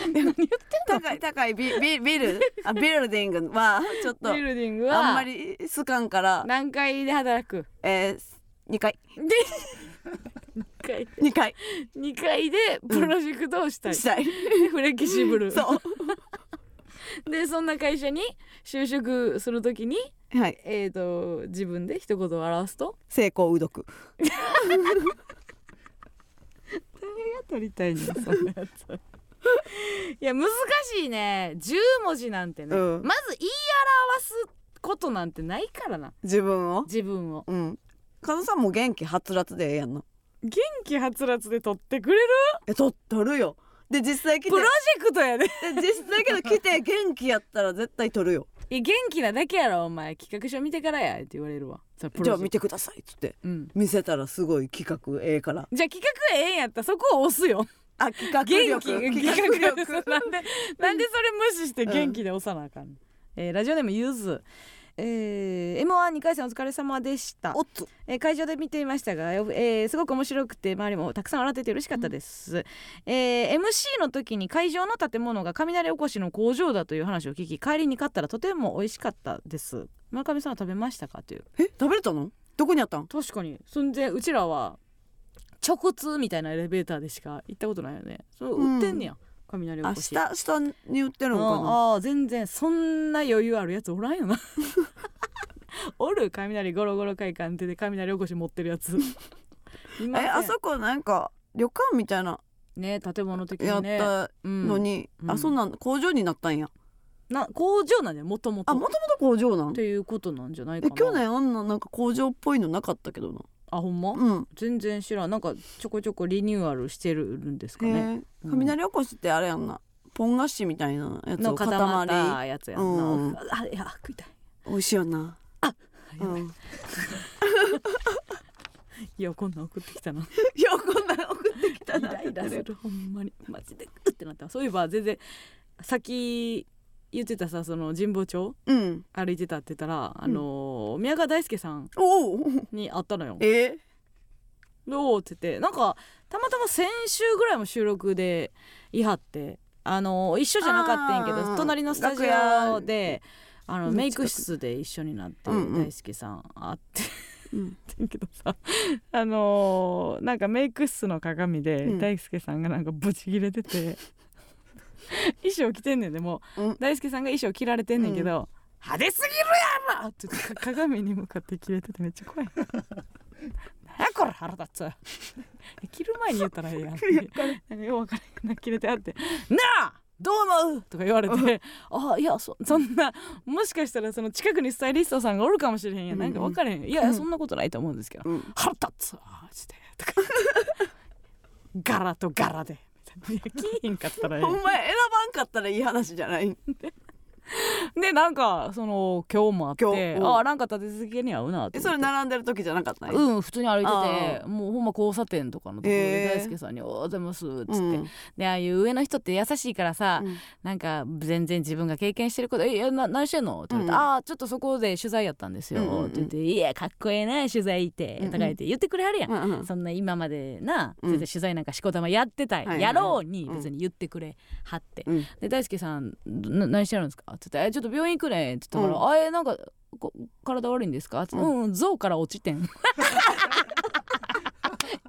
[SPEAKER 2] 何言ってんの？
[SPEAKER 1] 高い高いビビビル。あビルディングはちょっと
[SPEAKER 2] ビルディングは
[SPEAKER 1] あんまり好かんから、
[SPEAKER 2] 何階で働く？
[SPEAKER 1] えー、2階
[SPEAKER 2] 2階
[SPEAKER 1] 2階
[SPEAKER 2] 2階でプロジェクトをしたい、
[SPEAKER 1] したい。
[SPEAKER 2] フレキシブル。
[SPEAKER 1] そう。
[SPEAKER 2] でそんな会社に就職するときに
[SPEAKER 1] はい。
[SPEAKER 2] えー、と自分で一言を表すと？
[SPEAKER 1] 成功うどく。
[SPEAKER 2] 誰が取りたいねんそんなやつ。いや難しいね。10文字なんてね、
[SPEAKER 1] うん。
[SPEAKER 2] まず言い表すことなんてないからな。
[SPEAKER 1] 自分を？
[SPEAKER 2] 自分を。
[SPEAKER 1] うん加納さんも元気はつらつでええやんな。
[SPEAKER 2] 元気はつらつで取ってくれる？
[SPEAKER 1] えと取るよ。で実際来て。
[SPEAKER 2] プロジェクトやで。
[SPEAKER 1] で実際けど来て元気やったら絶対取るよ。
[SPEAKER 2] いや元気なだけやろお前。企画書見てからやって言われるわ。
[SPEAKER 1] じゃあ見てくださいっつって。
[SPEAKER 2] トうん。
[SPEAKER 1] 見せたらすごい企画ええから。
[SPEAKER 2] じゃあ企画ええんやったらそこを押すよ。
[SPEAKER 1] あ企画
[SPEAKER 2] 元
[SPEAKER 1] 力
[SPEAKER 2] 気
[SPEAKER 1] 企画力。[LAUGHS]
[SPEAKER 2] なんでなんでそれ無視して元気で押さなあかんの、えーラジオネームゆずえー、M12 回戦お疲れ様でした。
[SPEAKER 1] おっつ
[SPEAKER 2] えー会場で見ていましたが、えーすごく面白くて周りもたくさん笑ってて嬉しかったです、えー MC の時に会場の建物が雷おこしの工場だという話を聞き帰りに買ったらとても美味しかったです。村上さんは食べましたかという。
[SPEAKER 1] え食べれたの？どこにあったん？
[SPEAKER 2] 確かに。そんでうちらは直通みたいなエレベーターでしか行ったことないよね。それ売ってんねや、雷こし。
[SPEAKER 1] 下下に売ってるのかな？
[SPEAKER 2] ああ全然そんな余裕あるやつおらんよな。[LAUGHS] おる雷ゴロゴロ会館で雷おこし持ってるやつ。[LAUGHS] いません。
[SPEAKER 1] えあそこなんか旅館みたいな
[SPEAKER 2] ね建物的
[SPEAKER 1] やっ
[SPEAKER 2] にね。
[SPEAKER 1] た
[SPEAKER 2] うん
[SPEAKER 1] のに、
[SPEAKER 2] うん。
[SPEAKER 1] あそんなん工場になったんや。
[SPEAKER 2] な工場なんだよもともと
[SPEAKER 1] あもともと工場なん？
[SPEAKER 2] っていうことなんじゃないかな。
[SPEAKER 1] え去年あんななんか工場っぽいのなかったけどな
[SPEAKER 2] あほんま、
[SPEAKER 1] うん。
[SPEAKER 2] 全然知らん。なんかちょこちょこリニューアルしてるんですか
[SPEAKER 1] へ
[SPEAKER 2] ね
[SPEAKER 1] え雷おこしってあれやんな。ポン菓子みたいなやつ
[SPEAKER 2] の
[SPEAKER 1] を
[SPEAKER 2] 固まっ
[SPEAKER 1] 塊。
[SPEAKER 2] たやつやんな、
[SPEAKER 1] うん。
[SPEAKER 2] あいや食いたい。
[SPEAKER 1] 美味しいよな。
[SPEAKER 2] あ
[SPEAKER 1] うん、
[SPEAKER 2] い。[LAUGHS] やこんなん送ってきたな。[LAUGHS]
[SPEAKER 1] いやこんなん送ってきた
[SPEAKER 2] イ
[SPEAKER 1] な
[SPEAKER 2] ライラするほんまに。マジでうってなったそういえば全然さっき言ってたさその神保町？
[SPEAKER 1] うん。
[SPEAKER 2] 歩いてたって言ったら、あのー宮川大輔さんに会ったのよ。
[SPEAKER 1] え
[SPEAKER 2] どうって言ってなんかたまたま先週ぐらいも収録でいはってあのー一緒じゃなかったんやけど隣のスタジオであの
[SPEAKER 1] うん
[SPEAKER 2] メイク室で一緒になって
[SPEAKER 1] うんうん。
[SPEAKER 2] 大輔さん会って。
[SPEAKER 1] うん。
[SPEAKER 2] んけどさあのーなんかメイク室の鏡で
[SPEAKER 1] うん。
[SPEAKER 2] 大輔さんがなんかブチ切れてて衣装着てんねんでもう。
[SPEAKER 1] うん。
[SPEAKER 2] 大輔さんが衣装着られてんねんけど「派手すぎるやろ!」って鏡に向かって切れててめっちゃ怖い。[LAUGHS] 何やこれ腹立つ。着る前に言ったらええやんなんかよう分からん。な切れてあって「なあどう思う?」とか言われて「あいやそそんなもしかしたらその近くにスタイリストさんがおるかもしれへんやん。なんか分からへん。いやいやそんなことないと思うんですけど、
[SPEAKER 1] うん。
[SPEAKER 2] 腹立つわマジ [LAUGHS] でとか柄と柄でみたいないや着ひんかったらいいほん。
[SPEAKER 1] ま選ばんかったらいい話じゃない
[SPEAKER 2] で。[LAUGHS] なんかその今日もあってあなんか立て続けに合うなって。
[SPEAKER 1] えそれ並んでる時じゃなかったね
[SPEAKER 2] うん普通に歩いてて
[SPEAKER 1] あ
[SPEAKER 2] もうほんま交差点とかのとこで
[SPEAKER 1] ー。
[SPEAKER 2] 大輔さんに「おはようございます」っつって、
[SPEAKER 1] うん。
[SPEAKER 2] でああいう上の人って優しいからさ、
[SPEAKER 1] うん。
[SPEAKER 2] なんか全然自分が経験してること「えな何してんの?」って言われて「
[SPEAKER 1] うん。
[SPEAKER 2] ああちょっとそこで取材やったんですよ」って言って「いやかっこええな取材って」とか言って言ってくれはるやん。
[SPEAKER 1] うんうん。
[SPEAKER 2] そんな今までな
[SPEAKER 1] うん。
[SPEAKER 2] 全然取材なんかしこたまやってた、や。ろうに別に言ってくれはって、
[SPEAKER 1] うん。
[SPEAKER 2] で大輔さんな何してるんですか?」って言ってえ「ちょっと病院行くね」って言ったから「
[SPEAKER 1] うん。
[SPEAKER 2] あえなんかこ体悪いんですか?」っ
[SPEAKER 1] う
[SPEAKER 2] うん、うん、象から落ちてん」[LAUGHS]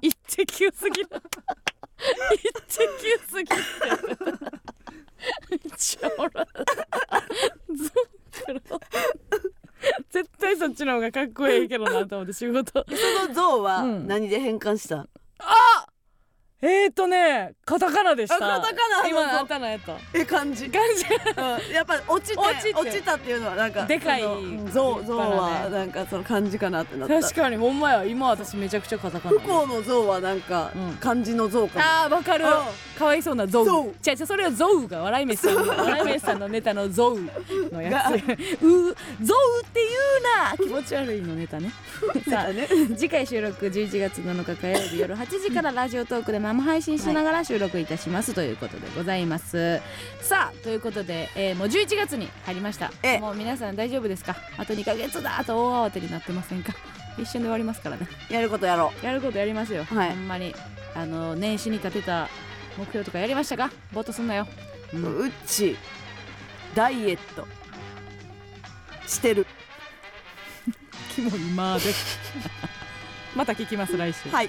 [SPEAKER 2] 一滴すぎる一滴すぎて。めっちゃおら絶対そっちの方がかっこいいけどなと思って仕事。
[SPEAKER 1] その像は
[SPEAKER 2] うん。
[SPEAKER 1] 何で変換した、
[SPEAKER 2] えーとねカタカナでした。
[SPEAKER 1] あカタカナ
[SPEAKER 2] 今のやった。
[SPEAKER 1] え感じ、うん、
[SPEAKER 2] 感じ
[SPEAKER 1] やっぱ落ちて
[SPEAKER 2] 落ちて。
[SPEAKER 1] 落ちたっていうのはなんか
[SPEAKER 2] でかい
[SPEAKER 1] 像像はなんかその漢字かなってなった。
[SPEAKER 2] 確かにほんまや今私めちゃくちゃカタカナ。
[SPEAKER 1] 不幸の像はなんか
[SPEAKER 2] うん。
[SPEAKER 1] 漢字の像かも、
[SPEAKER 2] あーわかる。
[SPEAKER 1] うん。
[SPEAKER 2] かわいそうなゾウ
[SPEAKER 1] ゾウ
[SPEAKER 2] 違う違うそれはゾウが笑い飯さんの笑い飯さんのネタのゾウのやつ。[LAUGHS] [LAUGHS] うゾウって言うな。気持ち悪いのネタね。[LAUGHS] さあ
[SPEAKER 1] ね
[SPEAKER 2] 次回収録11月7日火曜日夜8時からラジオトークで生配信しながら収録いたしますということでございます。さあということで、えーもう11月に入りました。
[SPEAKER 1] え。え
[SPEAKER 2] もう皆さん大丈夫ですか？あと2ヶ月だと大慌てになってませんか？一瞬で終わりますからね。
[SPEAKER 1] やることやろ
[SPEAKER 2] やることやりますよ、
[SPEAKER 1] はい。
[SPEAKER 2] ほんまに。あの年始に立てた目標とかやりましたか？ぼーっとすんなよ、う
[SPEAKER 1] う、うっちダイエット。してる。
[SPEAKER 2] キモいで。[LAUGHS] また聞きます来週。
[SPEAKER 1] はい